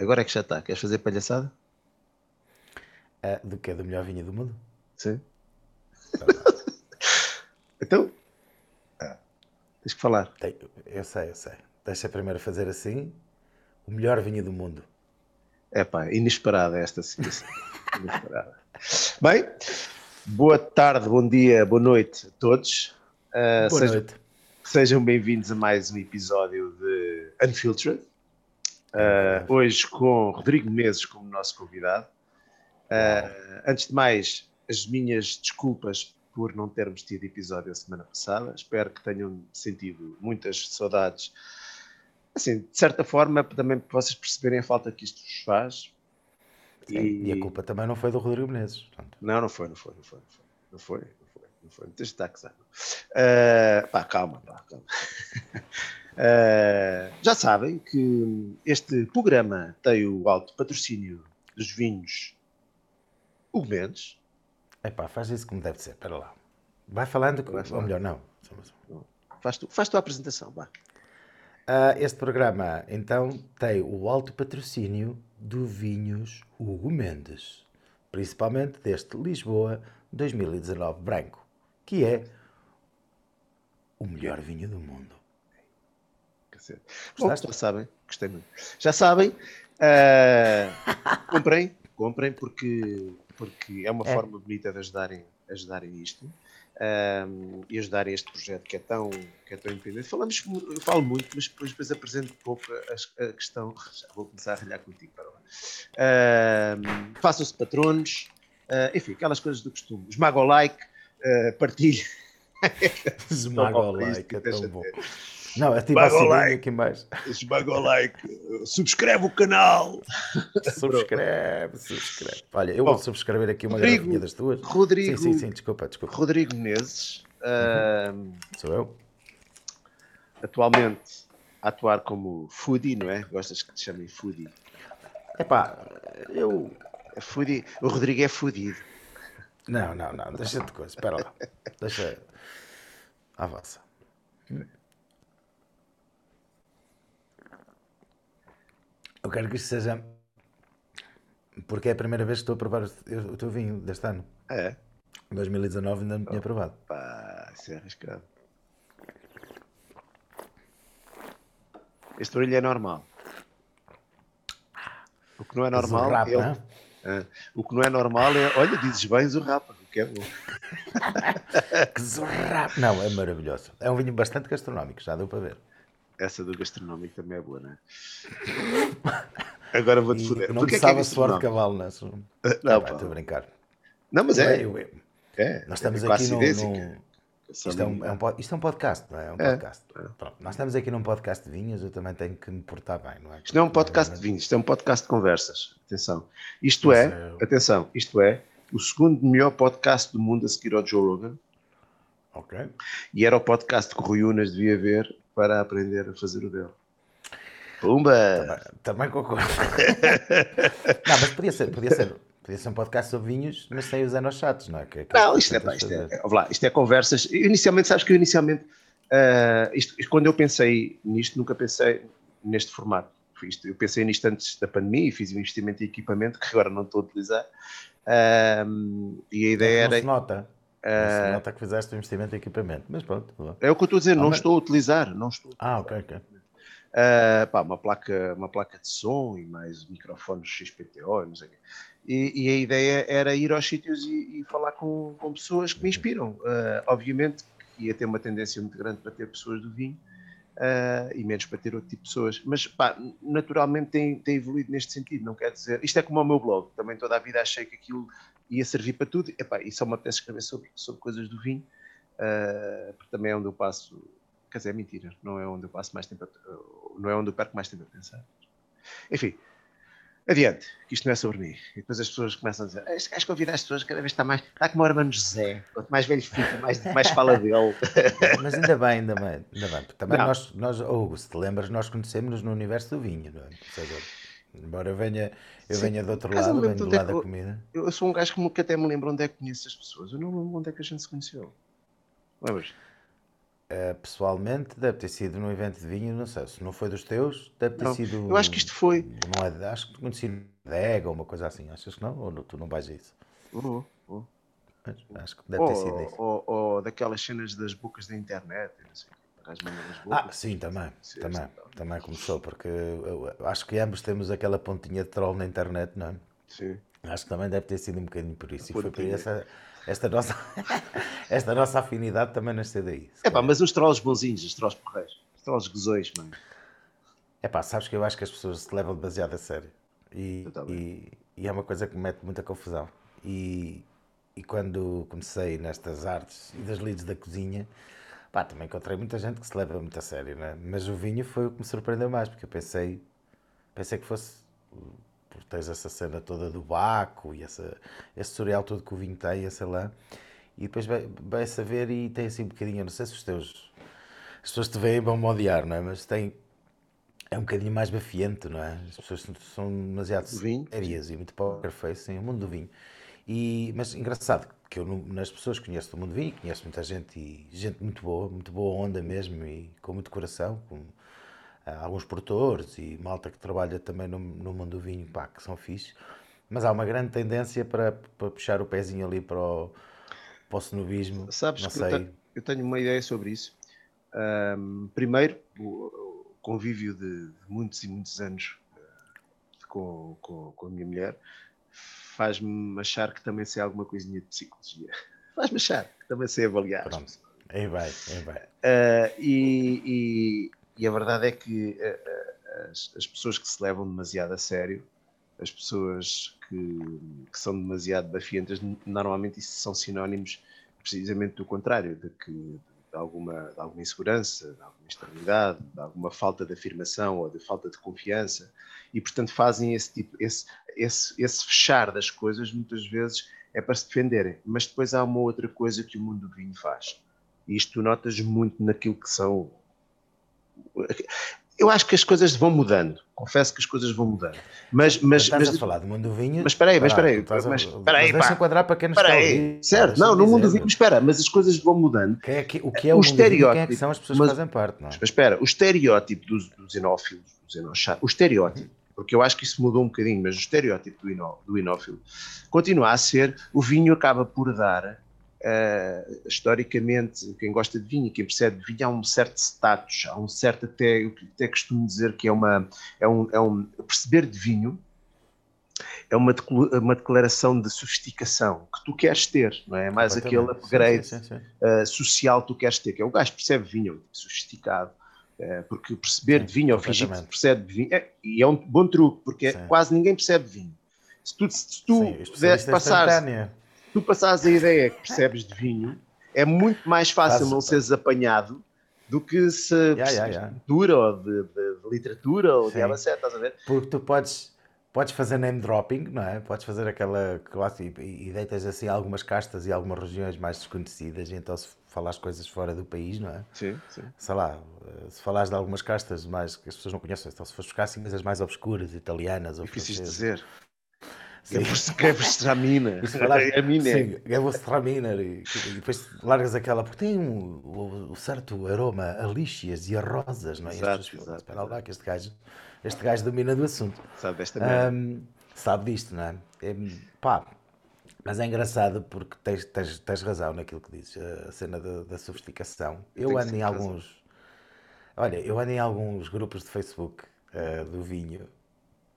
Agora é que já está. Queres fazer palhaçada? Ah, do que é do melhor vinho do mundo? Sim. então. Ah, tens que falar. Tem- Eu sei, eu sei. Deixa primeiro fazer assim. O melhor vinho do mundo. É pá, inesperada esta situação. inesperada. Bem, boa tarde, bom dia, boa noite a todos. Ah, Boa sejam, noite. sejam bem-vindos a mais um episódio de Unfiltered. Ah, hoje com Rodrigo Menezes como nosso convidado. Ah, antes de mais, as minhas desculpas por não termos tido episódio a semana passada. Espero que tenham sentido muitas saudades. Assim, de certa forma, também para vocês perceberem a falta que isto vos faz. Sim, E a culpa também não foi do Rodrigo Menezes. Portanto, Não, não foi, não foi, não foi, não foi. Não foi, não foi, não foi. Não tens de estar. Uh, pá, calma, pá, calma. Uh, já sabem que este programa tem o alto patrocínio dos vinhos Hugo Mendes. epá, faz isso como deve ser. Espera lá. Vai falando, Vai ou melhor, não. Faz tu, faz tu a apresentação, vá. Ah, este programa, então, tem o alto patrocínio do Vinhos Hugo Mendes, principalmente deste Lisboa 2019 branco, que é o melhor vinho do mundo. Cacete. Bom, Gostaste? já sabem, gostei muito. Já sabem, uh, comprem, comprem porque, porque é uma É. forma bonita de ajudarem, ajudarem isto um, e ajudarem este projeto que é tão, que é tão independente. Falamos, falo muito, mas depois, depois apresento pouco a, a questão. Já vou começar a ralhar contigo para lá. Um, Façam-se patronos, uh, enfim, aquelas coisas do costume. Esmaga o like, uh, partilhe. Esmaga o like, é tão bom. Não, ativa Esmaga a o sininho like. aqui baixo. Esmaga o like, subscreve o canal. Subscreve, subscreve. Olha, eu Bom, vou subscrever aqui uma Rodrigo, garrafinha das tuas. Rodrigo, Sim, sim, sim, desculpa, desculpa. Rodrigo Menezes, ahm, Sou eu? atualmente a atuar como foodie, não é? Gostas que te chamem foodie? Epá, eu... É foodie. O Rodrigo é foodie. Não, não, não, deixa de coisa, espera lá. Deixa... Avança. Eu quero que isto seja... Porque é a primeira vez que estou a provar o teu vinho deste ano. É, Em 2019 ainda não tinha provado. pá, isso é arriscado. Este orelho é normal. O que não é normal é o- não? Ah, o que não é normal é, olha, dizes bem zurrapa, o que é bom. Que zurrapa! Não, é maravilhoso. É um vinho bastante gastronómico, já deu para ver. Essa do gastronómico também é boa, não é? Agora vou-te foder. não me que é suor de cavalo, não Ah, é? Não, Pá, pá. Estou a brincar. Não, mas é. Eu- eu- é Nós estamos é aqui num, que- Isto é, um, é um isto é um podcast, não é? É um É, podcast. Pronto, nós estamos aqui num podcast de vinhos, eu também tenho que me portar bem, não é? Isto não é um podcast de vinhos, isto é um podcast de conversas. Atenção. Isto é, atenção, isto é o segundo melhor podcast do mundo a seguir ao Joe Rogan. Ok. E era o podcast que o Rui Unas devia ver para aprender a fazer o dele. Pumba! Também, também concordo. não, mas podia ser, podia ser, podia ser um podcast sobre vinhos, mas sem os anos chatos, não é? Que, que Não, isto é, pá, isto é, é, lá, isto é conversas. Inicialmente, sabes que eu inicialmente, ah, isto, isto, quando eu pensei nisto, nunca pensei neste formato. Isto, eu pensei nisto antes da pandemia e fiz um investimento em equipamento que agora não estou a utilizar. Ah, e a ideia Não era. se nota. Não Ah. se nota que fizeste o investimento em equipamento, mas pronto. É o que eu estou a dizer, não mas- estou a utilizar. Não estou Ah, ok, ok. Ah, pá, uma, placa, uma placa de som e mais microfones XPTO, não sei o quê. E, e a ideia era ir aos sítios e, e falar com, com pessoas que me inspiram. Ah, obviamente que ia ter uma tendência muito grande para ter pessoas do vinho ah, e menos para ter outro tipo de pessoas. Mas, pá, naturalmente tem, tem evoluído neste sentido, não quer dizer... Isto é como o meu blog, também toda a vida achei que aquilo ia servir para tudo. Epá, e só me apetece escrever sobre, sobre coisas do vinho, ah, porque também é onde eu passo... Quer dizer, é mentira, não é onde eu passo mais tempo, a, não é onde eu perco mais tempo a pensar. Enfim, adiante, que isto não é sobre mim. E depois as pessoas começam a dizer: "Ah, este gajo convida as pessoas, cada vez está mais. Está como o Hermano José. Quanto mais velho fica, mais, mais fala dele. Mas ainda bem, ainda bem, ainda bem. porque Também Não. nós, nós, oh, Hugo, se te lembras, nós conhecemos-nos no universo do vinho, não é? Ou seja, embora eu venha, eu Sim. venha do outro lado, venho do é lado da eu- comida. Eu sou um gajo que, até me lembro onde é que conheço as pessoas. Eu não me lembro onde é que a gente se conheceu. Lembras? uh, pessoalmente, deve ter sido num evento de vinho, não sei, se não foi dos teus, deve ter Não, sido. eu acho que isto foi. Não é, acho que conheci Dega ou uma coisa assim, achas que não? Ou não- tu não vais a isso? Oh. Mas Acho que deve ter sido Ou, isso. ou- ou daquelas cenas das bocas da internet. Não sei, Ah, sim, também, Sim, também, sim. também começou, porque acho que ambos temos aquela pontinha de troll na internet, não é? Sim. Acho que também deve ter sido um bocadinho por isso. E foi por Pontinha. essa, esta, nossa, esta nossa afinidade também nasceu daí. É pá, mas uns trolls bonzinhos, os trolls porreiros. Os trolls gozões, mano. É pá, sabes que eu acho que as pessoas se levam demasiado a sério. E, e, e é uma coisa que me mete muita confusão. E, e quando comecei nestas artes e das lides da cozinha, pá, também encontrei muita gente que se leva muito a sério, né? Mas o vinho foi o que me surpreendeu mais, porque eu pensei, pensei que fosse. Porque tens essa cena toda do Baco e essa, esse tutorial todo que o vinho tem, sei lá. E depois vai- ver e tem assim um bocadinho, não sei se os teus. As pessoas te veem vão-me odiar, não é? Mas tem, é um bocadinho mais bafiante, não é? As pessoas são- demasiado sérias e muito poker face, sim, o mundo do vinho. E, mas engraçado que eu nas pessoas que conheço do mundo do vinho, conheço muita gente e gente muito boa, muito boa onda mesmo e com muito coração, com ah, alguns produtores e malta que trabalha também no, no mundo do vinho, pá, que são fixes. Mas há uma grande tendência para, para puxar o pezinho ali para o, para o snobismo, Sabes não que eu sei. tenho, eu tenho uma ideia sobre isso. Ahm, primeiro, o, convívio de, de muitos e muitos anos eh, com, com, com a minha mulher faz-me achar que também sei alguma coisinha de psicologia. Faz-me achar que também sei avaliar. Pronto. Aí vai, aí vai. Ah, e, e- e a verdade é que ah, as, as pessoas que se levam demasiado a sério, as pessoas que, que são demasiado bafientas, normalmente isso são sinónimos precisamente do contrário, de que de alguma, de alguma insegurança, de alguma instabilidade, de alguma falta de afirmação ou de falta de confiança, e portanto fazem esse tipo, esse, esse, esse fechar das coisas muitas vezes é para se defenderem. Mas depois há uma outra coisa que o mundo do vinho faz. E isto notas muito naquilo que são. Eu acho que as coisas vão mudando. Confesso que as coisas vão mudando. Mas, mas, Estás mas, a falar do mundo do vinho. mas espera aí, mas espera aí, mas deixa enquadrar para quem nos está aí, certo? Não, no mundo do vinho, espera, mas as coisas vão mudando. Quem é que- o que é O o, vinho? Quem é que estereótipo, são as pessoas mas- que fazem parte, não é? Mas espera, o estereótipo dos, dos dos enochá- o estereótipo, porque eu acho que isso mudou um bocadinho, mas o estereótipo do, enó, do enófilo continua a ser o vinho acaba por dar, eh, historicamente, quem gosta de vinho, quem percebe de vinho, há um certo status, há um certo até, eu até costumo dizer que é, uma, é, um, é um perceber de vinho é uma, uma declaração de sofisticação que tu queres ter, não é? Mais aquele upgrade Sim, sim, sim, uh, social que tu queres ter, que é o gajo percebe vinho, é um tipo sofisticado, uh, porque perceber Sim, de vinho ou fingir que percebe de vinho, é, e é um bom truque, porque Sim. quase ninguém percebe de vinho. Se tu, se tu Sim, o puder especialista passares, instantâneo. tu passares a ideia que percebes de vinho, é muito mais fácil Faz- não seres apanhado do que se yeah, percebes yeah. de cultura ou de, de- de literatura ou de Sim. Albacete, estás a ver? Porque tu podes, podes fazer name dropping, não é? Podes fazer aquela classe e, e deitas assim algumas castas e algumas regiões mais desconhecidas, e então se falares coisas fora do país, não é? Sim, sim. Sei lá, eh, se falares de algumas castas mais que as pessoas não conhecem, então se fores buscar assim coisas mais obscuras, italianas ou Difíceis de dizer. Sim. Que é Verstramina. E se falares, A mina. sim, o Straminer e, e depois largas aquela, porque tem um, certo aroma a lixias e a rosas, não é? As Exato, pessoas exato, espera lá que este gajo, este gajo domina do assunto. Sabe esta merda. Ahm, sabe disto, não é? É, Pá, mas é engraçado porque tens, tens, tens razão naquilo que dizes, a cena da, da sofisticação. Eu ando em sempre razão. alguns. Olha, eu ando em alguns grupos de Facebook eh, do vinho,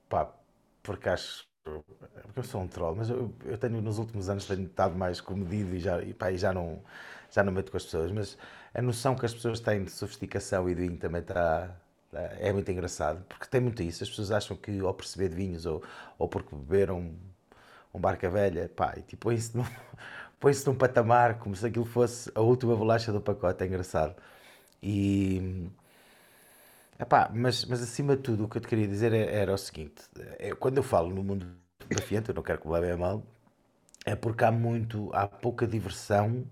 pá, porque acho. Porque eu sou um troll, mas eu, eu tenho nos últimos anos tenho estado mais comedido e já, e, pá, e já não já não meto com as pessoas, mas a noção que as pessoas têm de sofisticação e de vinho também está é muito engraçado, porque tem muito isso. As pessoas acham que ao perceber de vinhos ou, ou porque beberam um barca velha, pá, e tipo, põe-se num, põe-se num patamar como se aquilo fosse a última bolacha do pacote, é engraçado. E Epá, mas, mas acima de tudo o que eu te queria dizer é- era, o seguinte: é, quando eu falo no mundo desafiante, eu não quero que me levem a mal, é porque há muito, há pouca diversão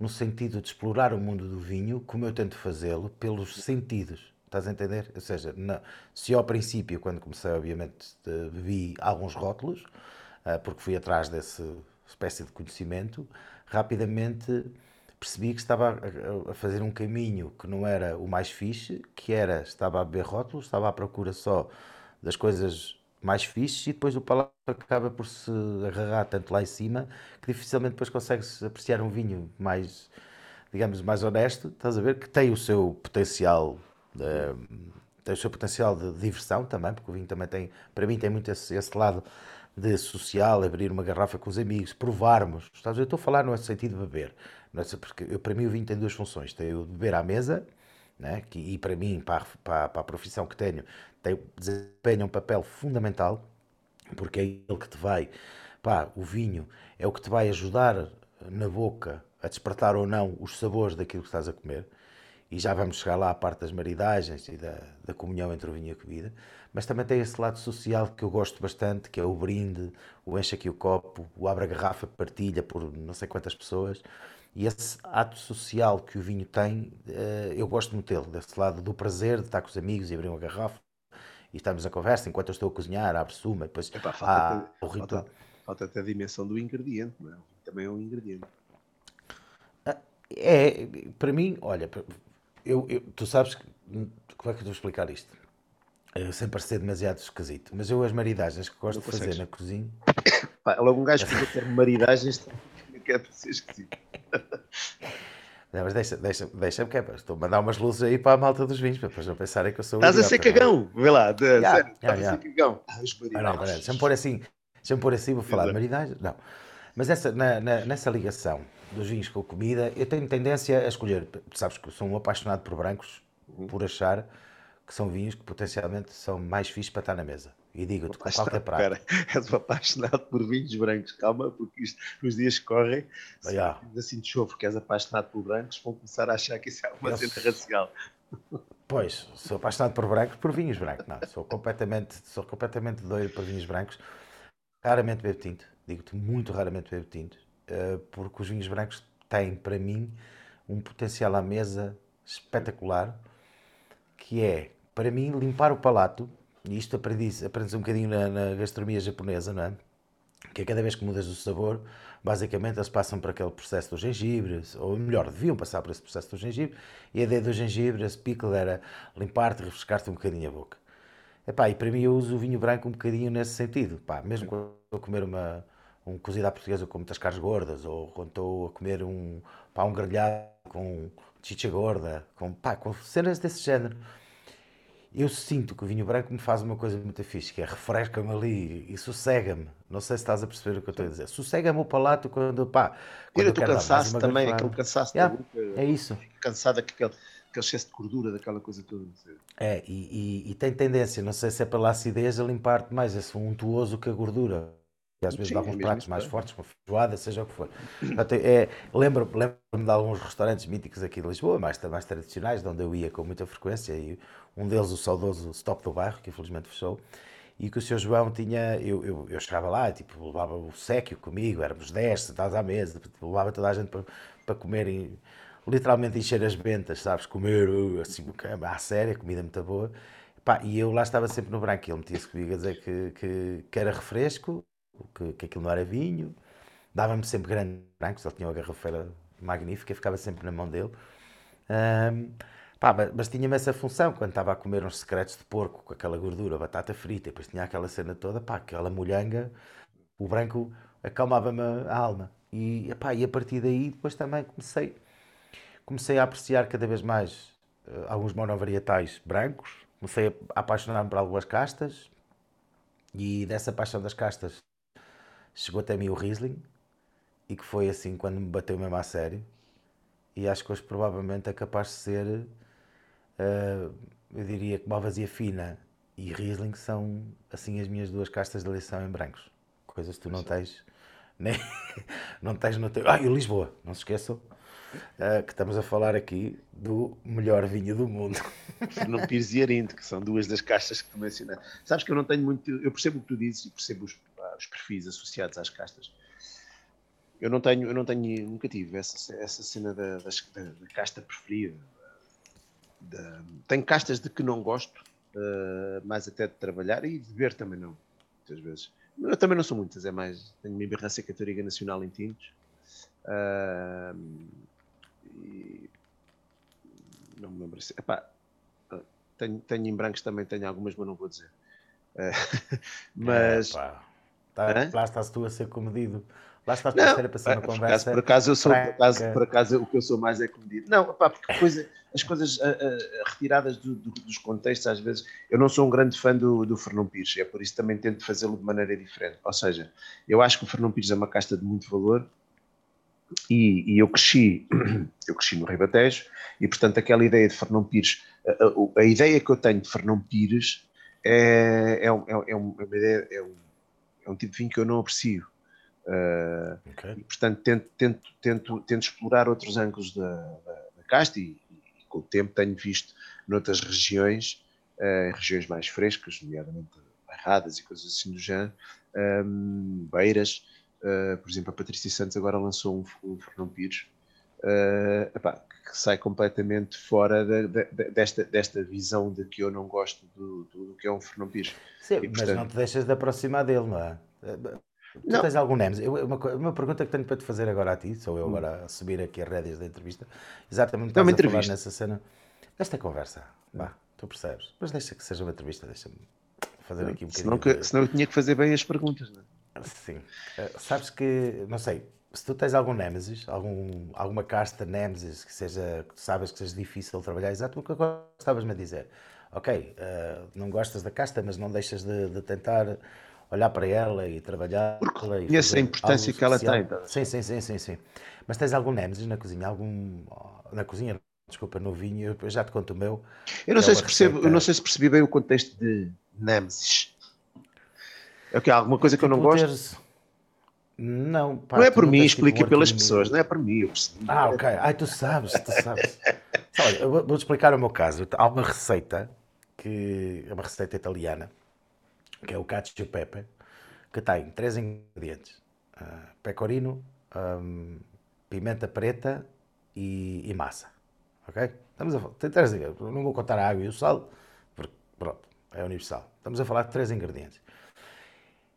no sentido de explorar o mundo do vinho, como eu tento fazê-lo, pelos sentidos. Estás a entender? Ou seja, na- se ao princípio, quando comecei, obviamente, vi alguns rótulos, porque fui atrás dessa espécie de conhecimento, rapidamente percebi que estava a, fazer um caminho que não era o mais fixe, que era, estava a beber rótulos, estava à procura só das coisas mais fixes e depois o palácio acaba por se agarrar tanto lá em cima que dificilmente depois consegues apreciar um vinho mais, digamos, mais honesto, estás a ver, que tem o seu potencial, uh, tem o seu potencial de diversão também, porque o vinho também tem, para mim tem muito esse, esse lado de social, abrir uma garrafa com os amigos, provarmos, estás eu estou a falar no sentido de beber, é porque eu, para mim o vinho tem duas funções, tem o beber à mesa, né? que, e para mim, para, para, para a profissão que tenho, tem, desempenha um papel fundamental, porque é ele que te vai, pá, o vinho é o que te vai ajudar na boca a despertar ou não os sabores daquilo que estás a comer, e já vamos chegar lá à parte das maridagens e da, da comunhão entre o vinho e a comida, mas também tem esse lado social que eu gosto bastante, que é o brinde, o enche aqui o copo, o abre a garrafa, partilha por não sei quantas pessoas, e esse ato social que o vinho tem, eh, eu gosto muito dele, desse lado do prazer de estar com os amigos e abrir uma garrafa e estamos a conversa enquanto eu estou a cozinhar, abre-se uma, depois Epá, falta, há, até, falta, falta até a dimensão do ingrediente, não é? Também é um ingrediente. Ah, é, para mim, olha, eu, eu, tu sabes que, como é que eu vou explicar isto? Eu sem parecer demasiado esquisito, mas eu as maridagens que gosto de fazer na cozinha. Pá, logo um gajo que ter maridagens que é para ser esquisito. Não, mas deixa-me deixa, deixa que é, estou a mandar umas luzes aí para a malta dos vinhos, para depois não pensarem que eu sou Estás a ser cagão, vê lá, de, yeah, sério, estás yeah, a ser cagão. Ah, ah, não, deixa-me pôr assim, deixa-me pôr assim, vou falar de maridagem, não. Mas essa, na, na, nessa ligação dos vinhos com comida, eu tenho tendência a escolher, sabes que sou um apaixonado por brancos, uhum. por achar que são vinhos que potencialmente são mais fixos para estar na mesa. E digo-te, com qualquer prato. Espera, és apaixonado por vinhos brancos, calma, porque isto, os dias que correm, se yeah. assim de chofre que és apaixonado por brancos, vão começar a achar que isso é uma cena racial. Pois, sou apaixonado por brancos, por vinhos brancos, não, sou completamente, sou completamente doido por vinhos brancos. Raramente bebo tinto, digo-te, muito raramente bebo tinto, porque os vinhos brancos têm, para mim, um potencial à mesa espetacular, que é para mim, limpar o palato, e isto aprendi, aprendes um bocadinho na, na, gastronomia japonesa, não é? Que é cada vez que mudas o sabor, basicamente eles passam por aquele processo do gengibre, ou melhor, deviam passar por esse processo do gengibre, e a ideia do gengibre, esse pickle, era limpar-te, refrescar-te um bocadinho a boca. Epá, e para mim eu uso o vinho branco um bocadinho nesse sentido. Pá, mesmo quando estou a comer uma, um cozido à portuguesa com muitas carnes gordas, ou quando estou a comer um, pá, um grelhado com chicha gorda, com, pá, com cenas desse género eu sinto que o vinho branco me faz uma coisa muito fixe, que é refresca-me ali e sossega-me. Não sei se estás a perceber o que eu estou a dizer. Sossega-me o palato quando, pá... Quando Tira-te o cansaço também, aquele cansaço yeah, boca. É isso. Cansado daquele aquele excesso de gordura, daquela coisa toda. É, e, e, e, tem tendência, não sei se é pela acidez, a limpar-te mais esse untuoso que a gordura. E às vezes Sim, dá alguns é pratos mais é. fortes, uma feijoada, seja o que for. é, Lembro-me lembro de alguns restaurantes míticos aqui de Lisboa, mais, mais tradicionais, de onde eu ia com muita frequência, e um deles o saudoso Stop do Bairro, que infelizmente fechou, e que o seu João tinha, eu, eu, eu chegava lá, tipo, levava o séquio comigo, éramos 10, sentados à mesa, tipo, levava toda a gente para, para comer e literalmente encher as bentas, sabes, comer uh, assim, à séria, comida muito boa. Pá, e eu lá estava sempre no branco, ele metia-se comigo a dizer que, que, que era refresco, que, que aquilo não era vinho, dava-me sempre grandes brancos, ele tinha uma garrafeira magnífica, ficava sempre na mão dele. Um, pá, mas, mas tinha-me essa função, quando estava a comer uns secretos de porco com aquela gordura, batata frita, e depois tinha aquela cena toda, pá, aquela molhanga, o branco acalmava-me a alma. E, epá, e a partir daí depois também comecei, comecei a apreciar cada vez mais uh, alguns monovarietais brancos, comecei a apaixonar-me por algumas castas, e dessa paixão das castas chegou até mim o Riesling e que foi assim quando me bateu mesmo a sério. E acho que hoje provavelmente é capaz de ser, uh, eu diria que Malvasia Fina e Riesling são assim as minhas duas castas de eleição em brancos. Coisas que tu não tens, nem, não tens no teu. Ah, e Lisboa, não se esqueçam. Uh, que estamos a falar aqui do melhor vinho do mundo. Fernão Pires e Arinto, que são duas das castas que tu mencionaste. Sabes que eu não tenho muito. Eu percebo o que tu dizes e percebo os, os perfis associados às castas. Eu não tenho, eu não tenho, nunca tive essa, essa cena da, da, da casta preferida. Da, tenho castas de que não gosto, uh, mais até de trabalhar e de beber também não, muitas vezes. Eu também não sou muitas, é mais, tenho uma embirrância católica nacional em tintos. Uh, e não me lembro. Epá, tenho, tenho em brancos também, tenho algumas, mas não vou dizer. mas. É, tá, lá estás tu a ser comedido. Lá estás tu a ser para ser uma conversa. Por acaso, eu sou, por acaso, por acaso, o que eu sou mais é comedido. Não, pá, porque coisa, as coisas a, a, retiradas do, do, dos contextos, às vezes, eu não sou um grande fã do, do Fernão Pires, é por isso também tento fazê-lo de maneira diferente. Ou seja, eu acho que o Fernão Pires é uma casta de muito valor, e, e, eu cresci, eu cresci no Ribatejo, e portanto aquela ideia de Fernão Pires, a, a, a ideia que eu tenho de Fernão Pires é, é, é, é, uma ideia, é, um, é um tipo de vinho que eu não aprecio. Uh, okay. E portanto tento, tento, tento, tento explorar outros ângulos da, da, da casta e, e, com o tempo tenho visto noutras regiões, uh, regiões mais frescas, nomeadamente barradas e coisas assim do género, um, beiras, Uh, por exemplo, a Patrícia Santos agora lançou um, um Fernão Pires uh, epá, que sai completamente fora de, de, de, desta, desta visão de que eu não gosto do, do, do que é um Fernão Pires. Sim, e, mas portanto... não te deixas de aproximar dele, não é? Tu não. tens algum Nemes? Eu, uma, uma pergunta que tenho para te fazer agora a ti, sou eu hum. agora a subir aqui as rédeas da entrevista, exatamente estás a falar nessa cena, esta conversa, vá, tu percebes, mas deixa que seja uma entrevista, deixa-me fazer aqui um bocadinho. Senão, que, senão eu tinha que fazer bem as perguntas, não é? Sim. Uh, sabes que, não sei, se tu tens algum Nemesis, algum, alguma casta Nemesis que seja, que sabes que seja difícil de trabalhar, exato o que estavas-me a dizer. Ok, uh, não gostas da casta, mas não deixas de, de tentar olhar para ela e trabalhar. E essa a importância que ela tem. Sim, sim, sim, sim, sim. Mas tens algum Nemesis na cozinha? Algum. Na cozinha, desculpa, no vinho, eu já te conto o meu. Eu não, sei, é se percebo, eu não sei se percebi bem o contexto de Nemesis. É o que? Alguma coisa que eu não tipo, gosto? Teres... Não, pá, não é por mim, tipo explica pelas pessoas, não é por mim. Ah, ok. Ai, tu sabes, tu sabes. Olha, eu vou-te explicar o meu caso. Há uma receita, que é uma receita italiana, que é o cacio pepe, que tem três ingredientes. Uh, pecorino, um, pimenta preta e, e, massa. Ok? Estamos a falar, tem três ingredientes. Não vou contar a água e o sal, porque pronto, é universal. Estamos a falar de três ingredientes.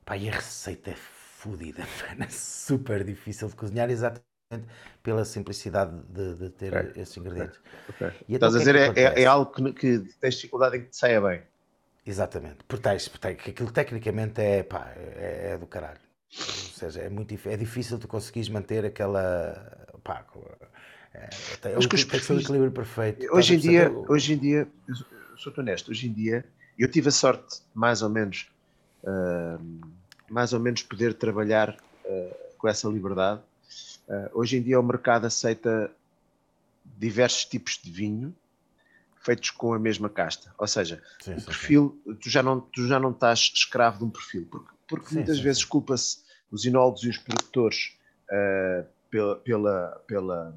Pá, e a receita é fodida, é super difícil de cozinhar, exatamente pela simplicidade de, de ter okay. esses ingredientes. Okay. Okay. Então, Estás a é dizer, é, é, é, algo que, que tens dificuldade em que te saia bem. Exatamente, porque, tens, porque aquilo tecnicamente é, pá, é, é, do caralho. Ou seja, é, muito, é difícil tu conseguires manter aquela. Pá, é, tem, Mas que que ser o equilíbrio perfeito. Hoje em, dia, hoje em dia, sou honesto, hoje em dia, eu tive a sorte, mais ou menos, mais ou menos poder trabalhar uh, com essa liberdade. Uh, hoje em dia o mercado aceita diversos tipos de vinho feitos com a mesma casta, ou seja, sim, o sim, perfil, sim. Tu, já não, tu já não estás escravo de um perfil, porque, porque muitas vezes culpa-se os enólogos e os produtores uh, pela, pela, pela,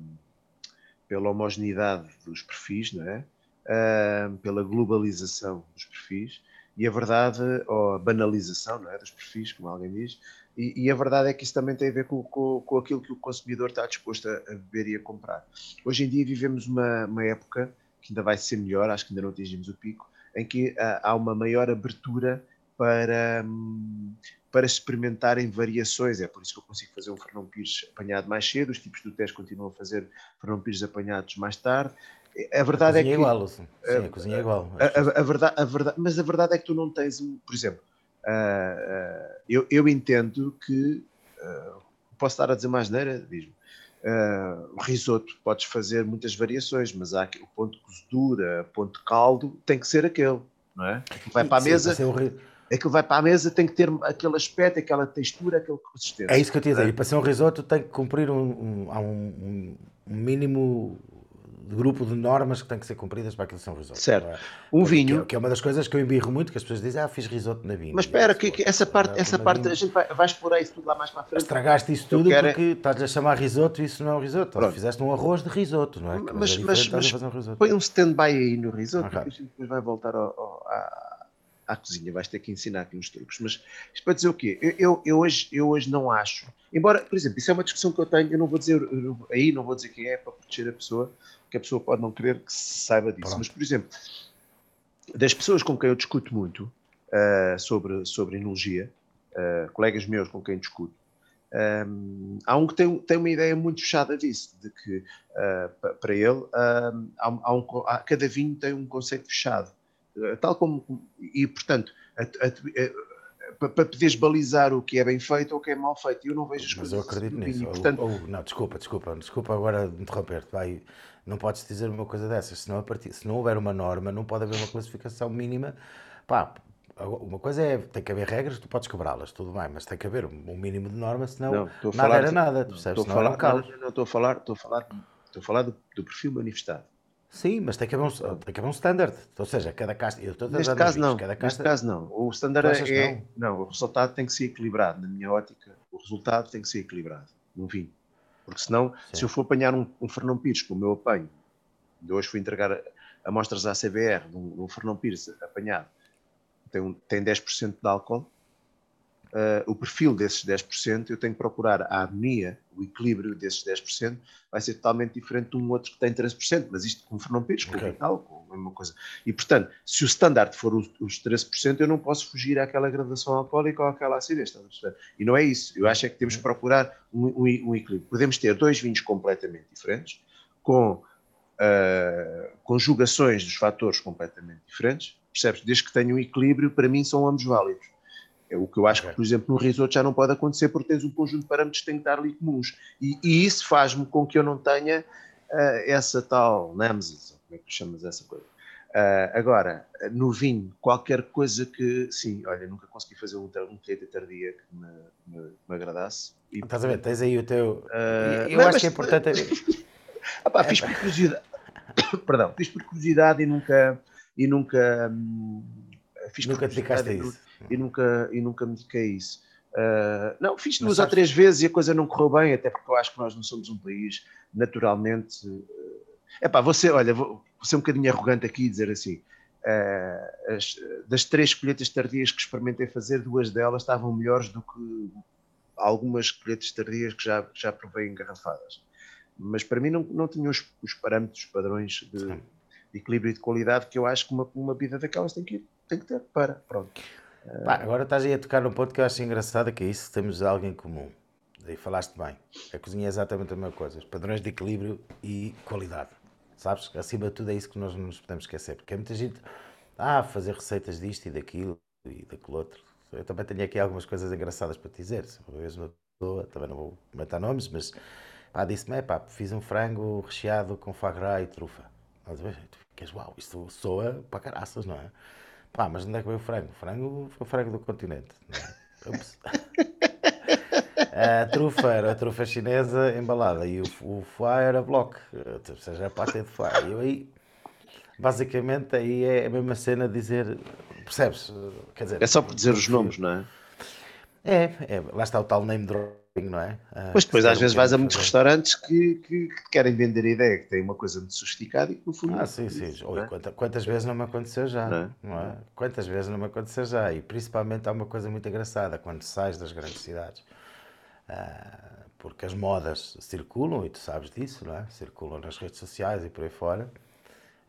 pela homogeneidade dos perfis, não é? Uh, pela globalização dos perfis, e a verdade, ou a banalização não é, dos perfis, como alguém diz, e, e, a verdade é que isso também tem a ver com, com, com aquilo que o consumidor está disposto a, a, beber e a comprar. Hoje em dia vivemos uma, uma época que ainda vai ser melhor, acho que ainda não atingimos o pico, em que uh, há uma maior abertura para, um, para experimentarem variações. É por isso que eu consigo fazer um Fernão Pires apanhado mais cedo, os tipos do teste continuam a fazer Fernão Pires apanhados mais tarde. A verdade a é que. É igual, sim, a, cozinha é igual. A, a, a, verdade, a verdade, mas a verdade é que tu não tens, por exemplo, uh, uh, eu, eu entendo que. Uh, posso estar a dizer mais neira? Diz-me. o risoto podes fazer muitas variações, mas há o ponto de cozedura, o ponto de caldo, tem que ser aquele, não é? Vai para a mesa. Sim, aquilo vai para a mesa, tem que ter aquele aspecto, aquela textura, aquele consistência. É isso que eu te ia dizer. É? E para ser um risoto tem que cumprir um, um, um, um mínimo grupo de normas que têm que ser cumpridas para aquilo ser um risoto. Certo. É? Um vinho. Que é, que é, uma das coisas que eu embirro muito, que as pessoas dizem, ah, fiz risoto na vinho. Mas espera, que, que, essa parte, essa parte a gente vai, vai, explorar isso tudo lá mais para a frente. Estragaste isso tudo quero... porque estás a chamar risoto e isso não é um risoto. Pronto. Fizeste um arroz de risoto, não é? Mas, mas, mas, mas um põe um stand-by aí no risoto, okay. porque a gente depois vai voltar ao, ao, à, à cozinha, vais ter que ensinar aqui uns truques. Mas isto para dizer o quê? Eu, eu, eu, hoje, eu hoje não acho, embora, por exemplo, isso é uma discussão que eu tenho, eu não vou dizer, aí não vou dizer quem é para proteger a pessoa, que a pessoa pode não querer que se saiba disso. Pronto. Mas, por exemplo, das pessoas com quem eu discuto muito uh, sobre, sobre enologia, uh, colegas meus com quem discuto, Um, há um que tem, tem uma ideia muito fechada disso, de que uh, para ele um, há, há um, há, cada vinho tem um conceito fechado, tal como e portanto a, a, para poderes balizar o que é bem feito ou o que é mal feito. Eu não vejo as Mas coisas. eu acredito assim, nisso. e, portanto, Ou- ou- não, desculpa, desculpa, desculpa agora interromper-te. Vai, não podes dizer uma coisa dessas. Se não, a partir, se não houver uma norma, não pode haver uma classificação mínima. Pá, uma coisa é, tem que haver regras, tu podes quebrá-las, tudo bem, mas tem que haver um mínimo de norma, senão Não, nada falar era nada, tu percebes? estou a Senão falar, não, não, estou a falar, estou a falar, estou a falar do, do perfil manifestado. Sim, mas tem que haver um, tem que haver um standard. Ou seja, cada casta. Eu estou Neste caso não, Cada neste casta, caso não. O standard é, não, o resultado tem que ser equilibrado. Na minha ótica, o resultado tem que ser equilibrado no vinho. Porque senão, Sim. se eu for apanhar um, um Fernão Pires, como eu apanho, de hoje fui entregar amostras à CBR de um, um Fernão Pires apanhado, tem, um, tem 10% de álcool, ah, o perfil desses 10%, eu tenho que procurar a harmonia, o equilíbrio desses 10%, vai ser totalmente diferente de um outro que tem 13%, mas isto com Fernão Pires, com Ok. o Vital, com a mesma coisa. E, portanto, se o standard for os, os 13%, eu não posso fugir àquela gradação alcoólica ou àquela acidez, a perceber? E não é isso. Eu acho é que temos que procurar um, um- um equilíbrio. Podemos ter dois vinhos completamente diferentes, com ah, conjugações dos fatores completamente diferentes, percebes? Desde que tenham um equilíbrio, para mim são ambos válidos. É o que eu acho que, por exemplo, no risoto já não pode acontecer porque tens um conjunto de parâmetros que têm que estar ali comuns. E, e isso faz-me com que eu não tenha ah, essa tal nemesis, ou como é que chamas essa coisa. Ah, agora, no vinho, qualquer coisa que, sim, olha, nunca consegui fazer um, um colheita tardia que me, me- me agradasse. E, Estás a ver? Tens aí o teu. Ah, eu não, acho mas- que é importante. Ah pá, fiz por curiosidade. Perdão, fiz por curiosidade e nunca. E nunca hum, fiz Nunca te dedicaste a isso. E, nu- nunca, e nunca me dediquei a isso. Ah, não, fiz duas ou três vezes e a coisa não correu bem, até porque eu acho que nós não somos um país naturalmente. É pá, você, olha, vou, vou ser um bocadinho arrogante aqui e dizer assim. ah, as- das três colheitas tardias que experimentei fazer, duas delas estavam melhores do que algumas colheitas tardias que já, já provei engarrafadas. Mas para mim não, não tinham os, os parâmetros, os padrões de, de equilíbrio e de qualidade que eu acho que uma, uma vida daquelas tem que, tem que ter para. Pronto. Pá, agora estás aí a tocar num ponto que eu acho engraçado, que é isso, temos algo em comum. Aí falaste bem. A cozinha é exatamente a mesma coisa. Os padrões de equilíbrio e qualidade. Sabes? Acima de tudo é isso que nós não nos podemos esquecer. Porque há muita gente, ah, fazer receitas disto e daquilo e daquilo outro. Eu também tenho aqui algumas coisas engraçadas para te dizer. Se uma vez uma pessoa, também não vou comentar nomes, mas pá, disse-me, pá, fiz um frango recheado com foie e trufa. Ver? Tu ficas, uau, isto soa para caraças, não é? Pá, mas onde é que veio o frango? O frango foi o frango do continente. é? A trufa era a trufa chinesa embalada e o, o foie era bloco, ou seja, a pata de foie. E eu aí, basicamente, aí é a mesma cena de dizer, percebes? Quer dizer, É só por dizer os nomes, não é? É, é, lá está o tal name dropping, não é? Ah, Mas depois às vezes vais a muitos restaurantes que, que, que querem vender a ideia que tem uma coisa muito sofisticada e que no fundo. Ah, sim, sim. isso, é? quanta- quantas vezes não me aconteceu já? Não é? Não é? Quantas vezes não me aconteceu já? E principalmente há uma coisa muito engraçada quando sais das grandes cidades. Ah, porque as modas circulam, e tu sabes disso, não é? Circulam nas redes sociais e por aí fora.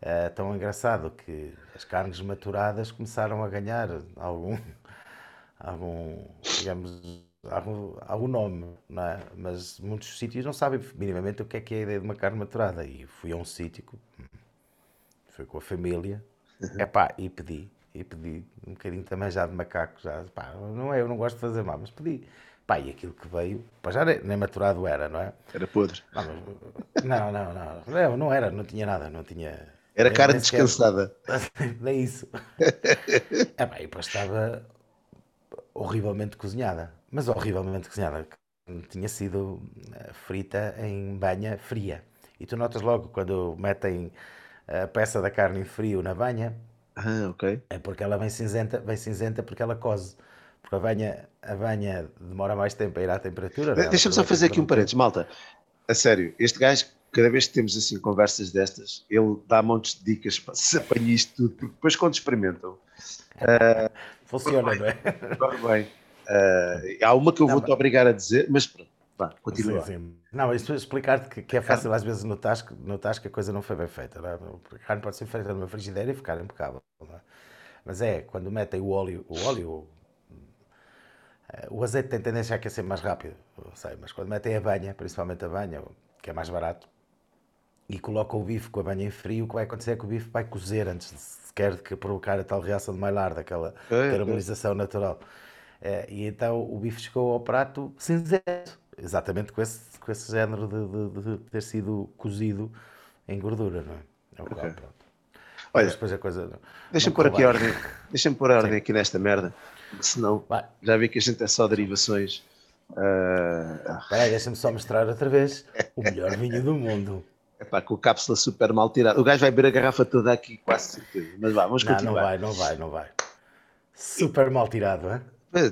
É tão engraçado que as carnes maturadas começaram a ganhar algum, algum digamos, algum, algum nome, não é? Mas muitos sítios não sabem minimamente o que é que é a ideia de uma carne maturada. E fui a um sítio, fui com a família, epá, e pedi, e pedi um bocadinho também já de macaco, já, pá, não é, eu não gosto de fazer mal, mas pedi. Pá, e aquilo que veio, pá, já nem, maturado era, não é? Era podre. Não, mas- não, não, não, não, não era, não tinha nada, não tinha... Era nem- carne nem sequer- descansada. Nem isso. É bem, e depois estava horrivelmente cozinhada. Mas horrivelmente cozinhada. Tinha sido eh, frita em banha fria. E tu notas logo quando metem a peça da carne em frio na banha, Ah, ok. é porque ela vem cinzenta, vem cinzenta porque ela cose. Porque a banha, a banha demora mais tempo a ir à temperatura. não é? Deixa-me só fazer aqui um parênteses, malta. A sério, este gajo, cada vez que temos assim conversas destas, ele dá montes de dicas para se apanhar isto tudo, porque depois quando experimentam, Funciona, não é? corre bem. Ah, há uma que eu vou-te obrigar a dizer, mas pronto, vá, continua. Sim, sim. Não, isto é explicar-te que, que é fácil às vezes notar que, notar que a coisa não foi bem feita. Não é? A carne pode ser feita numa frigideira e ficar impecável. é? Mas é, quando metem o óleo, o óleo Eh, o azeite tem tendência a aquecer mais rápido, sei, mas quando metem a banha, principalmente a banha, que é mais barato, e colocam o bife com a banha em frio, o que vai acontecer é que o bife vai cozer antes de sequer de provocar a tal reação de Maillard, aquela caramelização natural. Eh, e então o bife chegou ao prato cinzento, exatamente com esse, com esse género de, de- de ter sido cozido em gordura, não é? É o qual, pronto. Olha, depois a coisa. não- Deixa-me não pôr aqui a ordem. Deixa-me pôr a ordem aqui nesta merda. Senão, Vai. já vi que a gente é só derivações. Ah, Espera aí, deixa-me só mostrar outra vez o melhor vinho do mundo. epá, com a cápsula super mal tirada. O gajo vai beber a garrafa toda aqui, quase certeza. Mas vá, vamos Não, não continuar. vai, não vai, não vai. Super mal tirado, hein? É,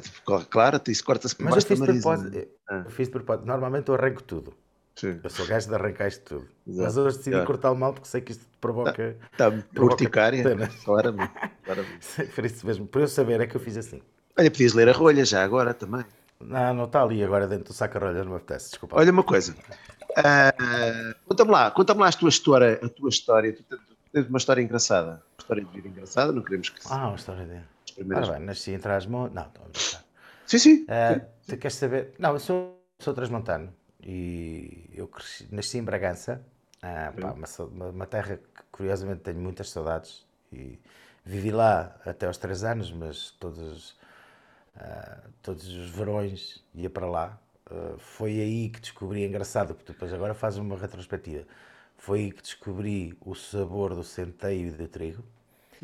Claro, isso corta-se por Mas eu fiz de propósito. né? Ah. Fiz de propósito. Normalmente eu arranco tudo. Sim. Eu sou gajo de arrancar isto tudo. Exato. Mas hoje decidi Claro. cortar o mal porque sei que isto provoca. Está Provoca urticária. pena. Claramente. claramente. Por isso mesmo, por eu saber é que eu fiz assim. Olha, podias ler a rolha já agora também. Não, não está ali agora dentro do saca-rolha, não me apetece, desculpa. Olha uma coisa. Ah, conta-me lá, conta-me lá a tua história. A tua história. Tu tens- tens uma história engraçada. Uma história de vida engraçada. Não queremos que Ah, uma história dele. As primeiras. Ora bem, nasci em Trás-Monte. Não, estou a brincar. Sim, sim. Ah, tu queres saber? Não, eu sou, sou transmontano e eu cresci, nasci em Bragança, ah, pá, uma, uma- terra que curiosamente tenho muitas saudades e vivi lá até aos 3 anos, mas todos, ah, todos os verões ia para lá. Ah, foi aí que descobri, é engraçado, porque depois agora fazes uma retrospectiva, foi aí que descobri o sabor do centeio e do trigo.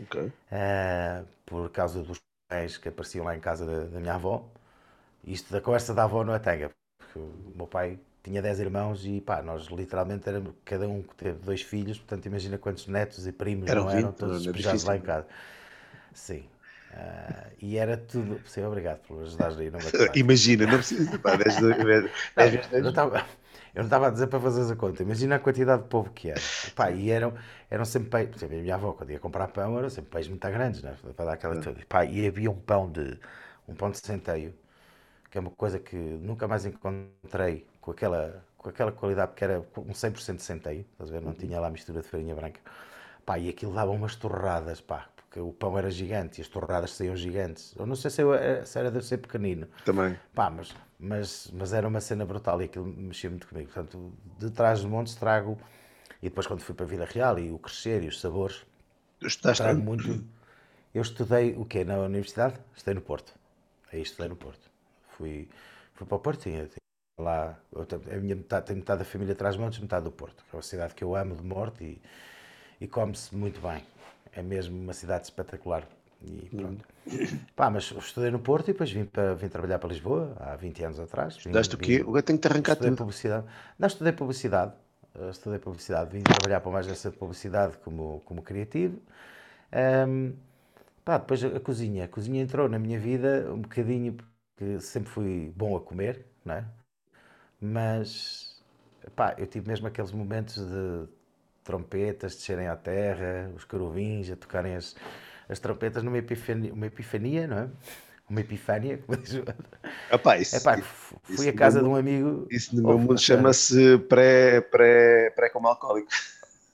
Ok. Uh, por causa dos pães que apareciam lá em casa da, da minha avó. Isto da conversa da avó não é tanga, porque o meu pai tinha 10 irmãos e pá, nós literalmente éramos, cada um que teve dois filhos, portanto imagina quantos netos e primos Eram não eram, 20, todos é despejados lá em casa. Sim. Uh, e era tudo. Sim, obrigado por ajudares aí. Não Imagina, não precisa. Pá, dez, dez, dez, não, vezes eu não eu não estava a dizer para fazeres a conta. Imagina a quantidade de povo que era. Pá, e eram, eram sempre peixes. Por exemplo, a minha avó, quando ia comprar pão, eram sempre peixes muito grandes, né? para dar aquela. Pá, e havia um pão de um pão de centeio, que é uma coisa que nunca mais encontrei com aquela, com aquela qualidade, porque era um 100% de centeio, estás a ver? Não tinha lá mistura de farinha branca. Pá, e aquilo dava umas torradas, pá, porque o pão era gigante e as torradas saíam gigantes. Eu não sei se, eu, se era de ser pequenino. Também. Pá, mas, mas, mas era uma cena brutal e aquilo mexia muito comigo. Portanto, de trás do monte trago, e depois quando fui para a Vila Real e o crescer e os sabores, Tu estudaste trago muito. Eu estudei o quê? Na universidade? Estudei no Porto. Aí estudei no Porto. Fui, fui para o Porto, tinha, tinha lá. eu A minha metade, tenho metade da família atrás montes, metade do Porto, que é uma cidade que eu amo de morte e, e come-se muito bem. É mesmo uma cidade espetacular. E pronto. Pá, mas estudei no Porto e depois vim, para, vim trabalhar para Lisboa há 20 anos atrás. Vim- Estudaste o vim- quê? Agora tenho que te arrancar Estudei tudo. publicidade. Não, estudei publicidade. Eh, Estudei publicidade. Vim trabalhar para uma agência de publicidade como, como criativo. Ahm, pá, depois a, cozinha. A cozinha entrou na minha vida um bocadinho porque sempre fui bom a comer, não é? Mas, pá, eu tive mesmo aqueles momentos de trompetas descerem à terra, os caruvins a tocarem as, as trompetas numa epifania, uma epifania, não é? Uma epifânia, como diz o outro. Epá, isso, Epá, fui a no casa de meu um amigo. isso no meu mundo chama-se pré, pré, pré como alcoólico.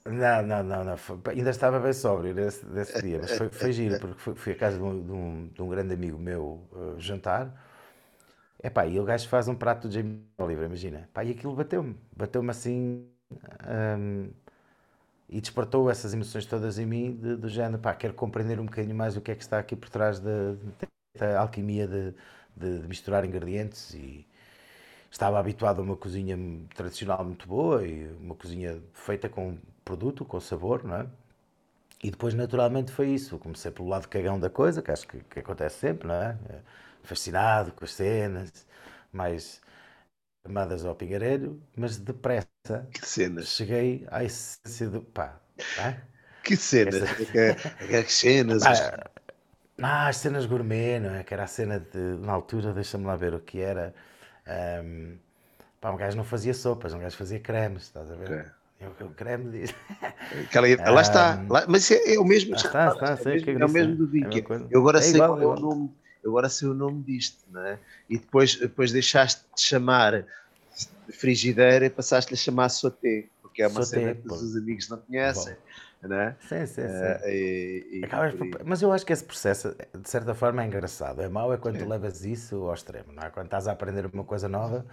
Não, não, não, não. foi- ainda estava bem sóbrio nesse, nesse dia, mas foi, foi giro, porque fui, fui à casa de um, de um, de um grande amigo meu uh, jantar. Epá, e o gajo faz um prato de Jamie Oliver, imagina. Pá, e aquilo bateu-me, bateu-me assim hum, e despertou essas emoções todas em mim, de- do género, pá, quero compreender um bocadinho mais o que é que está aqui por trás da, alquimia de, de- de misturar ingredientes e estava habituado a uma cozinha tradicional muito boa e uma cozinha feita com produto, com sabor, não é? E depois, naturalmente, foi isso. Comecei pelo lado cagão da coisa, que acho que, que acontece sempre, não é? Fascinado com as cenas, mais amadas ao pigareiro, mas depressa Que cenas. cheguei à essência do. pá, é? Que cenas. Aquelas cenas. Pá, Ah, as cenas gourmet, não é? Que era a cena de. Na altura, deixa-me lá ver o que era. ahm, pá, um gajo não fazia sopas, um gajo fazia cremes, estás a ver? Eu, o creme diz. Aquela- lá está. Lá- mas é, é o mesmo. Ah, está, está, é, sei o é mesmo, é o mesmo do é coisa. Eu agora É sei igual, qual é o nome. Agora sei o nome disto, não é? E depois, depois deixaste de chamar frigideira e passaste-lhe a chamar sauté, porque é uma Sauté, cena que os amigos não conhecem. né? Sim, sim, sim. Uh, e, e, por... Mas eu acho que esse processo, de certa forma, é engraçado. É mau é quando tu levas isso ao extremo, não é? Quando estás a aprender uma coisa nova,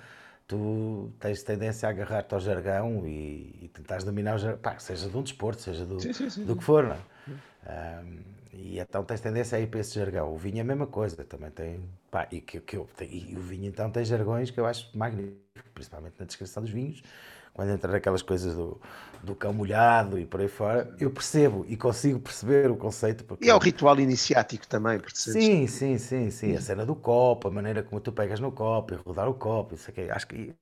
tu tens tendência a agarrar-te ao jargão e, e tentares dominar o jargão, pá, seja de um desporto, seja do, sim, sim, sim. do que for, não é? Um, e então tens tendência a ir para esse jargão. O vinho é a mesma coisa, também tem. Pá, e, que, que e o vinho então tem jargões que eu acho magníficos, principalmente na descrição dos vinhos quando entra naquelas coisas do, do cão molhado e por aí fora, eu percebo e consigo perceber o conceito. Porque... E é o ritual iniciático também, Sim, sim, sim, sim. A cena do copo, a maneira como tu pegas no copo e rodar o copo, isso aqui. Acho que.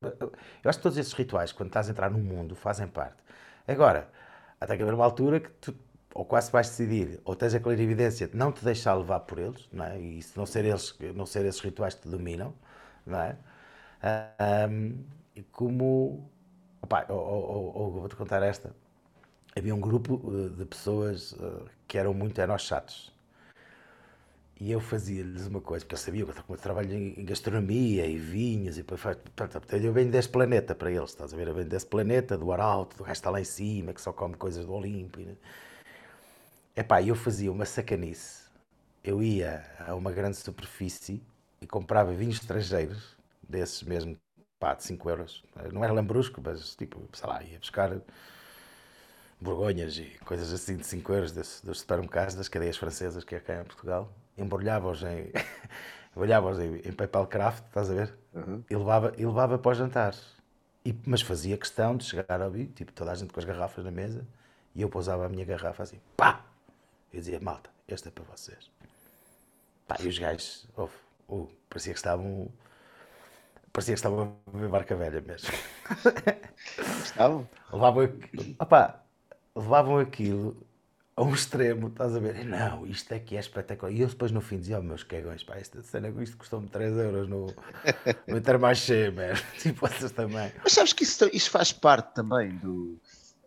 Eu acho que todos esses rituais, quando estás a entrar no mundo, fazem parte. Agora, até que haver uma altura que tu ou quase vais decidir, ou tens a clarividência não te deixar levar por eles, não é? e não ser, eles, não ser esses rituais que te dominam, não é? Um, como. Opa, ou, ou, ou, vou-te contar esta. Havia um grupo eh, de pessoas uh, que eram muito enochatos. E eu fazia-lhes uma coisa, porque eu sabia que eu trabalho em gastronomia e vinhos, e portanto, eu venho desse planeta para eles, estás a ver? Eu venho desse planeta, do Arauto, do está lá em cima, que só come coisas do Olimpo. E... Epá, eu fazia uma sacanice. Eu ia a uma grande superfície e comprava vinhos estrangeiros, desses mesmo pá, de 5 euros. Não era lambrusco, mas tipo, sei lá, ia buscar borgonhas e coisas assim de 5 euros dos, dos supermercados, das cadeias francesas que é cá em Portugal. Embrulhava-os em, embrulhava em, em papel craft, estás a ver? Uhum. E, levava, e levava para os jantares. E, mas fazia questão de chegar ao bico, tipo, toda a gente com as garrafas na mesa, e eu pousava a minha garrafa assim, pá! Eu dizia, malta, este é para vocês. Pá, e os gajos, oh, oh, parecia que estavam Parecia que estavam a beber barca velha mesmo. Estavam? levavam, opa, levavam aquilo a um extremo, estás a ver? Não, isto aqui é espetacular. E eu depois no fim dizia, oh meus cagões, pá, esta cena, isto custou-me 3 euros no, no Intermarché, man. Tipo, vocês também. Mas sabes que isso, isso faz parte também do...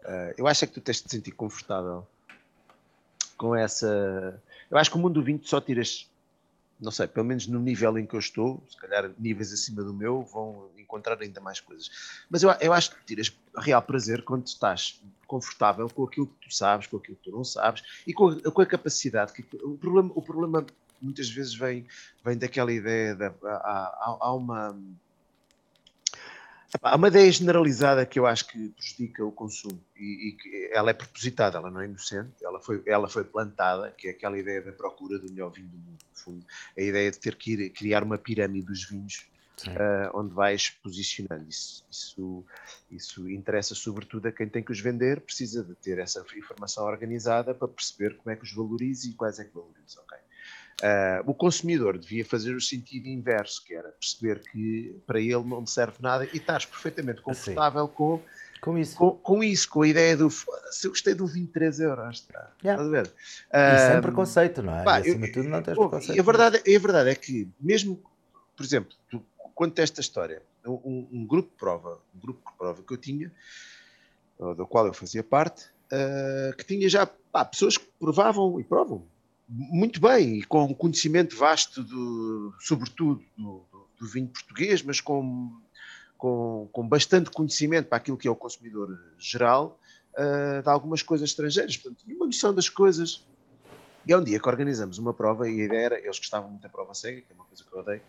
Uh, eu acho é que tu tens de te sentir confortável com essa... Eu acho que o mundo do vinho só tiras não sei, pelo menos no nível em que eu estou, se calhar níveis acima do meu, vão encontrar ainda mais coisas. Mas eu, eu acho que tiras real prazer quando estás confortável com aquilo que tu sabes, com aquilo que tu não sabes e com a, com a capacidade. Que, o, problema, o problema muitas vezes vem, vem daquela ideia, de, há, há, há uma Há uma ideia generalizada que eu acho que prejudica o consumo e, e, que ela é propositada, ela não é inocente, ela foi, ela foi plantada, que é aquela ideia da procura do melhor vinho do mundo, no fundo. A ideia de ter que ir criar uma pirâmide dos vinhos uh, onde vais posicionando. Isso, isso, isso interessa sobretudo a quem tem que os vender, precisa de ter essa informação organizada para perceber como é que os valoriza e quais é que valoriza. Okay? Uh, o consumidor devia fazer o sentido inverso, que era perceber que para ele não serve nada e estás perfeitamente confortável assim. com, com, isso. Com, com, isso, com a ideia do se eu gostei do 23 euros. Tá? Yeah. Estás a ver? Uh, e sem ah, preconceito, não é? Pá, e acima de tudo não tens preconceito. A verdade, a verdade é que, mesmo, por exemplo, tu, quanto a esta história, um, um, grupo de prova, um grupo de prova que eu tinha, do qual eu fazia parte, uh, que tinha já pá, pessoas que provavam e provam muito bem e com conhecimento vasto, do, sobretudo do, do, vinho português, mas com, com, com, bastante conhecimento para aquilo que é o consumidor geral uh, de algumas coisas estrangeiras. Portanto, uma noção das coisas. E é um dia que organizamos uma prova e a ideia era, eles gostavam muito da prova cega, que é uma coisa que eu odeio,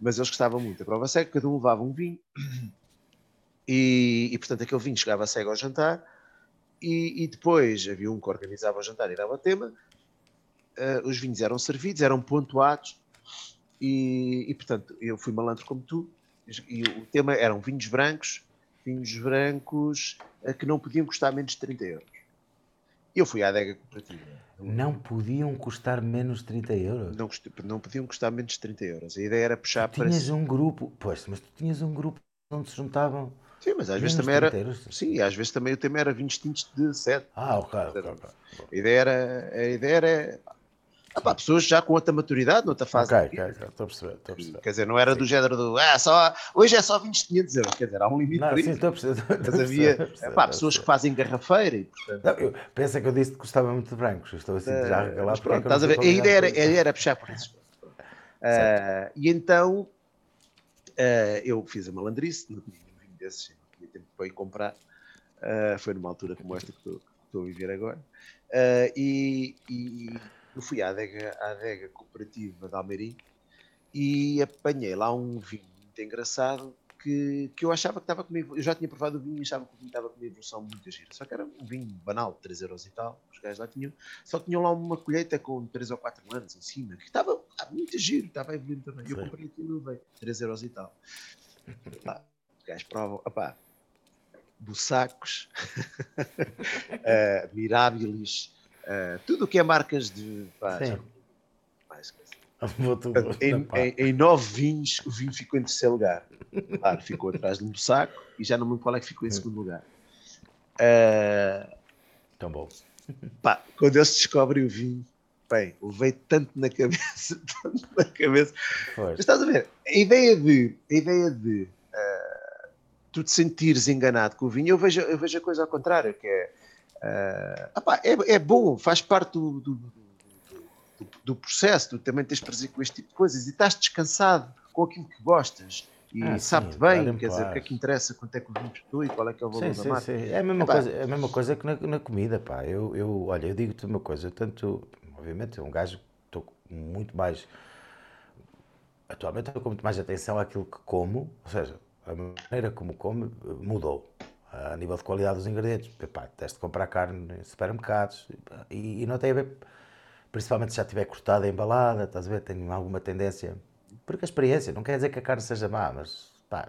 mas eles gostavam muito da prova cega, cada um levava um vinho e, e portanto aquele vinho chegava cego ao jantar e, e, depois havia um que organizava o jantar e dava tema uh, os vinhos eram servidos, eram pontuados e, e, portanto eu fui malandro como tu e o tema eram vinhos brancos, vinhos brancos uh, que não podiam custar menos de 30 euros. E eu fui à adega cooperativa. Não podiam custar menos de 30 euros? Não, não podiam custar menos de 30 euros. A ideia era puxar tu para. Tinhas um grupo, pois, mas tu tinhas um grupo onde se juntavam. Sim, mas às vezes também era. Sim, às vezes também o tema era vinhos tintos de 7. Ah, ok, ok. okay. A ideia era. A ideia era ah, pá, pessoas já com outra maturidade, noutra fase. Ok, ok, estou a perceber, estou a perceber. Quer dizer, não era sim. do género do. Ah, só, hoje é só 20, 500 euros. Quer dizer, há um limite não, para sim, isso. Estou a perceber. Mas havia pá, pessoas que fazem garrafeira e, portanto. Não, eu, pensa que eu disse que gostava muito de brancos. Estou assim, uh, já a regalar. Pronto, estás a ver? A ideia era, a ideia era puxar por isso. Uh, e então uh, eu fiz a malandrice, não tinha vinho desses, não tinha tempo para ir comprar. Uh, foi numa altura como esta que estou estou a viver agora. E, e, eu fui à adega, à adega cooperativa de Almeirim e apanhei lá um vinho muito engraçado que, que eu achava que estava comigo. Eu já tinha provado o vinho e achava que o vinho estava com uma evolução muito gira. Só que era um vinho banal, 3 euros e tal. Os gajos lá tinham. Só tinham lá uma colheita com 3 ou 4 anos em cima, que estava muito giro, estava evoluindo também. Sim. Eu comprei aquilo e levei 3 euros e tal. Lá, os gajos provam. Opá, Bussacos, uh, Mirabilis, uh, tudo o que é marcas de. Pá, mais, em, em, em, nove vinhos, o vinho ficou em terceiro lugar. Claro, ficou atrás de um saco e já não me lembro qual é que ficou em segundo lugar. Uh, Tão bom. Pá, quando eles descobrem o vinho, bem, levei tanto na cabeça, tanto na cabeça. Mas estás a ver? A ideia de, a ideia de uh, tu te sentires enganado com o vinho, eu vejo, eu vejo a coisa ao contrário, que é, uh, opá, é, é bom, faz parte do, do do, do processo, tu também tens prazer com este tipo de coisas e estás descansado com aquilo que gostas e ah, sabe-te bem, quer dizer, o que é que interessa, quanto é que o vinho custou e qual é que é o valor sim, da sim, marca. Sim. É a mesma, coisa, é a mesma coisa que na, na, comida, pá. Eu, eu, olha, eu digo-te uma coisa, tanto, obviamente, é um gajo que estou muito mais, atualmente estou com muito mais atenção àquilo que como, ou seja, a maneira como como mudou a nível de qualidade dos ingredientes. Epá, teste de comprar carne em supermercados e, e não tem a ver principalmente se já estiver cortada, embalada, estás a ver? Tenho alguma tendência. Porque a experiência, não quer dizer que a carne seja má, mas pá,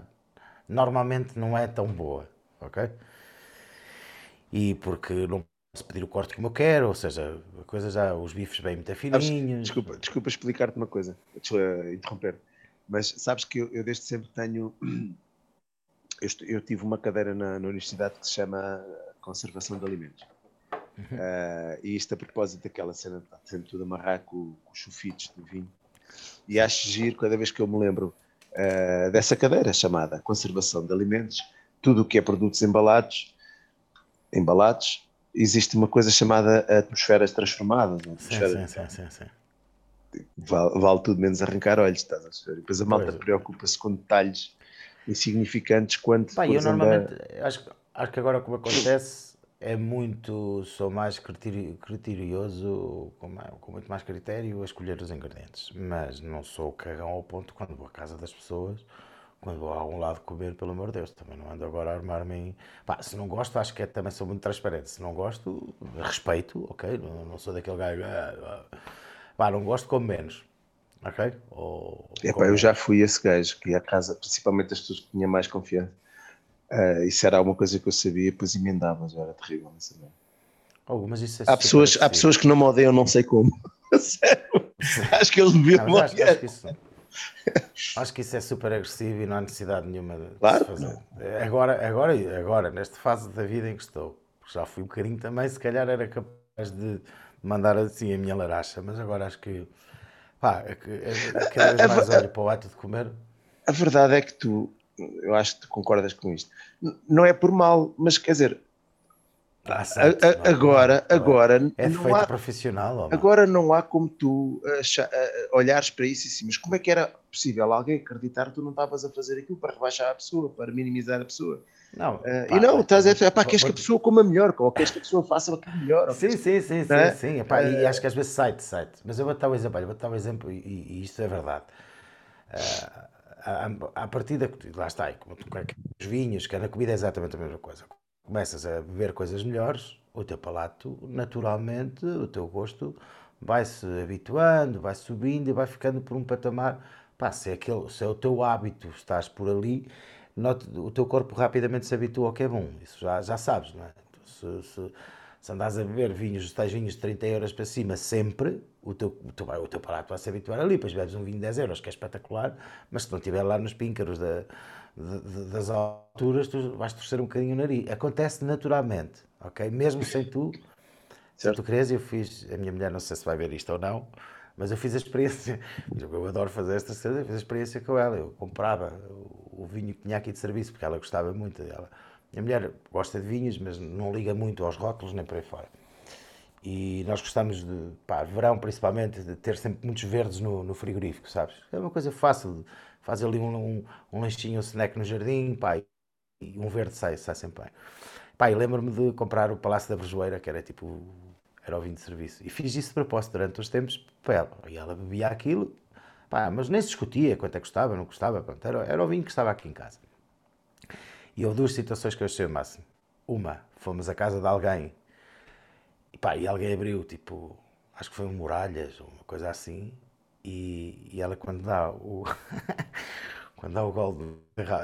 normalmente não é tão boa, ok? E porque não posso pedir o corte como eu quero, ou seja, a coisa já, os bifes bem muito fininhos. Desculpa, desculpa explicar-te uma coisa, deixa interromper, mas sabes que eu, eu desde sempre tenho. Eu, eu tive uma cadeira na, na universidade que se chama Conservação de Alimentos. Uh, e isto a propósito daquela cena de estar sempre tudo amarrar com, com os chufitos de vinho. E acho giro cada vez que eu me lembro uh, dessa cadeira chamada Conservação de Alimentos, tudo o que é produtos embalados, embalados, existe uma coisa chamada atmosferas transformadas. Atmosfera sim, sim, sim, sim. Vale, vale, tudo menos arrancar olhos, estás a ver? depois a malta preocupa-se com detalhes insignificantes quanto. Pá, eu normalmente acho, acho que agora como acontece é muito, sou mais criterioso, com, com, muito mais critério a escolher os ingredientes, mas não sou cagão ao ponto quando vou à casa das pessoas, quando vou a algum lado comer, pelo amor de Deus, também não ando agora a armar-me em... Pá, se não gosto, acho que é, também sou muito transparente, se não gosto, respeito, ok, não, não sou daquele gajo, ah, ah. pá, não gosto, como menos, ok? Ou, é, pá, eu já fui esse gajo que ia à casa, principalmente as pessoas que tinham mais confiança, Uh, isso era alguma coisa que eu sabia, depois emendava, já era terrível não sabia. Algumas isso é há, pessoas, há pessoas que não me odeiam, não sei como. Sério. acho que eles deviam não, acho, acho, que isso, acho que isso é super agressivo e não há necessidade nenhuma de, claro, fazer. Não. Agora, agora, agora, nesta fase da vida em que estou, já fui um bocadinho também, se calhar era capaz de mandar assim a minha laracha, mas agora acho que pá, é é cada vez mais olho para o ato de comer. A verdade é que tu, eu acho que tu concordas com isto. Não é por mal, mas quer dizer, ah, certo, a, a, agora, não, agora é não há, profissional. Agora não há como tu achar, uh, olhares para isso e assim, mas como é que era possível alguém acreditar que tu não estavas a fazer aquilo para rebaixar a pessoa, para minimizar a pessoa? Não, uh, pá, e não, estás a dizer, pá, queres que a pessoa coma melhor, ou queres que a pessoa faça aquilo melhor. Sim, sim, sim, sim, é? sim. Epá, uh, e acho que às vezes site, site. Mas eu vou dar um exemplo, vou dar um exemplo, e, e isto é verdade. Uh, a, partir da. Lá está, como tu, os vinhos, que na comida é exatamente a mesma coisa. Começas a beber coisas melhores, o teu palato, naturalmente, o teu gosto vai-se habituando, vai subindo e vai ficando por um patamar. Pá, se é, aquele, se é o teu hábito, estás por ali, note, o teu corpo rapidamente se habitua ao que é bom. Isso já, já sabes, não é? Se, se, se andas a beber vinhos, os tais vinhos de 30 euros para cima sempre, o teu, o teu, o teu palato vai se habituar ali, depois bebes um vinho de 10 euros, que é espetacular, mas se não estiver lá nos píncaros da, de, das alturas, tu vais torcer um bocadinho o nariz. Acontece naturalmente, ok? Mesmo sem tu, se tu queres, eu fiz, a minha mulher não sei se vai ver isto ou não, mas eu fiz a experiência, eu adoro fazer esta coisa, fiz a experiência com ela, eu comprava o vinho que tinha aqui de serviço, porque ela gostava muito dela a mulher gosta de vinhos, mas não liga muito aos rótulos nem por aí fora. E nós gostamos de, pá, verão principalmente, de ter sempre muitos verdes no, no frigorífico, sabes? É uma coisa fácil, faz ali um, um, um lanchinho, um snack no jardim, pá, e um verde sai, sai sempre bem. Pá, e lembro-me de comprar o Palácio da Brejoeira, que era tipo, era o vinho de serviço. E fiz isso de propósito durante os tempos para ela. E ela bebia aquilo, pá, mas nem se discutia quanto é que gostava, não gostava, pronto, era, era o vinho que estava aqui em casa. E houve duas situações que eu achei o máximo. Uma, fomos à casa de alguém e, pá, e alguém abriu, tipo, acho que foi um Muralhas, uma coisa assim, e, e ela quando dá o... quando dá o gol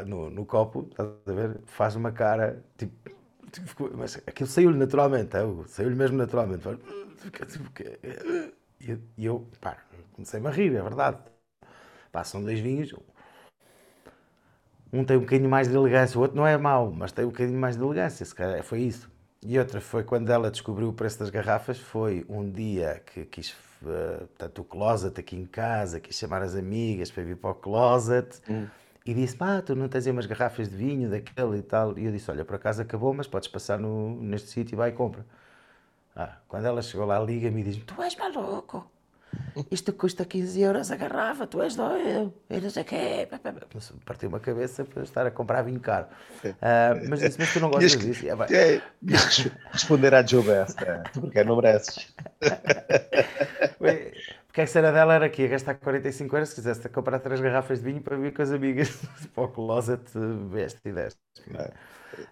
no, no, copo, estás a ver, faz uma cara, tipo, tipo mas aquilo saiu-lhe naturalmente, é, saiu-lhe mesmo naturalmente. Tipo, e eu, pá, comecei-me a rir, é verdade. São dois vinhos, um tem um bocadinho mais de elegância, o outro não é mau, mas tem um bocadinho mais de elegância, se calhar foi isso. E outra foi quando ela descobriu o preço das garrafas, foi um dia que quis, uh, portanto, o closet aqui em casa, quis chamar as amigas para vir para o closet. Hum. E disse, pá, tu não tens aí umas garrafas de vinho daquele e tal. E eu disse, olha, por acaso acabou, mas podes passar no, neste sítio e vai e compra. Ah, quando ela chegou lá, liga-me e diz tu és maluco, isto custa 15 euros a garrafa, tu és doido, e não sei o quê. Partiu uma cabeça para estar a comprar vinho caro. Uh, mas disse, mas tu não gostas disso? É, é, responder à Joe Best, é, porque não mereces. Porque a cena dela era que ia gastar 45 euros se quisesse comprar três garrafas de vinho para vir com as amigas para o closet veste e deste. É.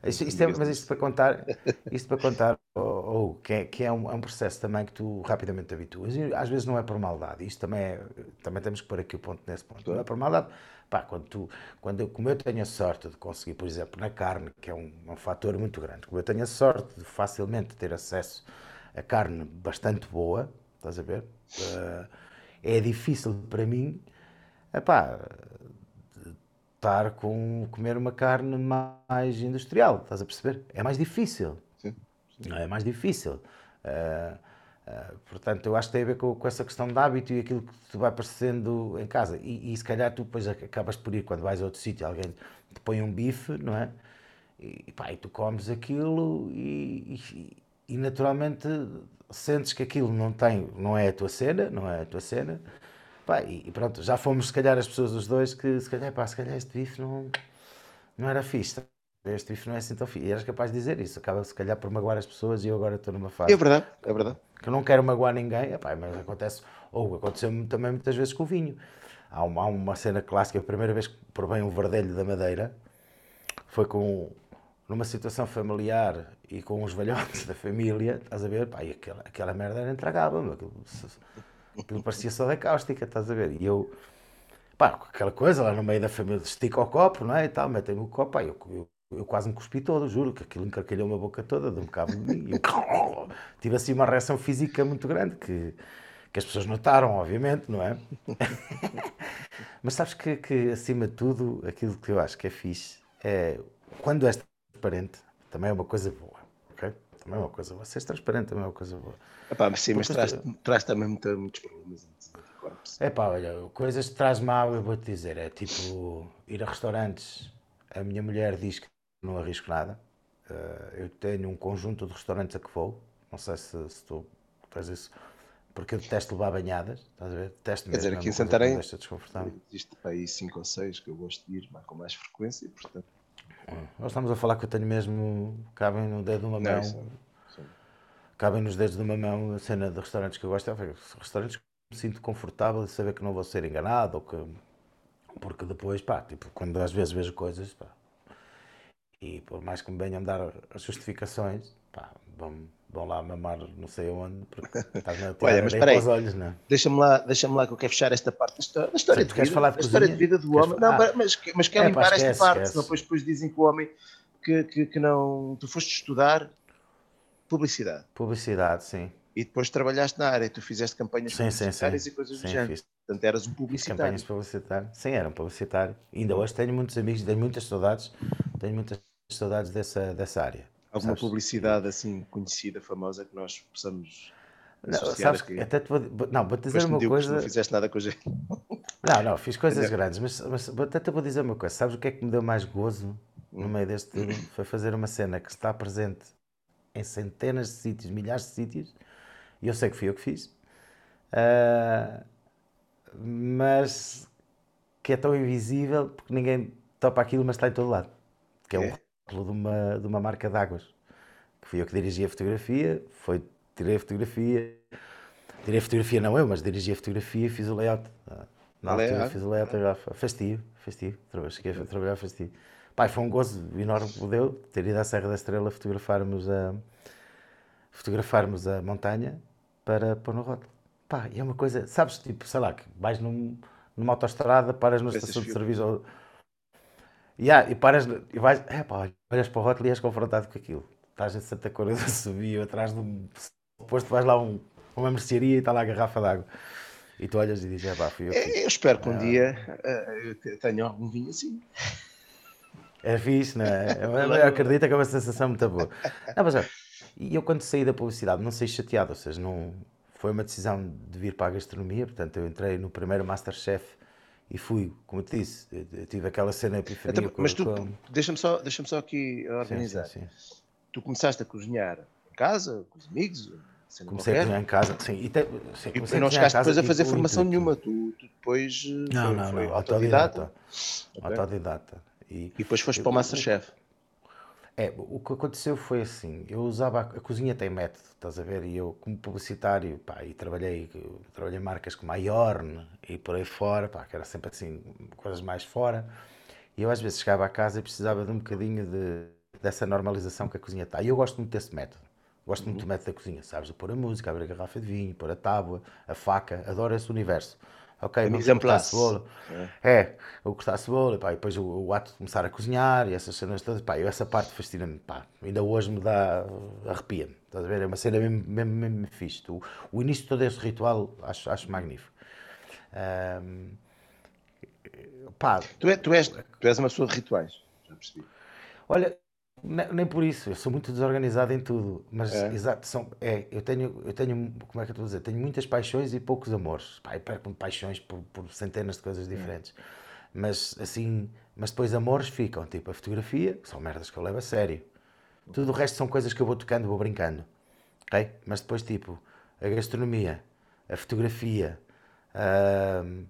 Isto, isto é, mas isto para contar, isto para contar ou, oh, que, é, que é, um, é um processo também que tu rapidamente te habituas. E às vezes não é por maldade. Isto também é, também temos que pôr aqui o ponto nesse ponto. Não é por maldade. Pá, quando tu, quando eu, como eu tenho a sorte de conseguir, por exemplo, na carne, que é um, um fator muito grande, como eu tenho a sorte de facilmente ter acesso a carne bastante boa, estás a ver? Uh, é difícil para mim, epá, estar com comer uma carne mais industrial, estás a perceber? É mais difícil. Sim. sim. É mais difícil. Uh, uh, portanto, eu acho que tem a ver com, com, essa questão de hábito e aquilo que te vai aparecendo em casa. E, e se calhar tu depois acabas por ir, quando vais a outro sítio, alguém te põe um bife, não é? E, pá, e tu comes aquilo e, e, e, naturalmente sentes que aquilo não tem, não é a tua cena, não é a tua cena, Pá, e, pronto, já fomos se calhar as pessoas os dois que se calhar, pá, se calhar este bife não, não era fixe. Este bife não é assim tão fixe. E eras capaz de dizer isso. Acaba se calhar por magoar as pessoas e eu agora estou numa fase. É verdade, é verdade. Que eu não quero magoar ninguém, epá, mas acontece, ou aconteceu também muitas vezes com o vinho. Há uma, há uma cena clássica, a primeira vez que provei um verdelho da Madeira foi com numa situação familiar e com os velhotes da família, estás a ver? Pá, e aquela, aquela merda era intragável. Aquilo, parecia só da cáustica, estás a ver? E eu, pá, aquela coisa lá no meio da família, estica o copo, não é? E tal, metem-me o copo, pá, eu, eu, eu, quase me cuspi todo, juro, que aquilo encarquilhou uma boca toda, de um bocado de mim. Eu, tive assim uma reação física muito grande, que, que as pessoas notaram, obviamente, não é? Mas sabes que, que, acima de tudo, aquilo que eu acho que é fixe é quando és transparente, também é uma coisa boa, Também é coisa boa. Seres transparente também é uma coisa boa. Epá, mas sim, mas traz, traz também muita, muitos problemas. É pá, olha, coisas que traz mal, eu vou-te dizer, é tipo ir a restaurantes. A minha mulher diz que não arrisco nada. Uh, eu tenho um conjunto de restaurantes a que vou. Não sei se, se tu fazes isso. Porque eu detesto levar banhadas, estás a ver? Detesto Quer dizer, aqui em Santarém existe para aí 5 ou 6 que eu gosto de ir mas com mais frequência, portanto. Nós estamos a falar que eu tenho mesmo, cabem no dedo de uma mão. Cabem nos dedos de uma mão a cena de restaurantes que eu gosto. Restaurantes que me sinto confortável de saber que não vou ser enganado ou que. Porque depois, pá, tipo, quando às vezes vejo coisas, pá, e por mais que me venham dar as justificações, pá, vão, vão lá mamar não sei onde, porque estás a Olha, mas espera os olhos, não é? Deixa-me lá, deixa lá que eu quero fechar esta parte da história, da história, de, vida, falar de, história de vida do queres homem. Não, ah, mas, mas quer é, limpar pá, esquece, esta parte, esquece. senão depois, depois dizem que o homem que, que, que não. Tu foste estudar publicidade. Publicidade, sim. E depois trabalhaste na área, tu fizeste campanhas sim, publicitárias sim, sim. e coisas sim, do género. Fiz. Portanto, eras um publicitário. Campanhas publicitárias. Sim, era um publicitário. Ainda hoje tenho muitos amigos, tenho muitas saudades, tenho muitas saudades dessa, dessa área. Alguma sabes? publicidade assim conhecida, famosa, que nós possamos. Não, sabes, que até te vou, não, vou dizer uma coisa. Não fizeste nada com a gente. Não, não, fiz coisas grandes, mas, mas até te vou dizer uma coisa. Sabes o que é que me deu mais gozo no hum. meio deste tudo? Foi fazer uma cena que está presente em centenas de sítios, milhares de sítios, e eu sei que fui eu que fiz, uh, mas que é tão invisível porque ninguém topa aquilo, mas está em todo lado. Que é, é. De uma, de uma marca de águas. que fui eu que dirigi a fotografia, foi, tirei a fotografia, tirei a fotografia não eu, mas dirigi a fotografia e fiz o layout. Na altura Layout? fiz o layout fastio, Tra- cheguei a trabalhar fastio. Pai, foi um gozo enorme que me deu ter ido à Serra da Estrela fotografarmos a, fotografarmos a montanha para pôr no rótulo. Pá, é uma coisa, sabes, tipo, sei lá, que vais num, numa autoestrada, paras numa estação de serviço Yeah, e paras e vais, é pá, olhas para o rótulo e és confrontado com aquilo. Estás em Santa Cora do Subio, atrás de um posto, vais lá a um, uma mercearia e está lá a garrafa d'água. E tu olhas e dizes, é pá, fui eu. É, Eu espero que um dia eh, eu te- tenha algum vinho assim. É fixe, não é? Eu, acredito que é uma sensação muito boa. Não, mas, e eu quando saí da publicidade não saí chateado, ou seja, não, foi uma decisão de vir para a gastronomia, portanto eu entrei no primeiro Masterchef e fui, como eu te disse, eu, eu tive aquela cena epifania Então, mas tu, com- deixa-me só, deixa só aqui Sim, organizar. sim, sim. Tu começaste a cozinhar em casa, com os amigos, Comecei a qualquer, cozinhar em casa, sim, e, te, sim, e, não a chegaste depois a fazer formação nenhuma. Tu, tu depois eh, Não, foi, não, foi não, autodidata. autodidata. Ok. Autodidata. E, E depois foste para o Masterchef. É, o que aconteceu foi assim, eu usava, a, a cozinha tem método, estás a ver, e eu como publicitário, pá, e trabalhei, trabalhei marcas como a Iorn e por aí fora, pá, que era sempre assim, coisas mais fora, e eu às vezes chegava a casa e precisava de um bocadinho de, dessa normalização que a cozinha está, e eu gosto muito desse método, gosto muito do método da cozinha, sabes, de pôr a música, abrir a garrafa de vinho, pôr a tábua, a faca, adoro esse universo. Ok, vamos en cortar a cebola, é, eu cortar a cebola, pá, e depois o, o ato de começar a cozinhar e essas cenas todas, pá, eu essa parte fascina-me, pá, ainda hoje me dá, arrepia-me, estás a ver? É uma cena mesmo, mesmo, mesmo fixe. O, o início de todo esse ritual acho, acho magnífico. Ahm, pá, Tu, é- tu és, tu és uma pessoa de rituais. Já percebi. olha, ne- nem por isso, eu sou muito desorganizado em tudo, mas É? exato, são, é, eu tenho, eu tenho, como é que eu estou a dizer, tenho muitas paixões e poucos amores, pá, eu perco-me paixões por, por centenas de coisas diferentes, mas assim, mas depois amores ficam, tipo a fotografia, são merdas que eu levo a sério, tudo o resto são coisas que eu vou tocando, vou brincando, ok? Mas depois tipo, a gastronomia, a fotografia, ahm,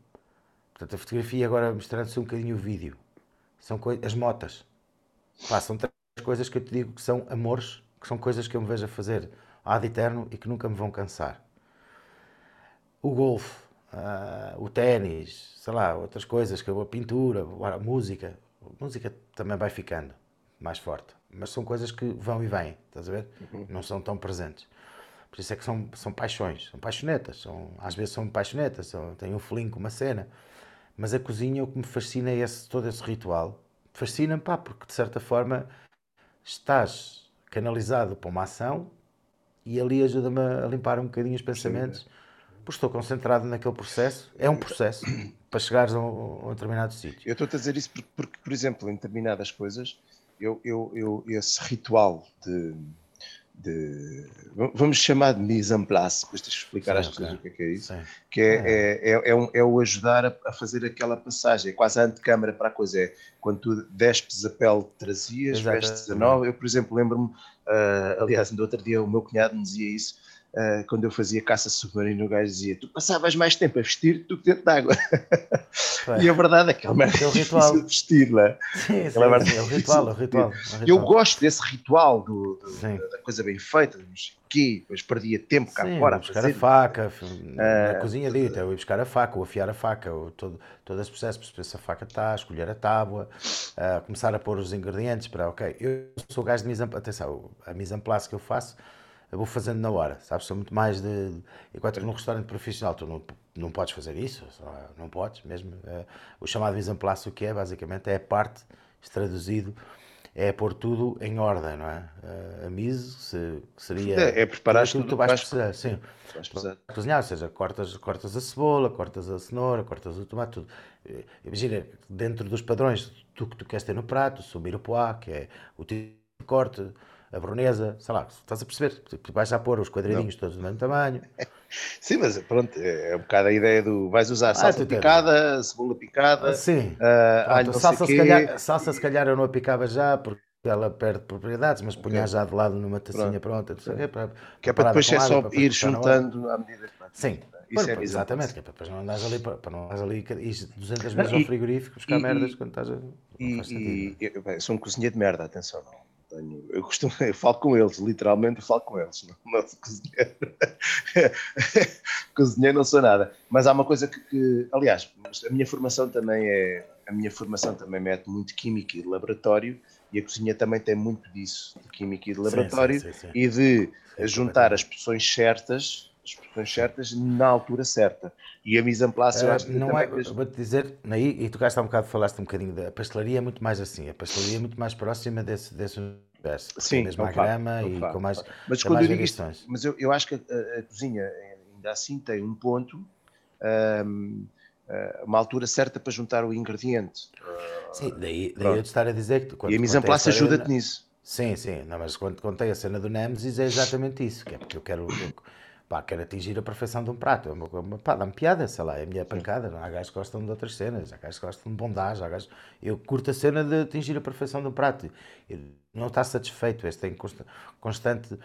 portanto a fotografia agora misturando-se um bocadinho o vídeo, são coi- as motas, três coisas que eu te digo que são amores, que são coisas que eu me vejo a fazer ad eterno e que nunca me vão cansar. O golfe, ah, o ténis, sei lá, outras coisas, que a pintura, a música. A música também vai ficando mais forte, mas são coisas que vão e vêm, estás a ver? Não são tão presentes. Por isso é que são, são paixões, são paixonetas, são, às vezes são paixonetas, são, têm um feeling com uma cena. Mas a cozinha, o que me fascina é esse, todo esse ritual. Fascina-me, pá, porque de certa forma estás canalizado para uma ação e ali ajuda-me a limpar um bocadinho os pensamentos, porque estou concentrado naquele processo. É um processo para chegares a um, a um determinado sítio. Eu estou a dizer isso porque, porque, por exemplo, em determinadas coisas, eu, eu, eu esse ritual de, de- vamos chamar de mise en place, depois tens de explicar Sim, às pessoas o que é, que é isso, Sim. que é, é, é, é um- é o ajudar a, a fazer aquela passagem, é quase a antecâmara para a coisa, é quando tu despes a pele que trazias, Exatamente. vestes a nova, eu por exemplo lembro-me, ah, aliás, no outro dia o meu cunhado me dizia isso, ah, quando eu fazia caça submarina, o gajo dizia: Tu passavas mais tempo a vestir do que dentro d'água. Pois. E a verdade é que é uma É o difícil ritual. de vestir, não é? Sim, sim, merda é o ritual, é o ritual. é o Eu ritual. gosto desse ritual do, do- da coisa bem feita, o quê, depois perdia tempo cá Sim, fora buscar fazer. a faca, na cozinha dita, eu ia buscar a faca, ou afiar a faca, ou todo, todo esse processo, perceber se a faca está, escolher a tábua, ah, começar a pôr os ingredientes para, ok, eu sou gajo de mise atenção, a mise en place que eu faço, eu vou fazendo na hora, sabes, sou muito mais de, enquanto que num restaurante profissional tu não, não podes fazer isso, não podes mesmo, eh, o chamado mise en place o que é, basicamente, é a parte, traduzido, é pôr tudo em ordem, não é? Eh, A mise se- seria... É, é preparar tudo que tudo tu vais precisar, sim Vais precisar. cozinhar, ou seja, cortas, cortas a cebola, cortas a cenoura, cortas o tomate, tudo. Eh, Imagina, dentro dos padrões do que tu queres ter no prato, o mirepoix, que é o tipo de corte, a brunesa, sei lá, estás a perceber? Tu vais já pôr os quadradinhos todos do mesmo tamanho. Sim, mas pronto, é um bocado a ideia do vais usar salsa tu tens- picada, cebola picada, Sim. ah, Pronto, alho a não salsa, se calhar, a salsa se calhar eu não a picava já, porque ela perde propriedades, mas punha Ok. já de lado numa tacinha pronta, não quê, para, Que é para depois é só ir juntando à medida que vai. Sim, Isso Para- é exatamente, que é para depois não andares ali, para, para não andares ali e ires 200 vezes Não, ao frigorífico buscar e- merdas quando estás a. não E, sentido. e eu, bem, sou um cozinheiro de merda, atenção, não. Tenho, eu costumo, eu falo com eles, literalmente eu falo com eles, não, não cozinheiro. cozinheiro não sou nada. Mas há uma coisa que, que, aliás, a minha formação também é, a minha formação também mete muito química e de laboratório, e a cozinha também tem muito disso, de química e de laboratório, sim, sim, sim, e de juntar as porções certas as porções certas na altura certa. E a mise en place, eu uh, acho que não é, vou-te dizer, aí, e tu gastaste um bocado, falaste um bocadinho da pastelaria, é muito mais assim, a pastelaria é muito mais próxima desse, desse universo. Sim, mesmo a grama e com mais, mas quando mais eu digo isto, mas eu, eu acho que a, a, cozinha ainda assim tem um ponto, um, ah, uma altura certa para juntar o ingrediente. Sim, daí, daí eu te estar a dizer que... E a mise en place ajuda-te nisso. Sim, sim, não, mas quando contei a cena do Nemesis é exatamente isso, que é porque eu quero... Eu, pá, quero atingir a perfeição de um prato. É uma, uma, pá, dá-me piada, sei lá, é a minha pancada. Não? Há gajos que gostam de outras cenas, há gajos que gostam de bondagem, há gajos... Eu curto a cena de atingir a perfeição de um prato. Eu não está satisfeito, este tem constante,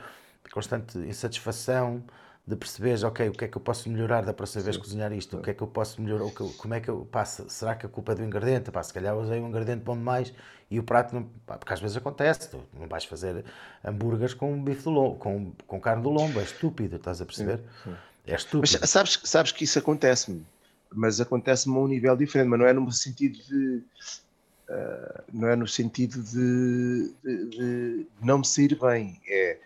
constante insatisfação de perceberes, ok, o que é que eu posso melhorar da próxima vez cozinhar isto, o que é que eu posso melhorar, como é que eu, pá, será que a culpa é do ingrediente, pá, se calhar usei um ingrediente bom demais e o prato, não, pá, porque às vezes acontece, tu não vais fazer hambúrgueres com bife do lombo, com, com carne do lombo, é estúpido, estás a perceber? Sim, sim. É estúpido. Mas sabes, sabes que isso acontece-me, mas acontece-me a um nível diferente, mas não é no sentido de... Uh, não é no sentido de, de, de não me sair bem, é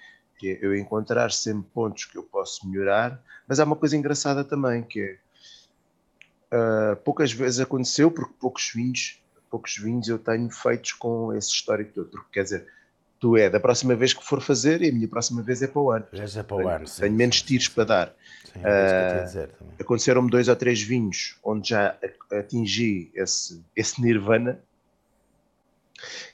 que é eu encontrar sempre pontos que eu posso melhorar, mas há uma coisa engraçada também, que é uh, poucas vezes aconteceu, porque poucos vinhos, poucos vinhos eu tenho feitos com esse histórico todo, porque quer dizer, tu é da próxima vez que for fazer e a minha próxima vez é para o ano. Já é para o ano, sim, Tenho menos tiros para dar. Sim, é uh, Aconteceram-me dois ou três vinhos onde já atingi esse, esse nirvana,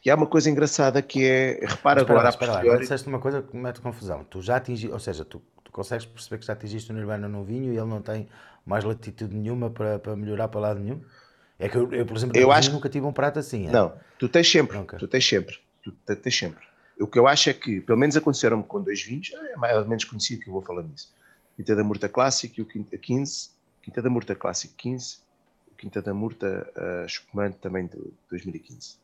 e há uma coisa engraçada que é, repara agora lá, a posteriori... Disseste uma coisa que me mete confusão. Tu já atingiste, ou seja, tu, tu consegues perceber que já atingiste o Nirvana no vinho e ele não tem mais latitude nenhuma para, para melhorar para lado nenhum? É que eu, eu por exemplo, eu acho... nunca tive um prato assim. É? Não, tu tens sempre, nunca. tu tens sempre, tu tens sempre. O que eu acho é que, pelo menos aconteceram-me com dois vinhos, é mais ou menos conhecido que eu vou falar nisso. Quinta da Murta Clássico e o Quinta 15, Quinta da Murta Clássico 15, o Quinta da Murta uh, Espumante também de 2015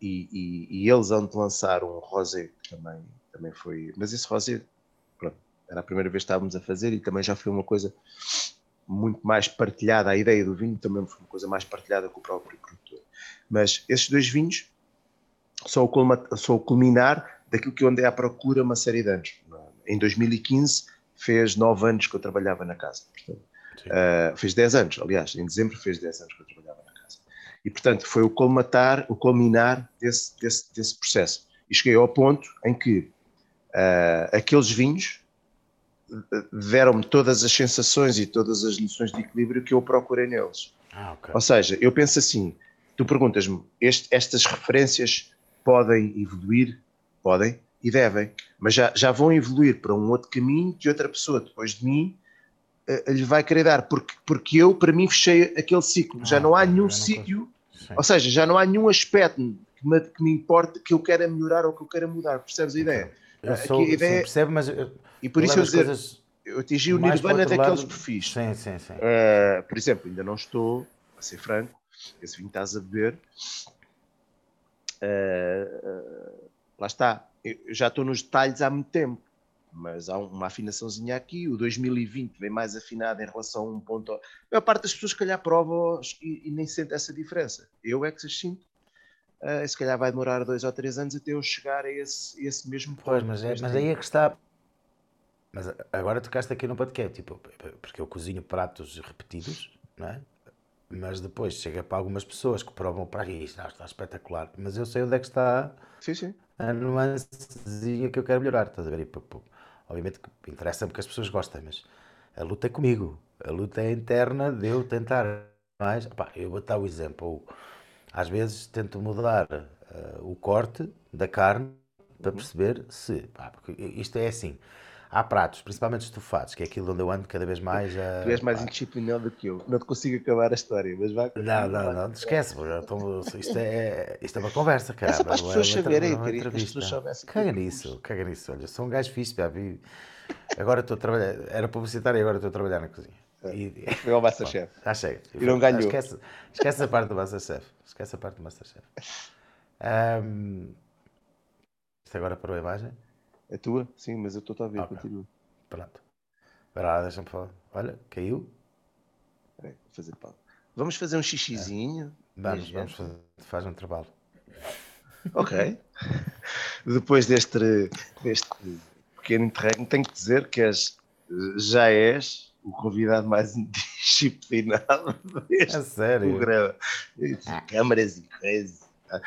e, e, e eles onde lançaram um rosé que também, também foi. Mas esse rosé, pronto, era a primeira vez que estávamos a fazer e também já foi uma coisa muito mais partilhada. A ideia do vinho também foi uma coisa mais partilhada com o próprio produtor. Mas esses dois vinhos são o, são o culminar daquilo que eu andei à procura uma série de anos. Em 2015 fez nove anos que eu trabalhava na casa. Portanto, uh, fez 10 anos, aliás, em dezembro fez 10 anos que eu trabalhava. E, portanto, foi o colmatar, o culminar desse, desse, desse processo. E cheguei ao ponto em que uh, aqueles vinhos eh, deram-me todas as sensações e todas as lições de equilíbrio que eu procurei neles. Ah, okay. Ou seja, eu penso assim: tu perguntas-me, estas referências podem evoluir? Podem e devem, mas já, já vão evoluir para um outro caminho que outra pessoa depois de mim lhe vai querer dar, porque, porque eu, para mim, fechei aquele ciclo. Ah, já não há nenhum sítio, ou seja, já não há nenhum aspecto que me, que me importe que eu queira melhorar ou que eu queira mudar. Percebes a ideia? Eu sou, Aqui, a ideia... Sim, percebo, mas eu, e por isso eu dizer, coisas... eu atingi o nirvana daqueles lado... perfis. Sim, sim, sim. Uh, por exemplo, ainda não estou, a ser franco, esse vinho estás a beber. Uh, uh, lá está, eu já estou nos detalhes há muito tempo mas há uma afinaçãozinha aqui. O 2020 vem mais afinado em relação a um ponto. A maior parte das pessoas, se calhar, prova e, e nem sente essa diferença. Eu é que sinto. Uh, se calhar vai demorar dois ou três anos até eu chegar a esse, esse mesmo ponto. Pois, mas, é, mas aí é que está. Mas agora tocaste aqui no podcast, tipo, porque eu cozinho pratos repetidos, não é? Mas depois chega para algumas pessoas que provam para aqui, isto está espetacular. Mas eu sei onde é que está sim, sim. a nuancezinha que eu quero melhorar, estás a ver? E, Obviamente que interessa-me que as pessoas gostem, mas a luta é comigo. A luta é interna de eu tentar mais. Eu vou dar o exemplo. Às vezes tento mudar uh, o corte da carne para perceber se. Pá, porque isto é assim. Há pratos, principalmente estufados, que é aquilo onde eu ando cada vez mais. A, tu és mais indisciplinado do que eu. Não te consigo acabar a história, mas vai. Não, não, não, esquece. Então, isto, é, isto é uma conversa, cara. É para as pessoas é saberem, queria que as pessoas soubessem. Caga nisso, caga nisso. Olha, sou um gajo fixe, vi. Agora estou a trabalhar. Era publicitário e agora estou a trabalhar na cozinha. É. E, Foi ao Masterchef. Já chega. E não ganhou. Esquece, esquece a parte do Masterchef. Esquece a parte do Masterchef. Um, Isto agora parou a imagem? É tua? Sim, mas eu estou a ver, Ok. continua. Pronto. Espera deixa-me falar. Olha, caiu. Peraí, vou fazer pausa. Vamos fazer um xixizinho. Vamos, Desde vamos já. fazer. Faz um trabalho. Ok. Depois deste, deste pequeno interregno, tenho que dizer que és, já és o convidado mais indisciplinado deste A sério. programa. Câmaras e coisas. Ah,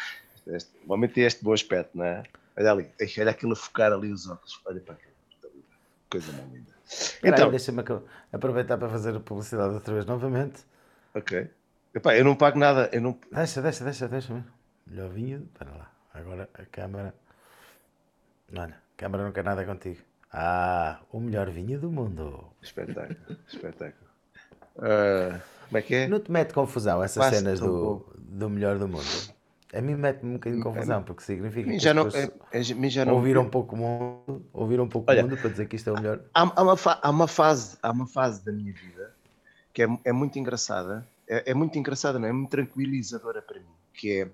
este- homem tem este bom aspecto, não é? Olha ali, olha aquilo a focar ali os óculos. Olha para aquilo. Coisa mais linda. Então, deixa-me aproveitar para fazer a publicidade outra vez novamente. ok. Epá, eu não pago nada. Eu não... Deixa, deixa, deixa, deixa-me. Melhor vinho. Espera lá. Agora a câmara. Olha, a câmara não quer nada contigo. Ah, o melhor vinho do mundo. Espetáculo. Espetáculo. Ah, como é que é? Não te mete confusão essas Passa cenas do, bom. do melhor do mundo? A mim mete-me um bocadinho de confusão, porque significa que já não, é- é- já não ouviram um pouco o mundo, ouviram um pouco Olha, mundo para dizer que isto é o melhor. há, há uma há uma fase há uma fase da minha vida que é, é muito engraçada é, é muito engraçada não é? é muito tranquilizadora para mim que é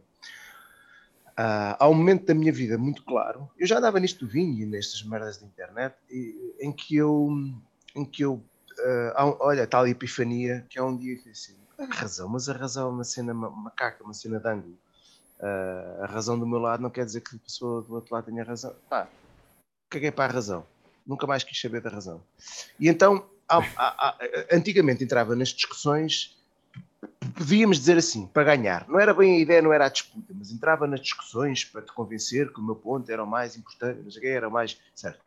ah, há um momento da minha vida muito claro eu já andava nisto do vinho e nestas merdas da internet e- em que eu em que eu ah, um- olha tal epifania que há um dia que assim, a razão mas a razão é uma cena ma- macaca uma cena de ângulo Ah, a razão do meu lado não quer dizer que a pessoa do outro lado tenha razão pá, caguei para a razão. Nunca mais quis saber da razão. E então, há- há- há- antigamente entrava nas discussões, podíamos dizer assim, para ganhar. Não era bem a ideia, não era a disputa, mas entrava nas discussões para te convencer que o meu ponto era o mais importante, quê, era o mais. Certo.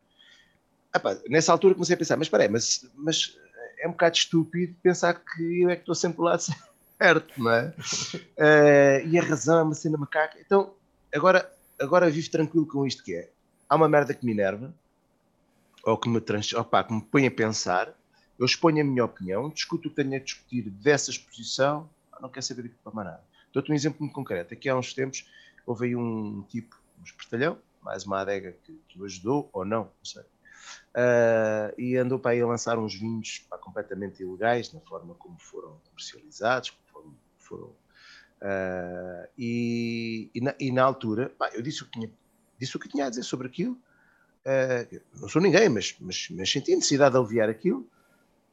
Epá, nessa altura comecei a pensar, mas espera mas, mas é um bocado estúpido pensar que eu é que estou sempre do lado certo, não é? Eh, e a razão é uma cena macaca. Então, agora, agora vivo tranquilo com isto que é. Há uma merda que me enerva, ou que me, trans, opá, que me põe a pensar, eu exponho a minha opinião, discuto o que tenho a discutir dessa exposição, ah, não quero saber de para nada. Dou-te um exemplo muito concreto. Aqui há uns tempos houve aí um tipo, um espertalhão, mais uma adega que, que o ajudou, ou não, não sei. Ah, e andou para aí a lançar uns vinhos pá, completamente ilegais na forma como foram comercializados, foram. ah, e, e na, e na altura, pá, eu disse o, que tinha, disse o que tinha a dizer sobre aquilo. Ah, não sou ninguém, mas, mas, mas senti a necessidade de aliviar aquilo.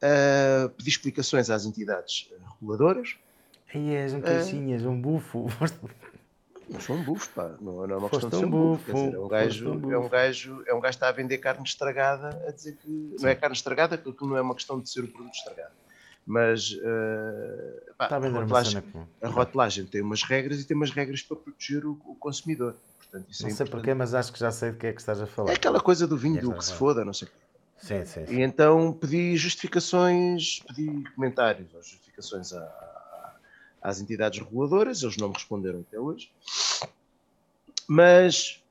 ah, pedi explicações às entidades reguladoras. Aí és um É. caixinhas, um bufo. Não sou um bufo, pá. Não, não é uma Foste questão de ser um bufo. Quer bufo, dizer, é um gajo, um é um gajo, é um gajo que está a vender carne estragada a dizer que não é carne estragada, porque não é uma questão de ser o produto estragado. Mas ah, pá, Está a rotulagem, a rotelagem tem umas regras e tem umas regras para proteger o, o consumidor. Portanto, isso Não é sei porquê, mas acho que já sei de que é que estás a falar. É aquela coisa do vinho É, do tá que se foda, não sei o quê. Sim, sim, sim. E então pedi justificações, pedi comentários ou justificações às entidades reguladoras, eles não me responderam até hoje. Mas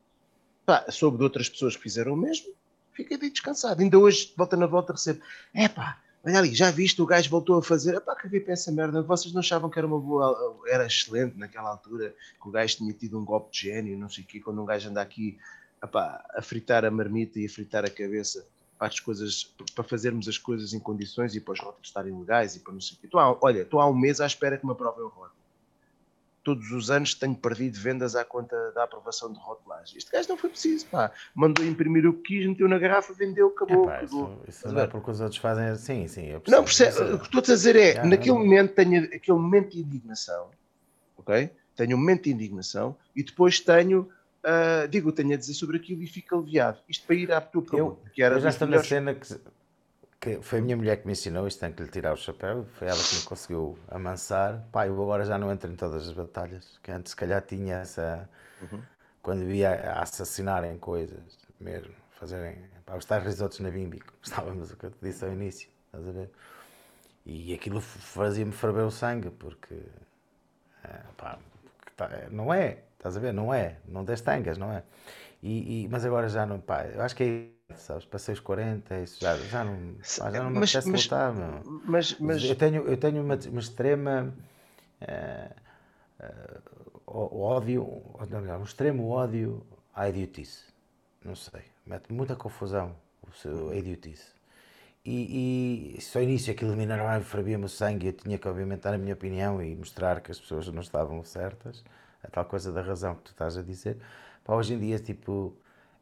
pá, soube de outras pessoas que fizeram o mesmo, fiquei descansado. Ainda hoje, de volta na volta, recebo: é pá, olha ali, já viste, o gajo voltou a fazer. Epá, caguei para essa merda. Vocês não achavam que era uma boa, era excelente naquela altura, que o gajo tinha tido um golpe de gênio, não sei o quê, quando um gajo anda aqui epá, a fritar a marmita e a fritar a cabeça para as coisas, para fazermos as coisas em condições e para os rótulos estarem legais e para não sei o quê. Estou há- olha, estou há um mês à espera que me aprovem o rótulo. Todos os anos tenho perdido vendas à conta da aprovação de rotulagem. Este gajo não foi preciso, pá. Mandou imprimir o que quis, meteu na garrafa, vendeu, acabou. Epá, acabou. isso, isso não é porque os outros fazem. Sim, sim. Eu Não, percebo, o que estou a dizer é, naquele não- momento tenho aquele momento de indignação, ok? Tenho um momento de indignação e depois tenho, ah, digo, tenho a dizer sobre aquilo e fico aliviado. Isto para ir à tua pergunta, que era Eu já estou na melhores- cena que, que foi a minha mulher que me ensinou, isto tem que lhe tirar o chapéu, foi ela que me conseguiu amansar. Pá, eu agora já não entro em todas as batalhas, que antes se calhar tinha essa. Uhum. Quando via assassinarem coisas mesmo, fazerem. Pá, os tais risotos na Bimbi, que gostávamos o que eu te disse ao início, estás a ver? E aquilo fazia-me ferver o sangue, porque. eh, pá, tá- não é, estás a ver? Não é, não des tangas, não é? E, e- mas agora já não, pá, eu acho que é, sabes, passei os 40, isso já, já não, pá, já não me Mas- apetece mas- lutar, meu. Mas, mas Eu tenho, eu tenho uma, uma extrema eh, ó- ódio, não, um extremo ódio à idiotice. Não sei, mete muita confusão o seu, a idiotice. E, e só início aquilo minerava, fervia-me o sangue, eu tinha que obviamente dar a minha opinião e mostrar que as pessoas não estavam certas, a tal coisa da razão que tu estás a dizer. Pá, hoje em dia, tipo,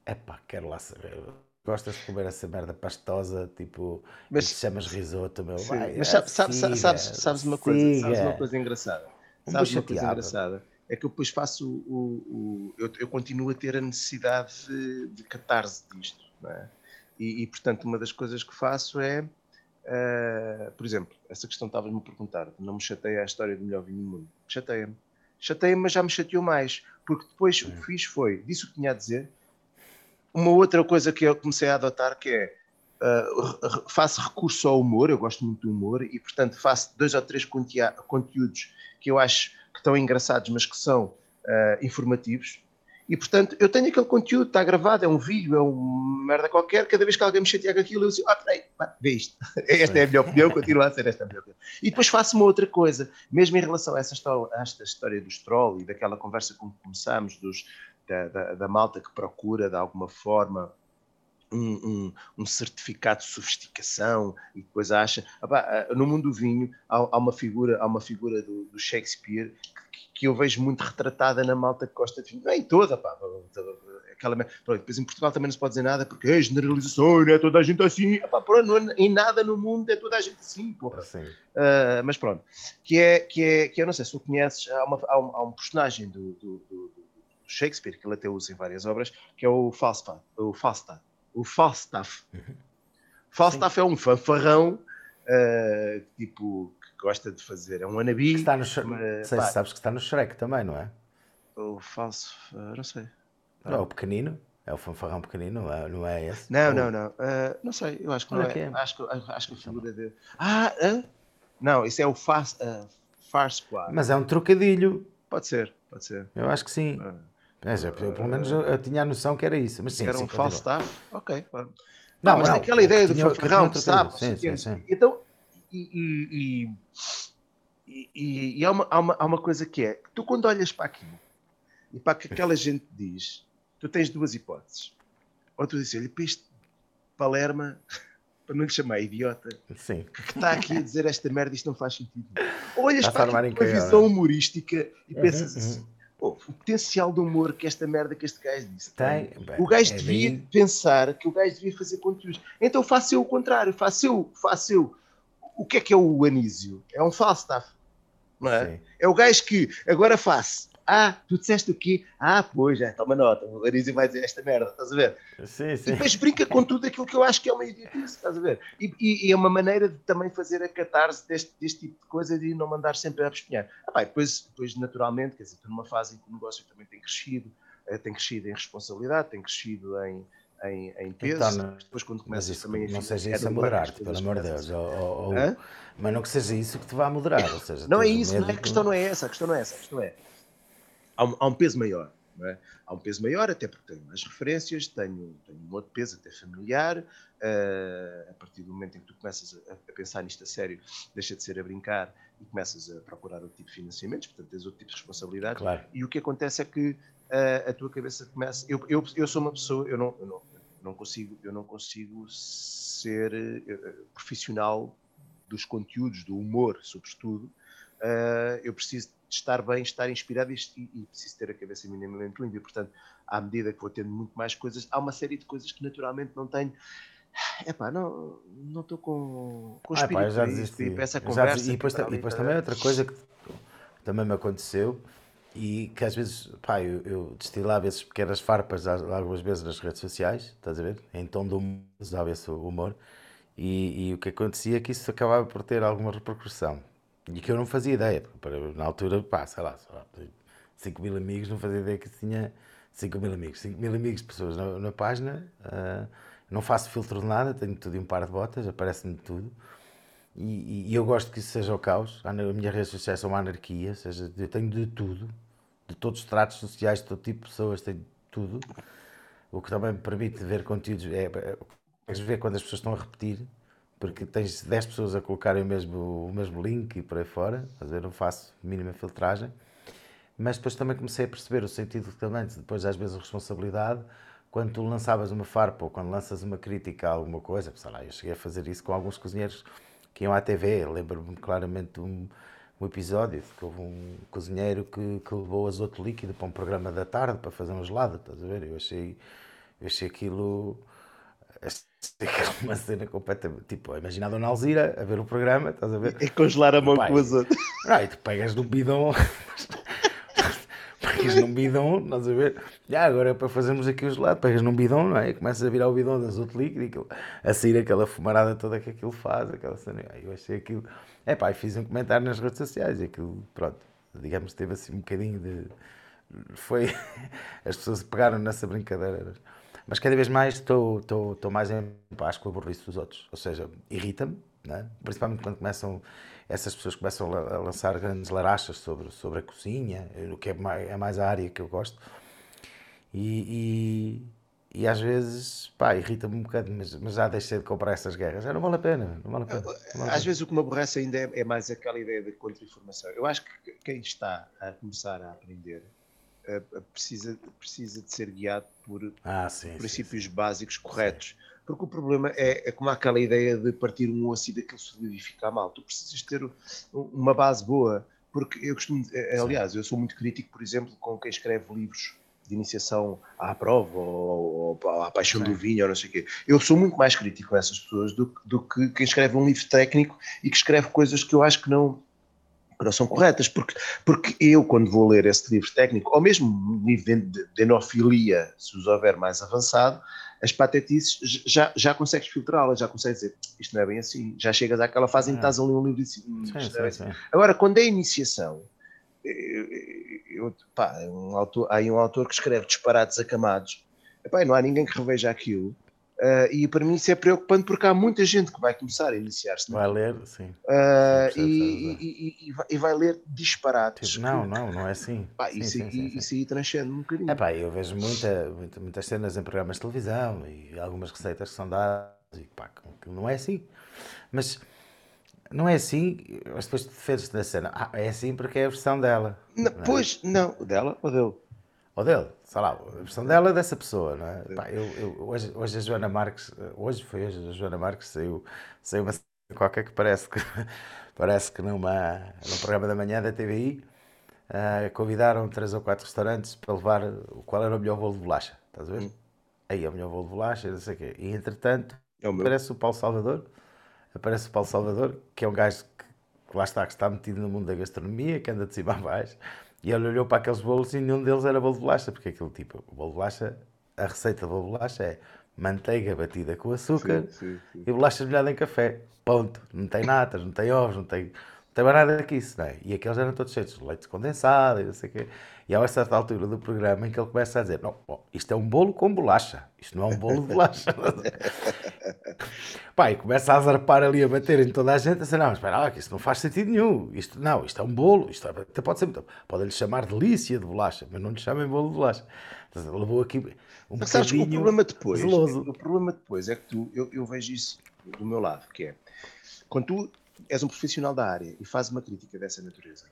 epá, quero lá saber. Gostas de comer essa merda pastosa, tipo, Mas- e te chamas risoto, meu. Sim, Vai, mas é, sabe- sabe- siga, sabes, sabes uma coisa, sabes siga. uma coisa engraçada. Um Sabes uma coisa engraçada? É que eu depois faço o. o- o- eu, eu continuo a ter a necessidade de, de catarse disto. Não é? e, e, portanto, uma das coisas que faço é. eh, por exemplo, essa questão estavas-me a perguntar, não me chateia a história do melhor vinho do mundo. Chateia-me. Chateia-me, mas já me chateou mais. Porque depois o que fiz foi, disse o que tinha a dizer. Uma outra coisa que eu comecei a adotar que é Uh, faço recurso ao humor, eu gosto muito do humor, e portanto faço dois ou três conteúdos que eu acho que estão engraçados, mas que são uh, informativos. E portanto, eu tenho aquele conteúdo, está gravado, é um vídeo, é uma merda qualquer. Cada vez que alguém me chateia com aquilo, eu digo: Ah, peraí, vê isto. Esta é a minha opinião, continua a ser esta a minha opinião. E depois faço uma outra coisa, mesmo em relação a essa história, a esta história do stroll e daquela conversa com que começámos, dos, da, da, da malta que procura de alguma forma um, um- um certificado de sofisticação e depois acha. Ah pá, ah, no mundo do vinho há, há uma figura há uma figura do, do Shakespeare que, que eu vejo muito retratada na malta que gosta de vinho. Nem toda pá, aquela pronto, depois em Portugal também não se pode dizer nada porque é generalização não é toda a gente assim. Ah, pá, pronto, não é- em nada no mundo é toda a gente assim porra. Uh, mas pronto, que é, que é, que eu não sei se tu conheces, há, uma- há um, há um personagem do, do- do- Shakespeare que ele até usa em várias obras, que é o Falstaff, o Falstaff, o Falstaff. Falstaff é um fanfarrão, uh, tipo, que gosta de fazer, é um anabi, está no Shrek. Não sei sabes que está no Shrek também, não é? o falso, uh, não sei. Não é o pequenino? É o fanfarrão pequenino, não é, não é esse? Não, Ou- não, não, uh, não sei, eu acho que Olha não é, é. acho que, acho que a figura de... Ah, hã? não, isso é o Far, uh, Far Squad, Mas é um trocadilho. pode ser, pode ser. Eu acho que sim. Ah. Mas, eu, pelo menos eu, eu tinha a noção que era isso. Mas sim, era sim, um continua. Falstaff, ok. claro. Não, Não, mas não, naquela ideia do fanfarrão, tinha sabe? Sim, sim, sim. Então, e, e, e, e- há, uma, há, uma, há uma coisa que é, tu quando olhas para aquilo e para o que aquela gente diz, tu tens duas hipóteses. Ou tu dizes, olha, para este Palerma, para não lhe chamar idiota, Sim. que está aqui a dizer esta merda, isto não faz sentido. Ou olhas para aquilo com uma visão é? humorística e pensas Uhum, assim, "Pô, o potencial de humor que esta merda que este gajo disse Tem. bem, o gajo é devia daí- pensar que o gajo devia fazer conteúdos. Então faço eu o contrário, faço eu, faço eu. O que é que é o Anísio? É um Falstaff, não é? Sim. É o gajo que agora faço. Ah, tu disseste o quê? Ah, pois, já, toma nota, o Anísio vai dizer esta merda, estás a ver? Sim, E sim. depois brinca com tudo aquilo que eu acho que é uma idiotice, estás a ver? E, e- e é uma maneira de também fazer a catarse deste, deste tipo de coisa de não mandar sempre a espinhar. Ah, pá, e depois, depois, naturalmente, quer dizer, estou numa fase em que o negócio também tem crescido, eh, tem crescido em responsabilidade, tem crescido em, em, em peso. Então, depois, quando começas isso, também a não seja isso a bem moderar-te, pelo amor de Deus. Ou, ou- mas não que seja isso que te vá moderar. Ou seja, Não é isso, não é? a que- questão não é essa, a questão não é essa, a questão é. Há um, há um peso maior, não é? Há um peso maior, até porque tenho mais referências, tenho, tenho um outro peso até familiar. eh, a partir do momento em que tu começas a, a pensar nisto a sério, deixa de ser a brincar e começas a procurar outro tipo de financiamentos, portanto tens outro tipo de responsabilidades. Claro. E o que acontece é que eh, a tua cabeça começa. Eu, eu, eu sou uma pessoa, eu não, eu não, não consigo, eu não consigo ser eh, profissional dos conteúdos, do humor, sobretudo. Eh, eu preciso estar bem, estar inspirado e, e preciso ter a cabeça minimamente limpa. E, portanto, à medida que vou tendo muito mais coisas, há uma série de coisas que naturalmente não tenho. Epá, não não estou com, com Ah, pá, espírito já desisti. e para essa conversa. E depois, e depois também outra coisa que também me aconteceu e que às vezes, pá, eu, eu destilava esses pequenas farpas algumas vezes nas redes sociais, estás a ver? Em tom de humor, usava esse humor. E, e o que acontecia é que isso acabava por ter alguma repercussão. E que eu não fazia ideia. porque Na altura, pá, sei lá, sei lá 5 mil amigos, não fazia ideia que tinha 5 mil amigos. 5 mil amigos, pessoas na, na página. ah, não faço filtro de nada, tenho tudo em um par de botas, aparece-me tudo. E, e- e eu gosto que isso seja o caos. A minhas redes sociais são uma anarquia, ou seja, eu tenho de tudo, de todos os tratos sociais, de todo tipo de pessoas, tenho de tudo. O que também me permite ver conteúdos. É, é, consegues ver quando as pessoas estão a repetir, porque tens 10 pessoas a colocarem o mesmo, o mesmo link e por aí fora, às vezes não faço mínima filtragem. Mas depois também comecei a perceber o sentido também, depois às vezes a responsabilidade, quando tu lançavas uma farpa ou quando lanças uma crítica a alguma coisa, sei lá, eu cheguei a fazer isso com alguns cozinheiros que iam à TV, lembro-me claramente de um, um episódio que houve um cozinheiro que, que levou azoto líquido para um programa da tarde para fazer um gelado, estás a ver? Eu achei, Eu achei aquilo. Aquilo uma cena completamente. Tipo, imagina a Dona Alzira a ver o programa, estás a ver? E congelar a mão com as outras. Não, e tu pegas no bidão. pegas num bidão, estás a ver? Já, agora é para fazermos aqui o gelado, pegas num bidão, não é? E começas a virar o bidão de azoto líquido e aquilo, a sair aquela fumarada toda que aquilo faz, aquela cena. Eu achei aquilo. É pá, fiz um comentário nas redes sociais e aquilo, pronto, digamos, teve assim um bocadinho de. Foi. As pessoas pegaram nessa brincadeira. Mas cada vez mais estou, estou, estou mais em paz com a burrice dos outros. Ou seja, irrita-me, é? principalmente quando começam essas pessoas começam a lançar grandes larachas sobre, sobre a cozinha, o que é mais, é mais a área que eu gosto. E, e, e às vezes, pá, irrita-me um bocado, mas, mas já deixei de comprar essas guerras. Já não vale a pena, não vale a pena. Vale a pena. Às vezes o que me aborrece ainda é, é mais aquela ideia de contra-informação. Eu acho que quem está a começar a aprender precisa, precisa de ser guiado por ah, sim, princípios sim, sim. básicos corretos. Porque o problema é, é como aquela ideia de partir um osso e daquilo solidificar mal. Tu precisas ter uma base boa. Porque eu costumo, eh, aliás, eu sou muito crítico, por exemplo, com quem escreve livros de iniciação à prova ou, ou à paixão Sim. do vinho ou não sei o quê. Eu sou muito mais crítico com essas pessoas do, do, que quem escreve um livro técnico e que escreve coisas que eu acho que não, que não são corretas, porque, porque eu, quando vou ler esse livro técnico, ou mesmo livro de, de, de enofilia, se os houver mais avançado, as patetices já, já consegues filtrá-las, já consegues dizer isto não é bem assim, já chegas àquela fase em que estás a ler um livro e dizes hum, é assim. Agora, quando é iniciação, eu, eu, pá, um autor, há aí um autor que escreve disparates acamados, epá, não há ninguém que reveja aquilo. Uh, e para mim isso é preocupante porque há muita gente que vai começar a iniciar-se. É? Vai ler, sim. Uh, sim e, e, e, vai, e, vai, ler disparates. Tipo, não, não, não é assim. Pá, sim, isso, sim, isso aí transcende um bocadinho. É eu vejo muita, muita, muitas cenas em programas de televisão e algumas receitas que são dadas e pá, não é assim. Mas não é assim, mas depois defendes da cena. Ah, é assim porque é a versão dela. Não, não é? Pois, não, dela ou dele? Ou dele, sei lá, a versão dela é dessa pessoa, não é? Pá, eu, eu, hoje, hoje a Joana Marques, hoje foi hoje a Joana Marques, saiu, saiu uma qualquer que parece que parece que numa, num programa da manhã da TVI uh, convidaram três ou quatro restaurantes para levar qual era o melhor bolo de bolacha, estás a ver? Hum. Aí é o melhor bolo de bolacha, não sei o quê. E entretanto é o aparece o Paulo Salvador, aparece o Paulo Salvador, que é um gajo que, que lá está, que está metido no mundo da gastronomia, que anda de cima a baixo e ele olhou para aqueles bolos e nenhum deles era bolo de bolacha, porque aquilo tipo, o bolo de bolacha, a receita do bolo de bolacha é manteiga batida com açúcar sim, sim, sim. e bolacha molhada em café. Ponto. Não tem natas, não tem ovos, não tem, não tem mais nada disso, não é? E aqueles eram todos cheios de leite condensado e não sei o quê. E há uma certa altura do programa em que ele começa a dizer: Não, isto é um bolo com bolacha, isto não é um bolo de bolacha. Pá, e começa a zarpar ali a bater em toda a gente, assim, não, espera lá, que isto não faz sentido nenhum, isto, não, isto é um bolo, isto é, até pode ser, podem-lhe chamar delícia de bolacha, mas não lhe chamem bolo de bolacha. Então, levou aqui um mas sabes, o problema depois, o problema depois é que tu, eu, eu vejo isso do meu lado, que é, quando tu és um profissional da área e fazes uma crítica dessa natureza,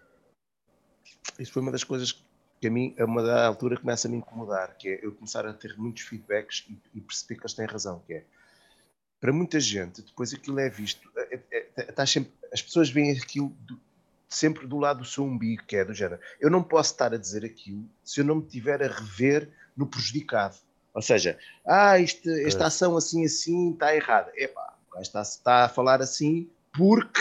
isso foi uma das coisas que a mim, a uma da altura, começa a me incomodar, que é eu começar a ter muitos feedbacks e, e perceber que eles têm razão, que é, para muita gente, depois aquilo é visto, é, é, é, sempre, as pessoas veem aquilo do, sempre do lado do seu umbigo, que é do género. Eu não posso estar a dizer aquilo se eu não me tiver a rever no prejudicado. Ou seja, ah, isto, esta é. ação assim assim está errada. Epá, está, está a falar assim porque,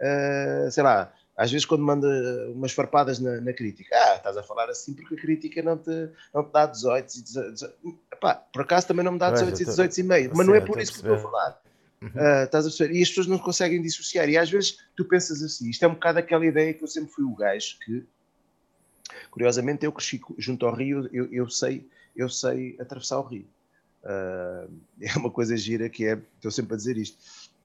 uh, sei lá, às vezes quando manda umas farpadas na, na, crítica, ah, estás a falar assim porque a crítica não te, não te dá 18 e 18. Epá, por acaso também não me dá 18 e 18 e meio, mas não é por isso que estou a falar. Uhum. Uh, estás a perceber? E as pessoas não conseguem dissociar. E às vezes tu pensas assim, isto é um bocado aquela ideia que eu sempre fui o gajo que, curiosamente, eu cresci junto ao rio, eu, eu sei, eu sei atravessar o rio. Uh, é uma coisa gira que é, estou sempre a dizer isto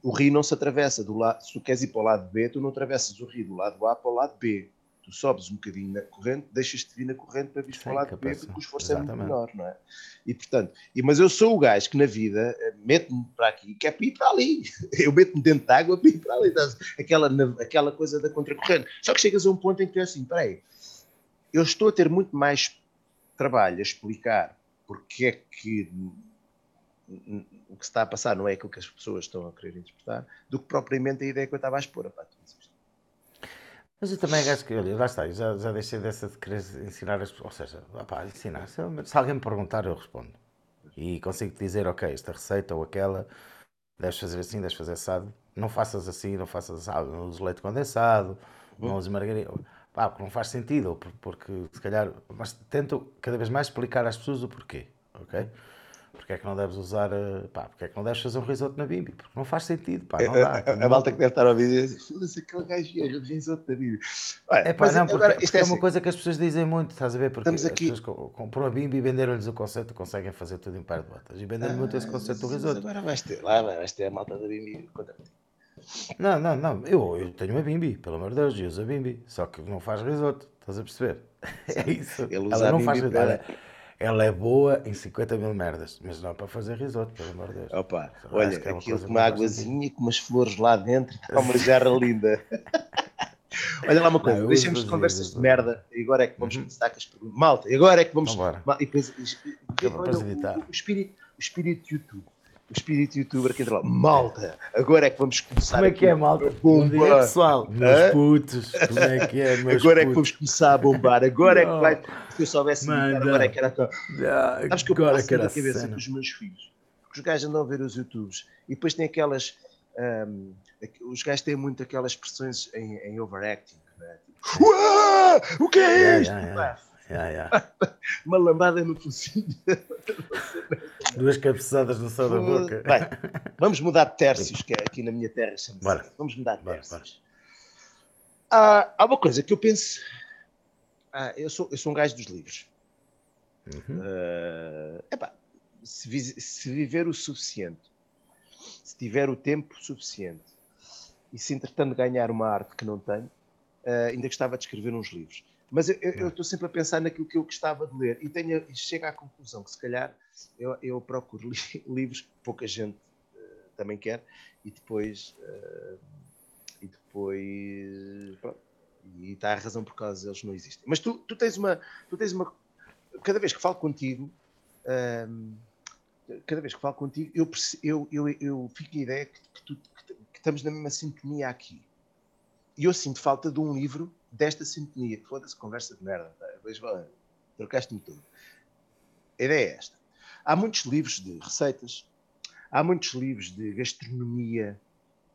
o rio não se atravessa do lado, se tu queres ir para o lado B, tu não atravessas o rio do lado A para o lado B. Tu sobes um bocadinho na corrente, deixas-te vir na corrente para vir para o lado B, porque o esforço Exatamente. é muito menor, não é? E portanto, e, mas eu sou o gajo que na vida eh, mete-me para aqui e quer para ir para ali. Eu meto-me dentro de água para ir para ali. Aquela, aquela coisa da contracorrente. Só que chegas a um ponto em que tu é assim, peraí, eu estou a ter muito mais trabalho a explicar porque é que o que se está a passar não é aquilo que as pessoas estão a querer interpretar, do que propriamente a ideia que eu estava a expor. Opá, mas eu também acho que, olha, lá está, já, já deixei dessa de querer ensinar as pessoas, ou seja, opá, ensinar, se, se alguém me perguntar eu respondo. e consigo te dizer, ok, esta receita ou aquela, deves fazer assim, deves fazer assado. Não faças assim, não faças assado, não uses leite condensado, não uses margarina. Pá, porque não faz sentido, porque se calhar. Mas tento cada vez mais explicar às pessoas o porquê, ok? Porque é que não deves usar, eh, pá, porque é que não deves fazer um risoto na bimbi? Porque não faz sentido, pá, não dá. A, a, a malta que deve estar a ouvir diz, foda-se aquele gajo velho, risoto na bimbi. É pá, não, porque, agora, porque é, é, uma assim. coisa que as pessoas dizem muito, estás a ver? Porque Estamos aqui... as pessoas compram a bimbi e venderam-lhes o conceito, conseguem fazer tudo em par de botas. E venderam ah, muito esse conceito do risoto. Agora vais ter, lá vais ter a malta da bimbi, conta não, não, não. Eu, eu tenho uma bimbi, pelo amor de Deus, eu uso a bimbi. Só que não faz risoto, estás a perceber? É isso. Ele usa ela não faz risoto. Ela, ela, é boa em 50 mil merdas, mas não para fazer risoto, pelo amor de Deus. Opa, Só olha, é aquilo com uma águazinha, com umas flores lá dentro, está uma jarra linda. Olha lá uma coisa, não, deixemos de conversas de merda e agora é que vamos uhum. começar com as perguntas. Malta, agora é que vamos. Então, e depois, olha, o, o, espírito, o espírito de YouTube o espírito youtuber que entra lá. Malta, agora é que vamos começar. Como é que é, malta? Bom dia, pessoal. Meus putos, como é que é? Meus agora putos. é que vamos começar a bombar. Agora é que vai. Se eu soubesse agora é que era. Não, Sabes que eu passo que na cabeça cena. dos meus filhos. Porque os gajos andam a ver os YouTubes e depois tem aquelas. Um, os gajos têm muito aquelas expressões em, em overacting. Né? Tipo, o que é yeah, isto? Yeah, yeah. Yeah, yeah. Uma lambada no focinho. Duas cabeçadas no céu da boca. Bem, vamos mudar de tercios, que é aqui na minha terra bora. Vamos mudar de tercios. Ah, há uma coisa que eu penso. Ah, eu, sou, eu sou um gajo dos livros. Uhum. Uh, epá, se, se viver o suficiente, se tiver o tempo suficiente e se entretanto ganhar uma arte que não tenho, uh, ainda gostava de escrever uns livros. Mas eu estou sempre a pensar naquilo que eu gostava de ler e, tenho, e chego à conclusão que se calhar eu, eu procuro li, livros que pouca gente uh, também quer e depois uh, e depois pronto, e está a razão por causa deles não existem. Mas tu, tu tens uma tu tens uma cada vez que falo contigo ehm, cada vez que falo contigo eu, eu, eu, eu fico a ideia que, que, tu, que, que estamos na mesma sintonia aqui e eu sinto falta de um livro desta sintonia. Foda-se, conversa de merda. Tá? Trocaste-me tudo. A ideia é esta. Há muitos livros de receitas, há muitos livros de gastronomia,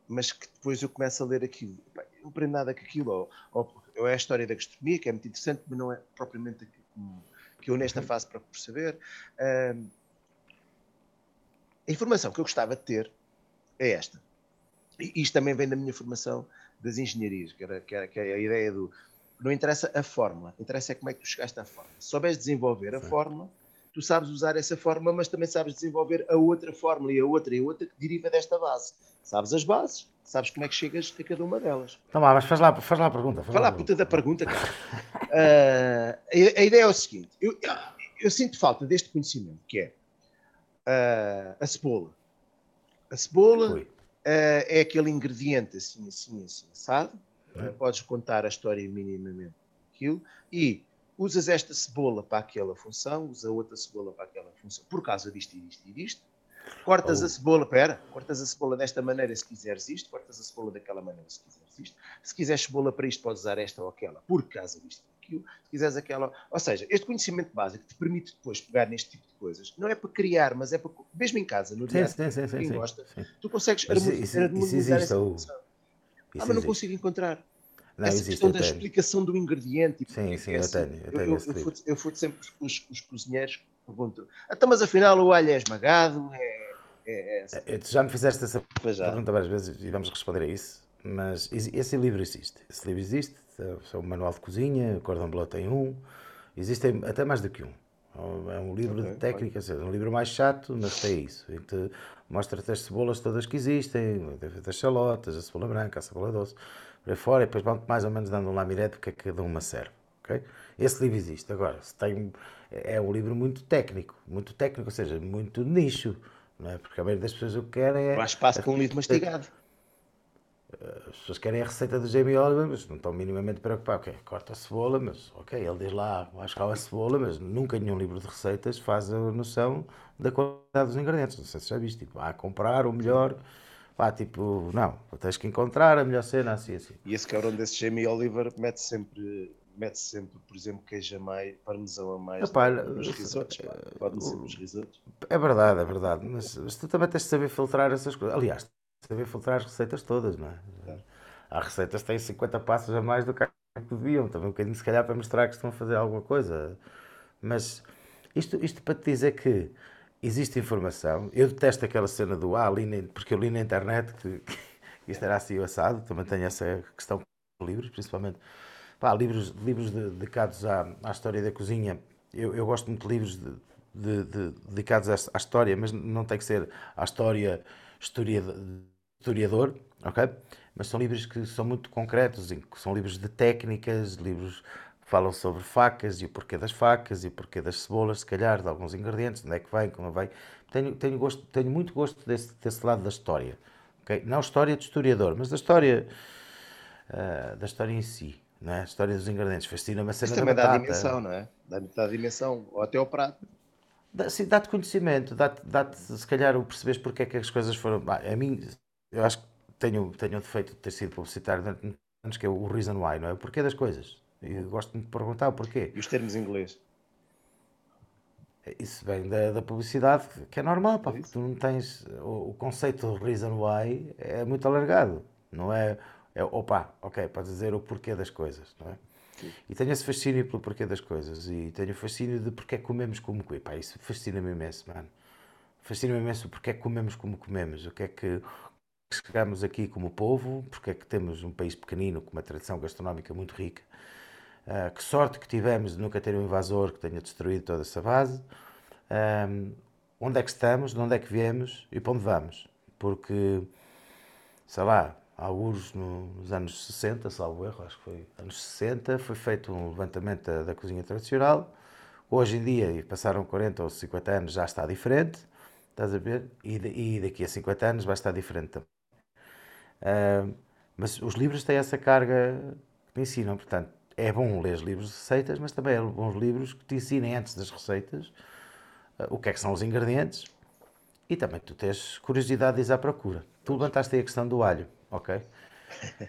mas que depois eu começo a ler aquilo. Eu não aprendo nada com aquilo. Ou, ou, ou, é a história da gastronomia, que é muito interessante, mas não é propriamente aquilo que eu nesta uhum. fase saber. Uh, a informação que eu gostava de ter é esta. E isto também vem da minha formação das engenharias, que, era, que, era, que é a ideia do. Não interessa a fórmula, interessa é como é que tu chegaste à fórmula. Se souberes desenvolver a fórmula, tu sabes usar essa fórmula, mas também sabes desenvolver a outra fórmula e a outra e a outra que deriva desta base. Sabes as bases, sabes como é que chegas a cada uma delas. Então lá, mas faz lá, faz lá a pergunta. Faz, lá a puta da pergunta, cara. uh, a, a, ideia é o seguinte: eu, eu, sinto falta deste conhecimento, que é uh, a cebola. A cebola uh, é aquele ingrediente assim, assim, assim, sabe? Uh, podes contar a história minimamente aquilo e usas esta cebola para aquela função, usa outra cebola para aquela função, por causa disto e disto e disto. Cortas oh. a cebola, pera, cortas a cebola desta maneira se quiseres isto, cortas a cebola daquela maneira se quiseres isto. Se quiseres cebola para isto, podes usar esta ou aquela, por causa disto aquilo, se quiseres aquela. Ou seja, este conhecimento básico te permite depois pegar neste tipo de coisas. Não é para criar, mas é para. Mesmo em casa, no dia sim, sim, sim, quem gosta, tu consegues mas isso, isso existe, ou... Ah, mas não consigo encontrar. Não, essa questão da explicação do ingrediente. Sim, sim, eu tenho. Eu, tenho eu, eu, fui, eu sempre os, os cozinheiros perguntam: então, mas afinal o alho é esmagado? É, é, é, é já me fizeste essa pergunta várias vezes e vamos responder a isso. Mas esse livro existe. Esse livro existe. É o manual de cozinha, o Cordon Bleu tem um. Existem até mais do que um. É um livro okay, de técnicas, é um livro mais chato, mas tem isso. Mostra-te as cebolas todas que existem, as chalotas, a cebola branca, a cebola doce, por aí fora, e depois vão mais ou menos dando um lamirete porque é que cada uma serve. Okay? Esse livro existe. Agora, tem, é um livro muito técnico, muito técnico, ou seja, muito nicho, não é? porque a maioria das pessoas o que querem é. Mais espaço com um livro mastigado. As pessoas querem a receita do Jamie Oliver, mas não estão minimamente preocupados. Ok, corta a cebola, mas ok, ele diz lá, acho que há a cebola, mas nunca nenhum livro de receitas faz a noção da qualidade dos ingredientes. Não sei se já viste, tipo, a comprar o melhor, pá, tipo, não, tens que encontrar a melhor cena, assim, assim. E esse cabrão desse Jamie Oliver mete sempre mete sempre, por exemplo, queijo a mais, parmesão a mais Epá, nos risotos. Pode ser nos risotos. É verdade, é verdade. Mas, mas, tu também tens de saber filtrar essas coisas. Aliás, saber filtrar as receitas todas, não é? Claro. Há receitas que têm 50 passos a mais do que deviam. Também um bocadinho, se calhar, para mostrar que estão a fazer alguma coisa. Mas isto, isto para te dizer que existe informação. Eu detesto aquela cena do ah, li porque eu li na internet que, que isto era assim assado. Também tenho essa questão com livros, principalmente. Pá, livros, livros dedicados à, à história da cozinha. Eu, eu gosto muito de livros de, de, de, dedicados à, à, história, mas não tem que ser à história historiador, ok? Mas são livros que são muito concretos, são livros de técnicas, livros falam sobre facas e o porquê das facas e o porquê das cebolas, se calhar, de alguns ingredientes, onde é que vem, como vem. Tenho, tenho, gosto, tenho muito gosto desse, desse lado da história. Okay? Não história de historiador, mas da história, uh, da história em si. Não é? A história dos ingredientes. Fascina-me a cena Isto também dá dimensão, não é? Dá-te dá dimensão, ou até ao prato. Dá, sim, dá-te conhecimento, dá-te, dá se calhar, o perceberes porque é que as coisas foram. a mim, eu acho que tenho, tenho o defeito de ter sido publicitário durante anos, que é o reason why, não é? O porquê das coisas. Eu gosto de perguntar o porquê. E os termos em inglês? Isso vem da, da publicidade, que é normal, pá, é porque tu não tens. O, o, conceito de reason why é muito alargado, não é? é opa, ok, podes dizer o porquê das coisas, não é? Sim. E tenho esse fascínio pelo porquê das coisas e tenho o fascínio de porque é que comemos como comemos. Pá, isso fascina-me imenso, mano. Fascina-me imenso porque é que comemos como comemos, o que é que chegamos aqui como povo, porque é que temos um país pequenino com uma tradição gastronómica muito rica Uh, que sorte que tivemos de nunca ter um invasor que tenha destruído toda essa base. Um, onde é que estamos, de onde é que viemos e para onde vamos? Porque, sei lá, alguns nos anos 60, salvo erro, acho que foi anos 60, foi feito um levantamento da, da cozinha tradicional. Hoje em dia, e passaram 40 ou 50 anos, já está diferente, estás a ver? E, e daqui a 50 anos vai estar diferente também. Mas os livros têm essa carga que ensinam, portanto, é bom ler livros de receitas, mas também é bons livros que te ensinem antes das receitas uh, o que é que são os ingredientes e também tu tens curiosidade de ir à procura. Tu levantaste aí a questão do alho, ok?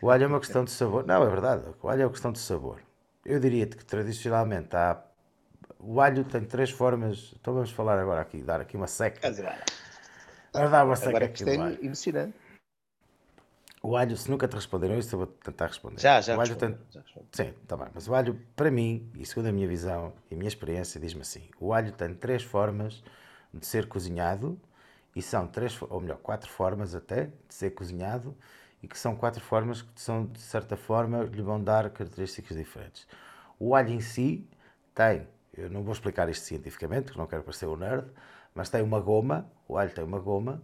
O alho é uma questão de sabor. Não, é verdade, o alho é uma questão de sabor. Eu diria-te que tradicionalmente há... o alho tem três formas. Então vamos falar agora aqui, dar aqui uma seca. Vamos dar uma seca agora aqui. Agora é emocionante. O alho, se nunca te responderam isso, eu vou tentar responder. Já, já. O alho tem... já Sim, está bem. Mas o alho, para mim, e segundo a minha visão e a minha experiência, diz-me assim: o alho tem três formas de ser cozinhado, e são três, ou melhor, quatro formas até de ser cozinhado, e que são quatro formas que são, de certa forma, lhe vão dar características diferentes. O alho em si tem, eu não vou explicar isto cientificamente, porque não quero parecer um nerd, mas tem uma goma, o alho tem uma goma,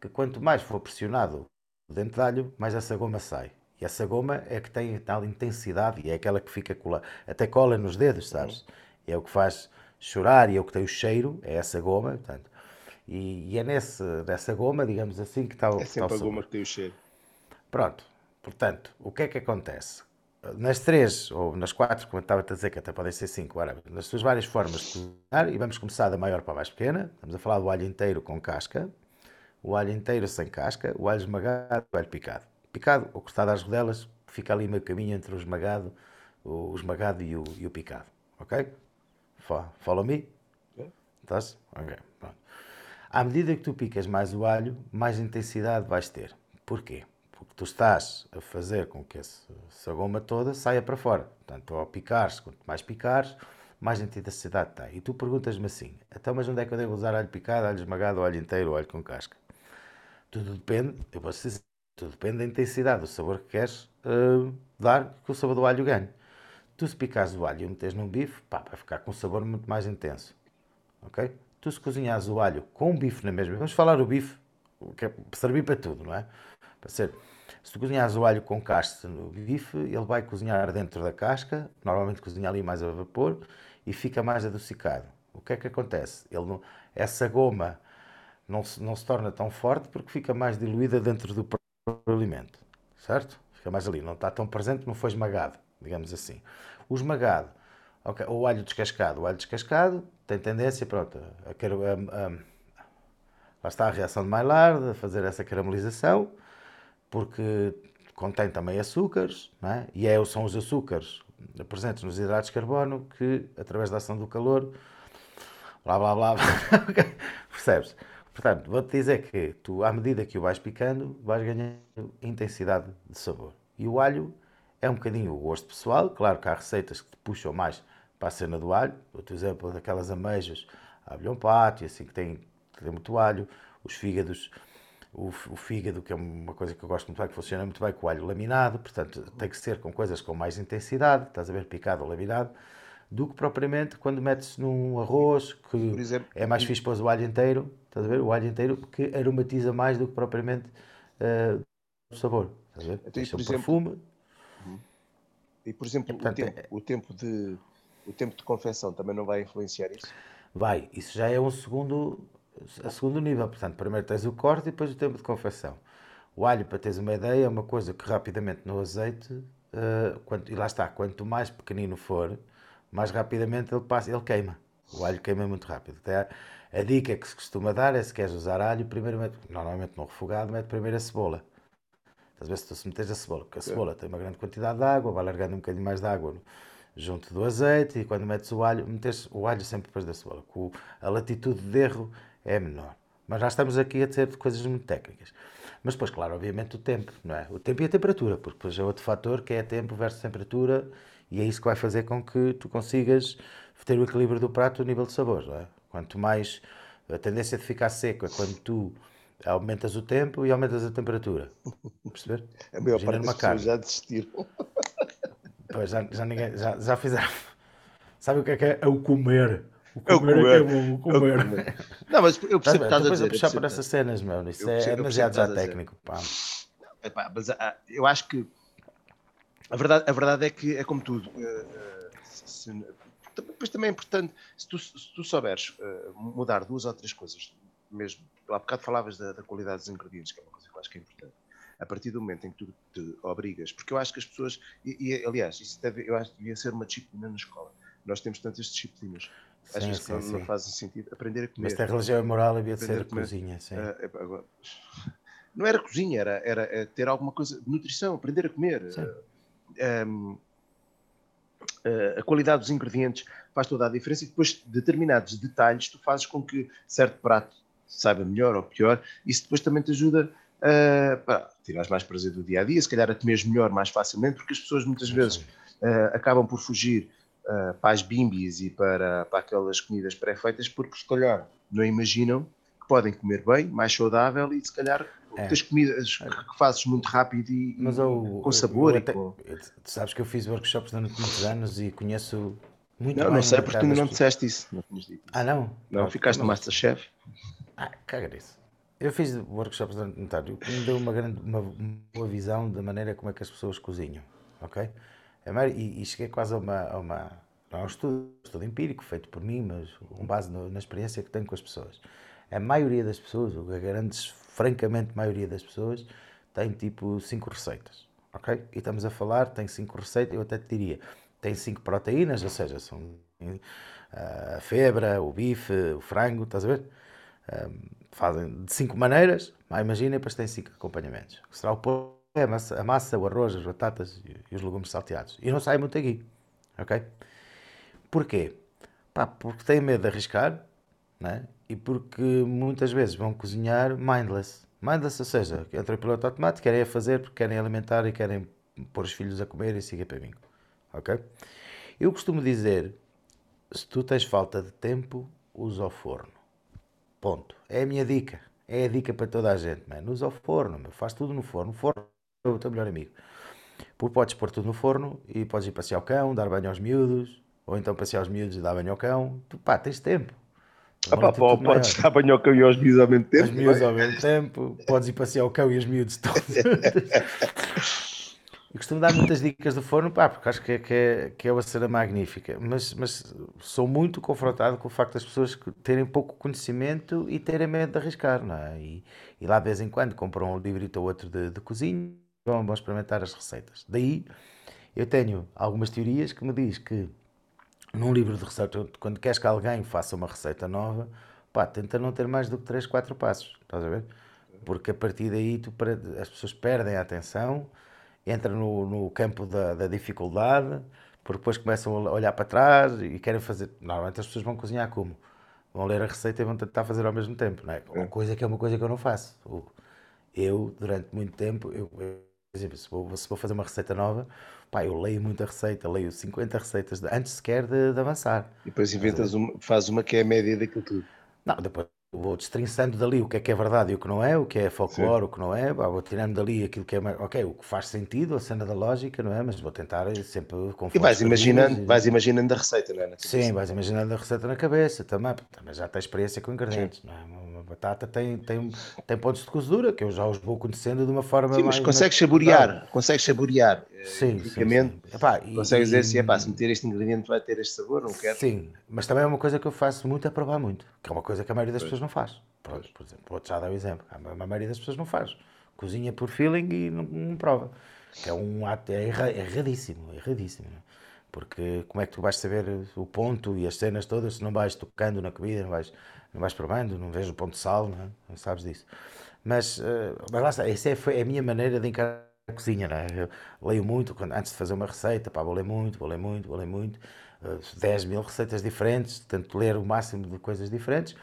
que quanto mais for pressionado dentro de alho, mais essa goma sai. E essa goma é que tem tal intensidade e é aquela que fica cola, até cola nos dedos, sabes? E é o que faz chorar e é o que tem o cheiro, é essa goma, portanto. E, e é nesse, nessa goma, digamos assim, que está o É sempre a goma que tem o cheiro. Pronto. Portanto, o que é que acontece? Nas três, ou nas quatro, como eu estava a dizer, que até podem ser cinco, ora, nas suas várias formas de cozinhar, e vamos começar da maior para a mais pequena, estamos a falar do alho inteiro com casca, o alho inteiro sem casca, o alho esmagado o alho picado. Picado ou cortado às rodelas, fica ali meio caminho entre o esmagado, o esmagado e o, e o picado. Ok? Follow me? Estás? Ok. Pronto. À medida que tu picas mais o alho, mais intensidade vais ter. Porquê? Porque tu estás a fazer com que essa goma toda saia para fora. Portanto, ao picares, quanto mais picares, mais intensidade tem. E tu perguntas-me assim: então, mas onde é que eu devo usar alho picado, alho esmagado, alho inteiro, alho com casca? Tudo depende, eu posso dizer, tudo depende da intensidade, do sabor que queres uh, dar, que o sabor do alho ganhe. Tu se picares o alho e o num bife, pá, vai ficar com um sabor muito mais intenso. Ok? Tu se cozinhares o alho com o bife na mesma, vamos falar o bife, que é servir para tudo, não é? Para ser, se tu cozinhares o alho com casca no bife, ele vai cozinhar dentro da casca, normalmente cozinha ali mais a vapor, e fica mais adocicado. O que é que acontece? Ele não, essa goma não se, não se torna tão forte porque fica mais diluída dentro do próprio alimento, certo? Fica mais ali, não está tão presente, não foi esmagado, digamos assim. O esmagado, okay, o alho descascado, o alho descascado tem tendência, pronto, a, a, a, lá está a reação de Maillard, a fazer essa caramelização, porque contém também açúcares, é? e é, são os açúcares presentes nos hidratos de carbono que, através da ação do calor, blá blá blá, percebes? Portanto, vou-te dizer que tu, à medida que o vais picando, vais ganhando intensidade de sabor. E o alho é um bocadinho o gosto pessoal, claro que há receitas que te puxam mais para a cena do alho, outro exemplo daquelas ameijas, abelhão pátio, assim que tem, tem muito alho, os fígados, o, o, fígado, que é uma coisa que eu gosto muito bem, que funciona muito bem com o alho laminado, portanto tem que ser com coisas com mais intensidade, estás a ver, picado ou laminado, do que propriamente quando metes num arroz, que exemplo, é mais fixe pôr o alho inteiro, estás a ver, o alho inteiro, que aromatiza mais do que propriamente uh, o sabor, estás a ver? Então, Deixa um exemplo, perfume. Uhum. E, por exemplo, e, portanto, o, tempo, é... o, tempo de, o tempo de confecção também não vai influenciar isso? Vai, isso já é um segundo, a segundo nível. Portanto, primeiro tens o corte e depois o tempo de confecção. O alho, para teres uma ideia, é uma coisa que rapidamente no azeite, uh, quanto, e lá está, quanto mais pequenino for, mais rapidamente ele, passa, ele queima. O alho queima muito rápido. Até a, dica que se costuma dar é se queres usar alho, primeiro mete, normalmente no refogado, mete primeiro a cebola. Às vezes tu se metes a cebola, porque a cebola tem uma grande quantidade de água, vai largando um bocadinho mais de água no, junto do azeite e quando metes o alho, metes o alho sempre depois da cebola, que a latitude de erro é menor. Mas já estamos aqui a dizer coisas muito técnicas. Mas depois, claro, obviamente o tempo, não é? O tempo e a temperatura, porque depois é outro fator que é tempo versus temperatura e é isso que vai fazer com que tu consigas ter o equilíbrio do prato a nível de sabor, não é? Quanto mais a tendência de ficar seco é quando tu aumentas o tempo e aumentas a temperatura. Perceber? A maior Imagina parte das pessoas já desistiram. Pois, já, já, ninguém, já, já fizeram. Sabe o que é que é? É o comer. O comer, é, comer. é, que é bom, o comer. comer. Não, mas eu percebo que estás a dizer. a puxar por essas cenas, meu. Isso é, é demasiado já técnico, pá. Epá, mas ah, eu acho que a verdade, a verdade é que é como tudo. Uh, se, depois também é importante, se tu, se tu souberes uh, mudar duas ou três coisas, mesmo, há bocado falavas da, da, qualidade dos ingredientes, que é uma coisa que eu acho que é importante. A partir do momento em que tu te obrigas, porque eu acho que as pessoas, e, e aliás, isso deve, eu acho que devia ser uma disciplina na escola. Nós temos tantas disciplinas, às sim, vezes sim, não, sim. não fazem sentido. Aprender a comer. Mas tem religião e moral havia de ser a cozinha, sim. Uh, não era cozinha, era, era, era, ter alguma coisa nutrição, aprender a comer. Sim. Uh, um, a qualidade dos ingredientes faz toda a diferença e depois determinados detalhes tu fazes com que certo prato saiba melhor ou pior, isso depois também te ajuda a tirar mais prazer do dia a dia, se calhar a comeres melhor mais facilmente, porque as pessoas muitas vezes uh, acabam por fugir uh, para as bimbis e para, para aquelas comidas pré-feitas porque se calhar não imaginam que podem comer bem, mais saudável e se calhar é. das comidas que fazes muito rápido e, Mas eu, com sabor. Eu, eu até, com... Tu sabes que eu fiz workshops durante muitos anos e conheço muito Não, não sei porque tu ainda não disseste isso. Não Ah, não? Não, não ficaste no Masterchef. Ah, caga nisso. Eu fiz workshops durante muito tempo, que me deu uma grande uma boa visão da maneira como é que as pessoas cozinham, ok? E, e cheguei quase a uma, a uma não é um estudo, estudo empírico feito por mim, mas com base no, na experiência que tenho com as pessoas. A maioria das pessoas, a grande francamente, a maioria das pessoas tem tipo 5 receitas, ok? E estamos a falar, tem 5 receitas, eu até te diria, tem 5 proteínas, ou seja, são a febra, o bife, o frango, estás a ver? Um, fazem de 5 maneiras, mas imagina, depois tem 5 acompanhamentos. Será o pão, a massa, a massa, o arroz, as batatas e os legumes salteados. E não sai muito aqui, ok? Porquê? Pá, porque têm medo de arriscar, né? E porque muitas vezes vão cozinhar mindless. Mindless, ou seja, entram em piloto automático, querem fazer porque querem alimentar e querem pôr os filhos a comer e seguir para mim. Ok? Eu costumo dizer, se tu tens falta de tempo, usa o forno. Ponto. É a minha dica. É a dica para toda a gente, man. Usa o forno, meu. faz tudo no forno. O forno é o teu melhor amigo. Porque podes pôr tudo no forno e podes ir passear o cão, dar banho aos miúdos, ou então passear os miúdos e dar banho ao cão. Tu, pá, tens tempo. Ah, pá, pô, podes estar a banhar o cão e os miúdos ao mesmo tempo. Os miúdos ao mesmo tempo, podes ir passear o cão e os miúdos todos. Eu costumo dar muitas dicas do forno, pá, porque acho que é, que é, que é uma cena magnífica, mas, mas sou muito confrontado com o facto das pessoas terem pouco conhecimento e terem medo de arriscar, não é? E, e lá de vez em quando compram um livrito ou outro de, de cozinha e vão, vão experimentar as receitas. Daí eu tenho algumas teorias que me diz que num livro de receita, quando queres que alguém faça uma receita nova, pá, tenta não ter mais do que 3, 4 passos, estás a ver? Porque a partir daí tu, as pessoas perdem a atenção, entram no, no campo da, da, dificuldade porque depois começam a olhar para trás e querem fazer. Normalmente as pessoas vão cozinhar como? Vão ler a receita e vão tentar fazer ao mesmo tempo, não é? Uma é. coisa que é uma coisa que eu não faço. Eu, durante muito tempo, eu, por exemplo, se vou, se vou fazer uma receita nova, pá, eu leio muita receita, leio 50 receitas de, antes sequer de, de avançar. E depois inventas uma, fazes uma que é a média daquilo tudo. Não, depois vou destrinçando dali o que é que é verdade e o que não é, o que é folclore, Sim. o que não é, vou tirando dali aquilo que é, ok, o que faz sentido, a cena da lógica, não é? Mas vou tentar sempre com E vais imaginando, e... vais imaginando a receita, não é? Sim, vais imaginando a receita na cabeça também, também já tens experiência com ingredientes, Sim. não é? Uma batata tem, tem, tem pontos de cozedura que eu já os vou conhecendo de uma forma sim, mas consegues saborear, consegues saborear eh, sim, sim, sim. Epá, consegues e, dizer assim, epá, se meter este ingrediente vai ter este sabor, não quero. Sim, mas também é uma coisa que eu faço muito, é provar muito, que é uma coisa que a maioria das pois. pessoas não faz. Pronto, por exemplo, vou-te já dar o um exemplo. A maioria das pessoas não faz. Cozinha por feeling e não, não prova. Que é um ato, é, erra, é erradíssimo, é erradíssimo. Porque como é que tu vais saber o ponto e as cenas todas se não vais tocando na comida, não vais, não vais provando, não vês o ponto de sal, não, é? não sabes disso. Mas, uh, mas lá está, essa é, foi a minha maneira de encarar cozinha, não é? Eu leio muito, quando, antes de fazer uma receita, pá, vou ler muito, vou ler muito, vou ler muito, uh, eh, 10 mil receitas diferentes, tento ler o máximo de coisas diferentes,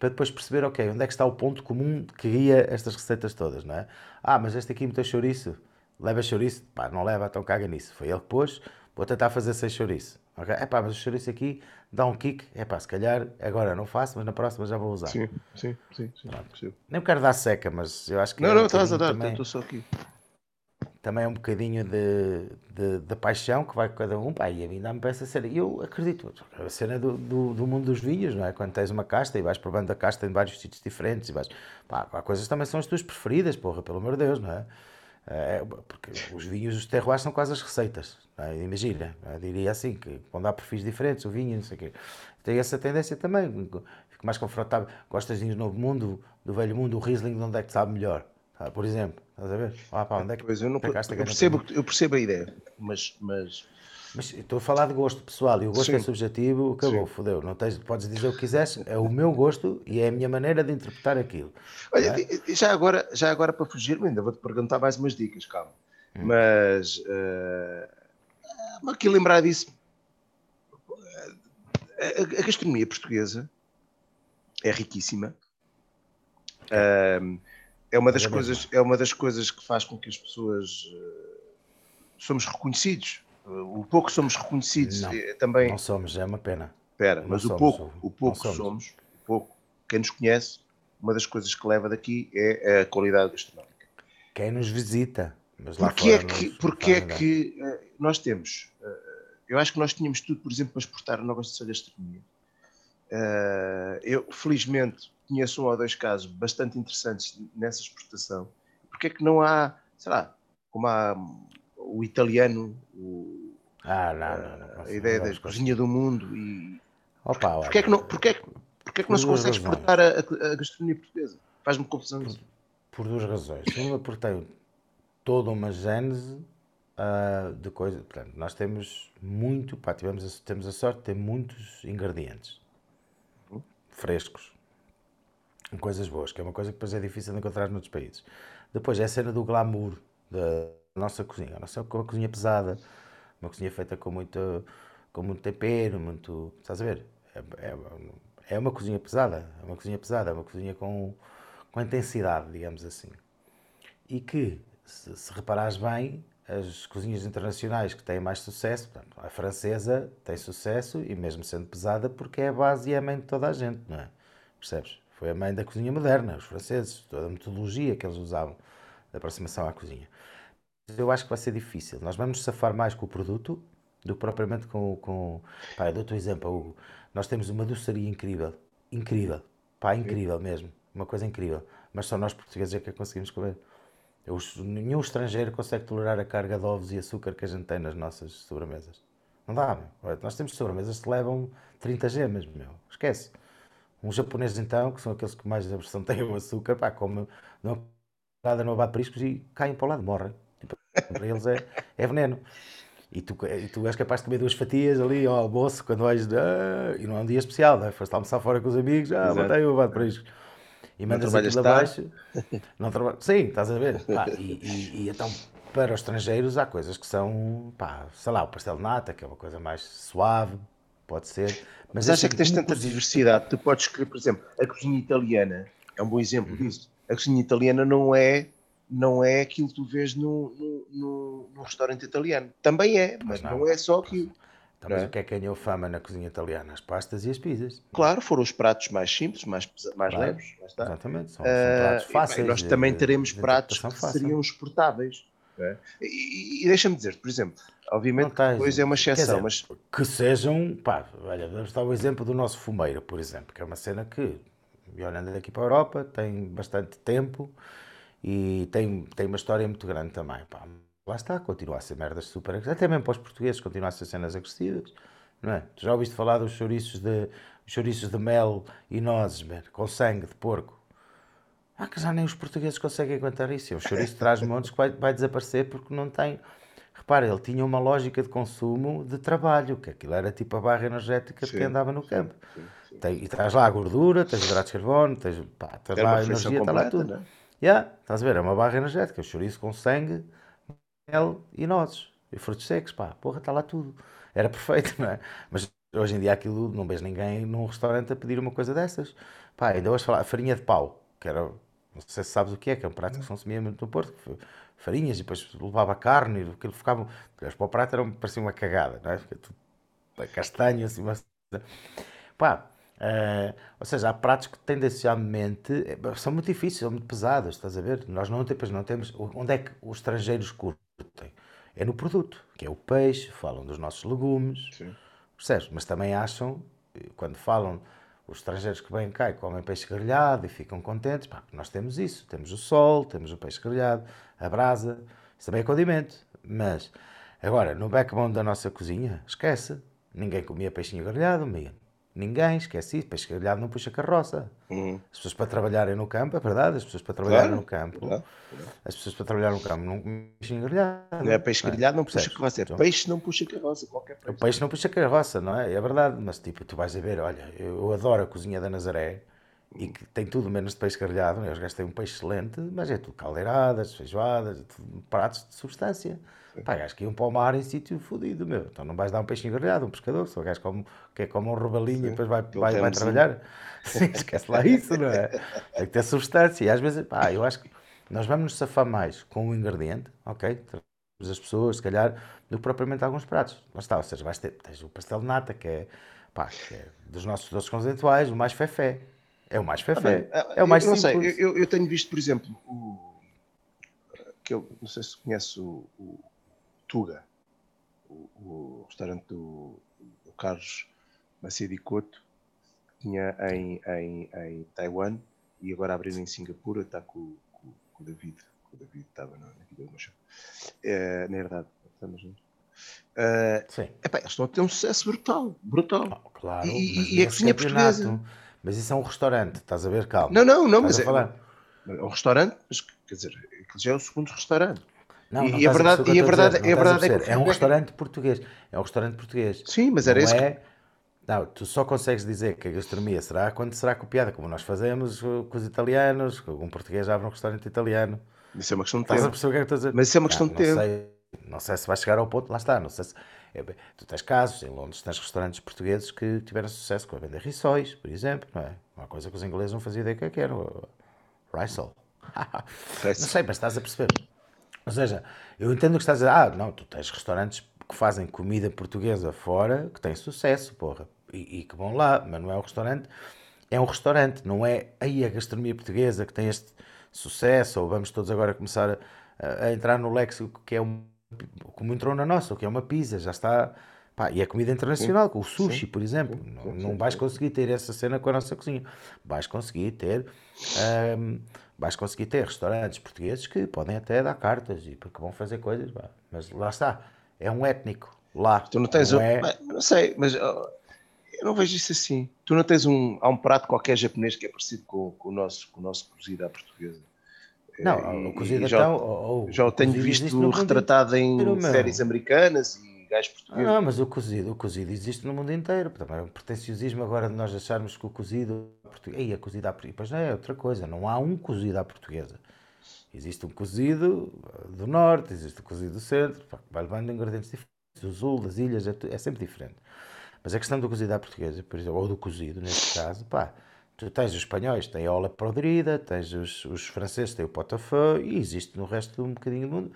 para depois perceber, ok, onde é que está o ponto comum que guia estas receitas todas, não é? Ah, mas este aqui meteu chouriço, leva chouriço? Pá, não leva, então caga nisso. Foi ele que pôs, vou tentar fazer sem chouriço. Ok? É pá, mas o chouriço aqui dá um kick, é pá, se calhar agora não faço, mas na próxima já vou usar. Sim, sim, sim. sim, Nem quero dar seca, mas eu acho que. Não, é não, estás a dar, estou só aqui também é um bocadinho de, de, de, paixão que vai com cada um, pá, e a mim dá-me para essa cena. Eu acredito, a cena do, do, do, mundo dos vinhos, não é? Quando tens uma casta e vais provando a casta em vários sítios diferentes, e vais, pá, há coisas que também são as tuas preferidas, porra, pelo amor de Deus, não é? é porque os vinhos, os terroirs são quase as receitas, é? imagina, é? diria assim, que quando há perfis diferentes, o vinho, não sei o quê. Tem essa tendência também, fico mais confortável. Gostas de vinhos do novo mundo, do velho mundo, o Riesling, de onde é que sabe melhor? Ah, por exemplo, estás a ver? Ah, pá, onde é que pois eu, não, eu, percebo, eu percebo a ideia, mas, mas... Mas estou a falar de gosto pessoal e o gosto é Sim. é subjetivo, acabou, Sim. fodeu. Não tens, podes dizer o que quiseres, é o meu gosto e é a minha maneira de interpretar aquilo. Olha, é? já, agora, já agora para fugir, ainda vou-te perguntar mais umas dicas, calma. Hum. Mas uh, aqui lembrar disso. A, a, gastronomia portuguesa é riquíssima. Uh, é uma das, é coisas, é uma das coisas que faz com que as pessoas uh, somos reconhecidos. Uh, o pouco somos reconhecidos não, é, também. Não somos, é uma pena. Espera, mas o pouco, o pouco somos. somos, o pouco, quem nos conhece, uma das coisas que leva daqui é a qualidade gastronómica. Quem nos visita. Mas lá porque é que, porque é que uh, nós temos? eu acho que nós tínhamos tudo, por exemplo, para exportar a nova gastronomia. eu, felizmente, conheço um ou dois casos bastante interessantes nessa exportação. Porque é que não há, sei lá, como há o italiano, o, ah, não, não, não, a ideia da cozinha do mundo e Opa, porque, é que não, porque é que, porque é que não se consegue exportar a, a, gastronomia portuguesa? Faz-me confusão por, isso. Por duas razões. Uma, porque tem toda uma gênese uh, de coisas. Portanto, nós temos muito, pá, tivemos, temos a sorte de ter muitos ingredientes uhum. frescos coisas boas, que é uma coisa que depois é difícil de encontrar noutros países. Depois é a cena do glamour da nossa cozinha. A nossa é uma cozinha pesada, uma cozinha feita com muito, com muito tempero, muito. Estás a ver? É, é, é uma cozinha pesada, é uma cozinha pesada, é uma cozinha com, com intensidade, digamos assim. E que, se, se reparares bem, as cozinhas internacionais que têm mais sucesso, portanto, a francesa tem sucesso e mesmo sendo pesada porque é a base e é a mãe de toda a gente, não é? Percebes? Foi a mãe da cozinha moderna, os franceses, toda a metodologia que eles usavam de aproximação à cozinha. Eu acho que vai ser difícil. Nós vamos safar mais com o produto do que propriamente com. com... Pá, eu dou-te um exemplo. Hugo. Nós temos uma doçaria incrível. Incrível. Pá, incrível mesmo. Uma coisa incrível. Mas só nós portugueses é que a conseguimos comer. Nenhum estrangeiro consegue tolerar a carga de ovos e açúcar que a gente tem nas nossas sobremesas. Não dá, meu. Nós temos sobremesas que levam 30 G mesmo, meu. Esquece. Uns japoneses, então, que são aqueles que mais aversão têm ao açúcar, pá, comem nada no abate priscos e caem para o lado, morrem. Tipo, para eles é, é veneno. E tu, e tu és capaz de comer duas fatias ali ao almoço, quando vais. Ah, e não é um dia especial, não é? Foste almoçar fora com os amigos, ah, botei o abate priscos. E mandas aquilo abaixo. Não trabalho. Sim, estás a ver? Pá, e, e, e, então, para os estrangeiros há coisas que são, pá, sei lá, o pastel de nata, que é uma coisa mais suave, pode ser. Mas, mas acha que tens tanta diversidade, tu podes escolher, por exemplo, a cozinha italiana é um bom exemplo uhum. disso. A cozinha italiana não é não é aquilo que tu vês no, no, no, no restaurante italiano. Também é, mas não. não, é só aquilo. Então, mas é? o que é que ganhou fama na cozinha italiana? As pastas e as pizzas. Claro, foram os pratos mais simples, mais, mais claro, leves. Exatamente, são, são pratos uh, fáceis. E nós também teremos de, pratos que fácil. seriam exportáveis. É? E, e deixa-me dizer, por exemplo, obviamente depois é uma exceção, dizer, mas... Que sejam, pá, olha, vamos dar o exemplo do nosso fumeiro, por exemplo, que é uma cena que, olhando daqui para a Europa, tem bastante tempo e tem, tem uma história muito grande também, pá lá está, continua a ser merdas super agressivas. Até mesmo para os portugueses continua a ser cenas agressivas. Não é? Tu já ouviste falar dos chouriços de, chouriços de mel e nozes, man, com sangue de porco? Ah, que já nem os portugueses conseguem aguentar isso. Um chouriço trás montes que vai, vai desaparecer porque não tem. Repara, ele tinha uma lógica de consumo de trabalho, que aquilo era tipo a barra energética de quem andava no campo. Sim, sim. Tem, e traz lá a gordura, tens hidratos de carbono, tens, pá, tens lá a energia, está lá tudo. Né? Yeah, estás a ver? É uma barra energética, o chouriço com sangue mel e nozes e frutos secos, pá, porra, está lá tudo. Era perfeito, não é? Mas hoje em dia aquilo, não vejo ninguém num restaurante a pedir uma coisa dessas. Pá, ainda hoje falar, farinha de pau, que era, não sei se sabes o que é, que é um prato que se consumia muito no Porto, farinhas, e depois levava carne, e aquilo ficava, para o prato era, parecia uma cagada, não é? Fica tudo castanho, assim, mas... Pá, Uh, ou seja, há pratos que tendencialmente eh, são muito difíceis, são muito pesados, estás a ver? Nós não, depois não temos. Onde é que os estrangeiros curtem? É no produto, que é o peixe, falam dos nossos legumes, Sim. percebes? Mas também acham, eh, quando falam, os estrangeiros que vêm cá e comem peixe grelhado e ficam contentes, pá, nós temos isso, temos o sol, temos o peixe grelhado, a brasa, isso também é condimento. Mas, agora, no backbone da nossa cozinha, esquece, ninguém comia peixinho grelhado, meio Ninguém, esquece isso. Peixe grelhado não puxa carroça. Uhum. As pessoas para trabalharem no campo, é verdade, as pessoas para trabalharem claro. no campo, claro. as pessoas para trabalhar no campo não peixe grelhado. Não é peixe grelhado, não puxa carroça. É peixe não puxa carroça, qualquer peixe. O peixe não puxa carroça, não é? É verdade, mas tipo, tu vais a ver, olha, eu adoro a cozinha da Nazaré e que tem tudo menos de peixe grelhado. Né? Os gajos têm um peixe excelente, mas é tudo caldeiradas, feijoadas, pratos de substância. Pá, acho que iam para o mar em sítio fodido, meu. Então não vais dar um peixinho grelhado, um pescador, só gajo como, que é como um robalinho e depois vai, vai, vai trabalhar. Sim, esquece lá isso, não é? Tem que ter substância. E às vezes, pá, eu acho que nós vamos nos safar mais com o ingrediente, ok? Trazemos as pessoas, se calhar, do que propriamente alguns pratos. Lá está, ou seja, vais ter tens o pastel de nata, que é, pá, que é dos nossos doces conceituais, o mais fefé. É o mais fefé. Ah, é o mais eu simples. Não sei, eu, eu tenho visto, por exemplo, o, que eu não sei se conhece o, o Tuga, o, o restaurante do, do Carlos Macedo Couto, que tinha em, em, em Taiwan e agora abriu em Singapura, está com, com, com o David, com o David estava na, na vida do meu é, Na verdade, estamos juntos. Uh, Sim. Epá, eles estão a ter um sucesso brutal, brutal. Oh, claro, e, e a cozinha portuguesa. Mas isso é um restaurante, estás a ver, calma. Não, não, não, mas é, é um restaurante, mas quer dizer, aquele já é o segundo restaurante. Não, não e, a verdade, e a verdade, e a verdade é que é um restaurante português. É um restaurante português. Sim, mas era não isso. É... Que... Não, tu só consegues dizer que a gastronomia será quando será copiada, como nós fazemos com os italianos, um português abre um restaurante italiano. Isso é uma questão de tempo. A o que é que a? Mas isso é uma questão não, de tempo. Sei, não sei se vai chegar ao ponto, lá está, não sei se... É, tu tens casos, em Londres tens restaurantes portugueses que tiveram sucesso com a venda rissóis, por exemplo, não é? Uma coisa que os ingleses não faziam ideia que era. Rissol. não sei, mas estás a perceber. Ou seja, eu entendo que estás a dizer, ah, não, tu tens restaurantes que fazem comida portuguesa fora que têm sucesso, porra, e, e que vão lá, mas não é um restaurante, é um restaurante, não é aí a gastronomia portuguesa que tem este sucesso, ou vamos todos agora começar a, a entrar no léxico que é um, como entrou na nossa, o que é uma pizza, já está. Pá, e a comida internacional, com o sushi, sim, por exemplo. Sim, sim, não, não vais conseguir ter essa cena com a nossa cozinha. Vais conseguir ter. Um, vais conseguir ter restaurantes portugueses que podem até dar cartas e porque vão fazer coisas, mas lá está, é um étnico lá. Tu não tens não, um, é... não sei, mas eu não vejo isso assim. Tu não tens um, há um prato qualquer japonês que é parecido com, com o nosso, com o nosso cozido à portuguesa. Não, e, o cozido já, então, já o tenho visto retratado em séries americanas e gajos portugueses. Não, mas o cozido, o cozido existe no mundo inteiro. Também é um pretenciosismo agora de nós acharmos que o cozido. Aí a cozida à portuguesa. Pois não é outra coisa, não há um cozido à portuguesa. Existe um cozido do norte, existe um cozido do centro, vai levando ingredientes diferentes. O sul das ilhas é, é, sempre diferente. Mas a questão do cozido à portuguesa, por exemplo, ou do cozido, neste caso, pá, tu tens os espanhóis, têm a ola podrida, tens os, os franceses, têm o pot-au-feu, e existe no resto um bocadinho do mundo,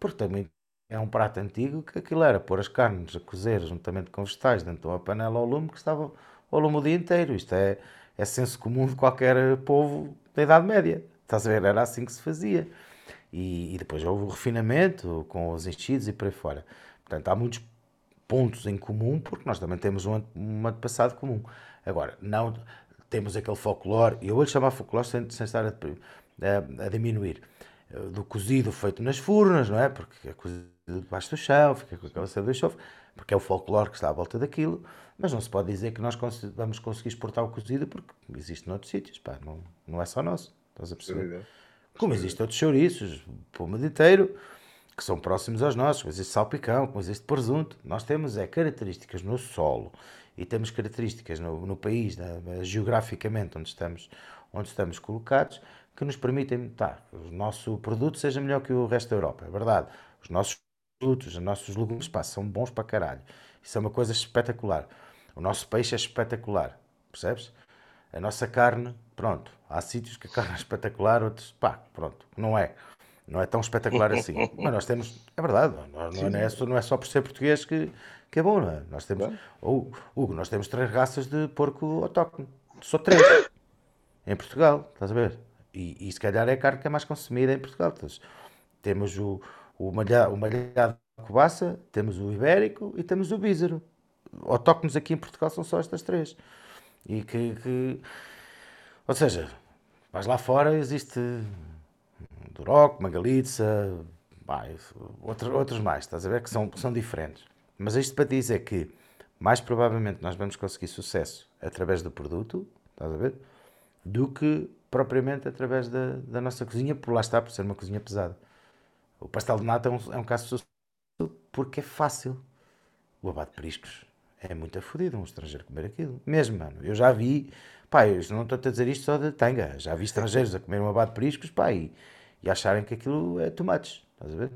porque também é um prato antigo que aquilo era pôr as carnes a cozer juntamente com vegetais dentro de uma panela ao lume que estavam ao lume o dia inteiro. Isto é, é senso comum de qualquer povo da Idade Média. Estás a ver? Era assim que se fazia. E, e depois houve o refinamento com os enchidos e por aí fora. Portanto, há muitos pontos em comum porque nós também temos um, um antepassado comum. Agora, não temos aquele folclore, e eu vou-lhe chamar folclore sem, sem estar a, a, a diminuir do cozido feito nas furnas, não é? Porque é cozido debaixo do chão, fica com aquela cena de enxofre, porque é o folclore que está à volta daquilo, mas não se pode dizer que nós vamos conseguir exportar o cozido porque existe noutros sítios, pá, não, não é só nosso, estás a perceber? Como existem outros chouriços, o mundo inteiro, que são próximos aos nossos, como existe salpicão, como existe presunto, nós temos é, características no solo e temos características no, no país, né, geograficamente onde estamos, onde estamos colocados, que nos permitem tá, o nosso produto seja melhor que o resto da Europa. É verdade. Os nossos produtos, os nossos legumes pá, são bons para caralho. Isso é uma coisa espetacular. O nosso peixe é espetacular. Percebes? A nossa carne, pronto. Há sítios que a carne é espetacular, outros, pá, pronto. Não é. Não é tão espetacular assim. Mas nós temos, é verdade, não, não, é, só, não é só por ser português que, que é bom, não é? Nós temos, ou, Hugo, nós temos três raças de porco autóctono. Só três. Em Portugal, estás a ver? E, e se calhar é a carne que é mais consumida em Portugal. Temos o, o, malhado, o malhado cobaça, temos o ibérico e temos o bízaro. Autóctonos aqui em Portugal são só estas três. E que, que ou seja, vais lá fora, existe Duroc, Magalitza, outros, outros mais, estás a ver, que são, que são diferentes. Mas isto para dizer que mais provavelmente nós vamos conseguir sucesso através do produto, estás a ver, do que propriamente através da, da nossa cozinha, por lá está, por ser uma cozinha pesada. O pastel de nata é um, é um caso porque é fácil. O abate de periscos é muito afodido um estrangeiro comer aquilo. Mesmo, mano. Eu já vi, pá, eu não estou a dizer isto só de tanga, já vi estrangeiros a comer um abate de periscos, pá, e, e acharem que aquilo é tomates. Estás a ver?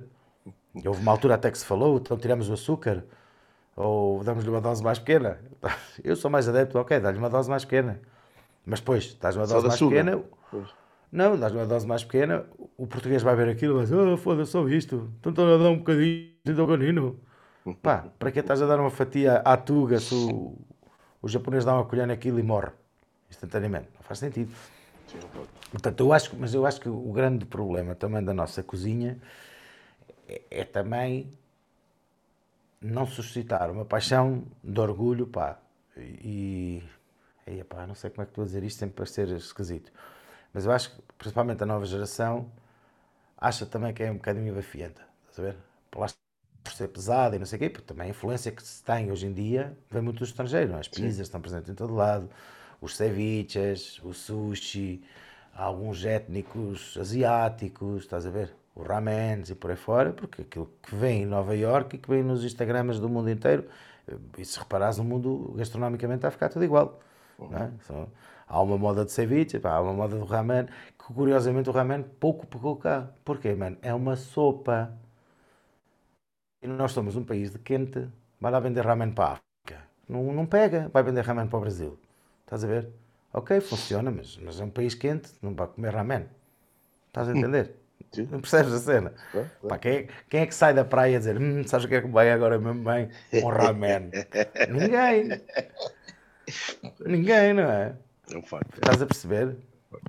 Houve uma altura até que se falou, então tiramos o açúcar ou damos-lhe uma dose mais pequena. Eu sou mais adepto, ok, dá-lhe uma dose mais pequena. Mas depois, estás numa dose mais pequena. Pois. Não, dás numa dose mais pequena, o português vai ver aquilo e vai dizer: Oh, foda-se, só isto. Então estão a dar um bocadinho de canino. Pá, para que estás a dar uma fatia à tuga se o, o japonês dá uma colher naquilo e morre instantaneamente? Não faz sentido. Portanto, eu acho, mas eu acho que o grande problema também da nossa cozinha é, é também não suscitar uma paixão de orgulho, pá, e, e pá, não sei como é que estou a dizer isto sem parecer esquisito, mas eu acho que principalmente a nova geração acha também que é um bocadinho bafienta, estás a ver? Por, lá, por ser pesada e não sei o quê, porque também a influência que se tem hoje em dia vem muito do estrangeiro, não? É? as pizzas Sim. estão presentes em todo lado, os ceviches, o sushi, alguns étnicos asiáticos, estás a ver? Os ramens e por aí fora, porque aquilo que vem em Nova York e que vem nos Instagrams do mundo inteiro, e se reparares, o mundo gastronomicamente está a ficar tudo igual. Uhum. Não é? Só, há uma moda de ceviche, pá, há uma moda do ramen, que curiosamente o ramen pouco pegou cá. Porquê, mano? É uma sopa. E nós somos um país de quente, vai lá vender ramen para a África. Não, não pega, vai vender ramen para o Brasil. Estás a ver? Ok, funciona, mas, mas é um país quente, não vai comer ramen. Estás a entender? Sim. Não percebes a cena? Pá, quem, é, quem, é, que sai da praia a dizer hum, sabes o que é que vai agora mesmo bem? Um ramen. Ninguém. Ninguém, não é? É um facto. Estás a perceber?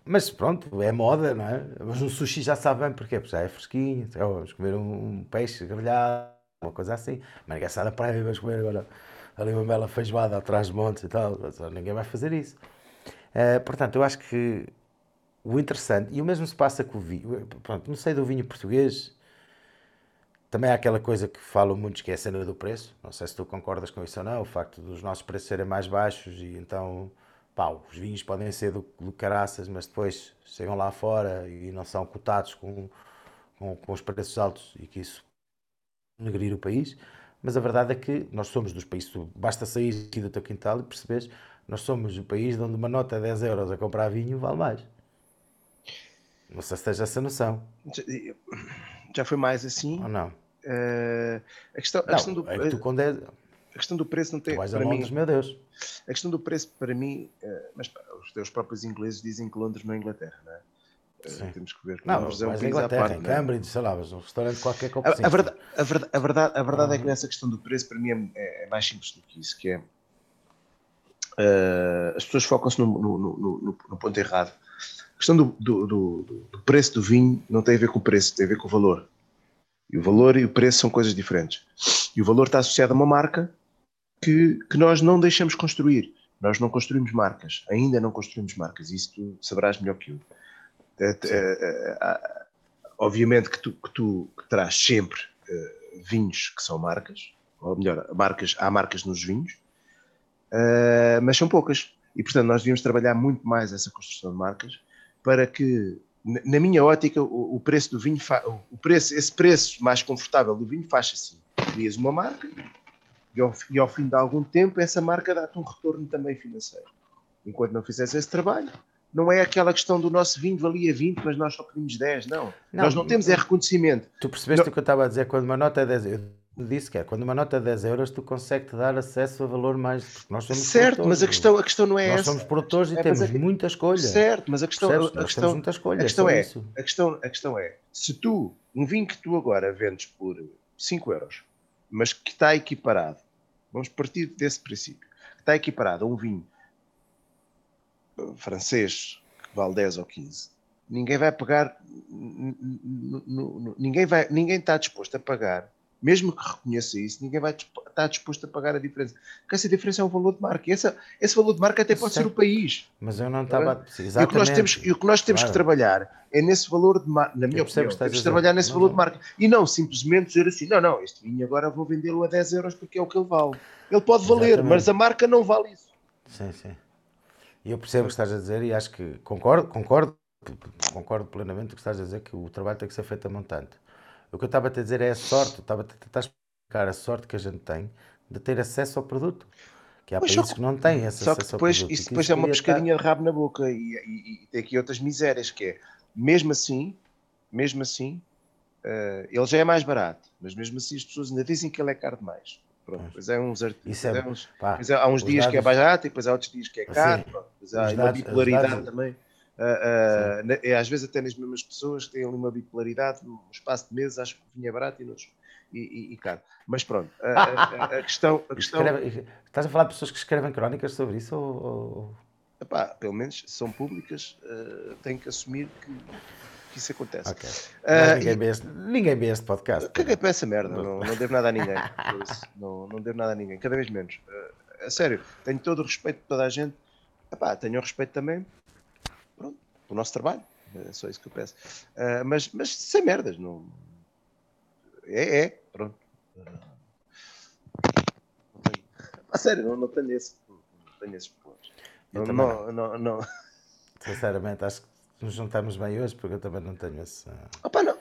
Mas pronto, é moda, não é? Mas um sushi já sabe bem porquê, porque já é fresquinho, então, vamos comer um peixe grelhado, uma coisa assim. Mas ninguém sai da praia vamos comer agora ali uma bela feijoada atrás de montes e tal. Ninguém vai fazer isso. Uh, portanto, eu acho que o interessante, e o mesmo se passa com o vinho, pronto, não sei do vinho português, também há aquela coisa que falam muitos que é a cena do preço, não sei se tu concordas com isso ou não, o facto dos nossos preços serem mais baixos e então pá, os vinhos podem ser do, do caraças, mas depois chegam lá fora e não são cotados com, com, com os preços altos e que isso negrir o país. Mas a verdade é que nós somos dos países, basta sair aqui do teu quintal e percebes, nós somos o país onde uma nota de 10 euros a comprar vinho vale mais. Não sei se tens essa noção. Já foi mais assim? Ou não? Uh, a questão, a não, questão do. É tu com 10 questão do preço não tem. Tu vais a para Londres, mim, meu Deus. a questão do preço, para mim, uh, mas pá, os teus próprios ingleses dizem que Londres não é Inglaterra, não é? Uh, Sim. temos que ver Não, Londres é um a país à Inglaterra, parte, em não é? Cambridge, sei lá, mas um restaurante qualquer que A, a verdade, a, verdade, a verdade, a verdade é que Uhum. nessa questão do preço, para mim, é, é mais simples do que isso, que é uh, as pessoas focam-se no, no, no, no- no ponto errado. A questão do, do, do- do preço do vinho não tem a ver com o preço, tem a ver com o valor. E o valor e o preço são coisas diferentes. E o valor está associado a uma marca que, que nós não deixamos construir. Nós não construímos marcas, ainda não construímos marcas, isso tu saberás melhor que eu. Eh, eh, ah, obviamente que tu, que tu que terás sempre eh, vinhos que são marcas, ou melhor, marcas, há marcas nos vinhos, eh, mas são poucas. E portanto nós devíamos trabalhar muito mais essa construção de marcas para que, na minha ótica, o, o preço do vinho, o preço, esse preço mais confortável do vinho faz assim. Crias uma marca e ao, e ao fim de algum tempo essa marca dá-te um retorno também financeiro. Enquanto não fizeres esse trabalho, não é aquela questão do nosso vinho valia 20, mas nós só pedimos 10, não. Não, nós não temos é reconhecimento. Tu percebeste Não. o que eu estava a dizer? Quando uma nota é 10 euros, eu disse que é, quando uma nota é 10 euros, tu consegues dar acesso a valor mais. Nós somos Certo, mas a questão, a questão não é Nós essa. somos produtores e É, mas temos é muita escolha. Certo, mas a questão, Percebes? a Nós questão, muita escolha. a questão é, isso. a questão, a questão é, se tu, um vinho que tu agora vendes por 5 euros, mas que está equiparado, vamos partir desse princípio, que está equiparado a um vinho eh, francês que vale 10 ou 15, ninguém vai pagar, ninguém, vai, ninguém está disposto a pagar, mesmo que reconheça isso, ninguém vai estar disposto a pagar a diferença. Porque essa diferença é o valor de marca. E essa, esse valor de marca até pode ser o país. Mas eu não estava. a- Sim, E o que nós temos, e o que nós temos Claro. que trabalhar é nesse valor de marca, na minha opinião, temos que trabalhar nesse Não, valor não. de marca. E não simplesmente dizer assim, não, não, este vinho agora vou vendê-lo a 10 euros porque é o que ele vale. Ele pode valer, Exatamente. mas a marca não vale isso. Sim, sim. E eu percebo o que estás a dizer e acho que concordo, concordo, concordo plenamente o que estás a dizer que o trabalho tem que ser feito a montante. O que eu estava a te dizer é a sorte, eu estava a tentar explicar a sorte que a gente tem de ter acesso ao produto. Que há só países que- que não têm esse Só que acesso depois, ao produto. isso depois é uma devia estar- pescadinha de rabo na boca e, e- e tem aqui outras misérias que é, mesmo assim, mesmo assim, eh, ele já é mais barato, mas mesmo assim as pessoas ainda dizem que ele é caro demais. Pronto, Pois. pois é uns artigos. É- pá, Pois há uns dias que é dados- barato e depois há outros dias que é caro. Sim. pronto. Há uma dados- os bipolaridade dados- também. Ne- é, às vezes até nas mesmas pessoas têm ali uma bipolaridade, no espaço de meses acho que vinha barato e, nos, e, e, e caro. Mas pronto, a, a- a- questão, a questão Escreve- estás a falar de pessoas que escrevem crónicas sobre isso ou, ou- epá, pelo menos são públicas, ah, têm que assumir que, que isso acontece. Ok. Ah, Mas ninguém, e- vê este, ninguém vê este podcast. Caguei para essa merda, não, não devo nada a ninguém. Não, não devo nada a ninguém, cada vez menos. Ah, a sério, tenho todo o respeito de toda a gente. Epá, tenho o respeito também do nosso trabalho. É só isso que eu peço. Ah, mas, mas sem merdas, não. É, é, pronto. Ah, não tenho- A sério, não, não tenho esse. Não tenho esses pontos. Não, não, não, não. Sinceramente, acho que nos juntamos bem hoje porque eu também não tenho esse. Opa, não.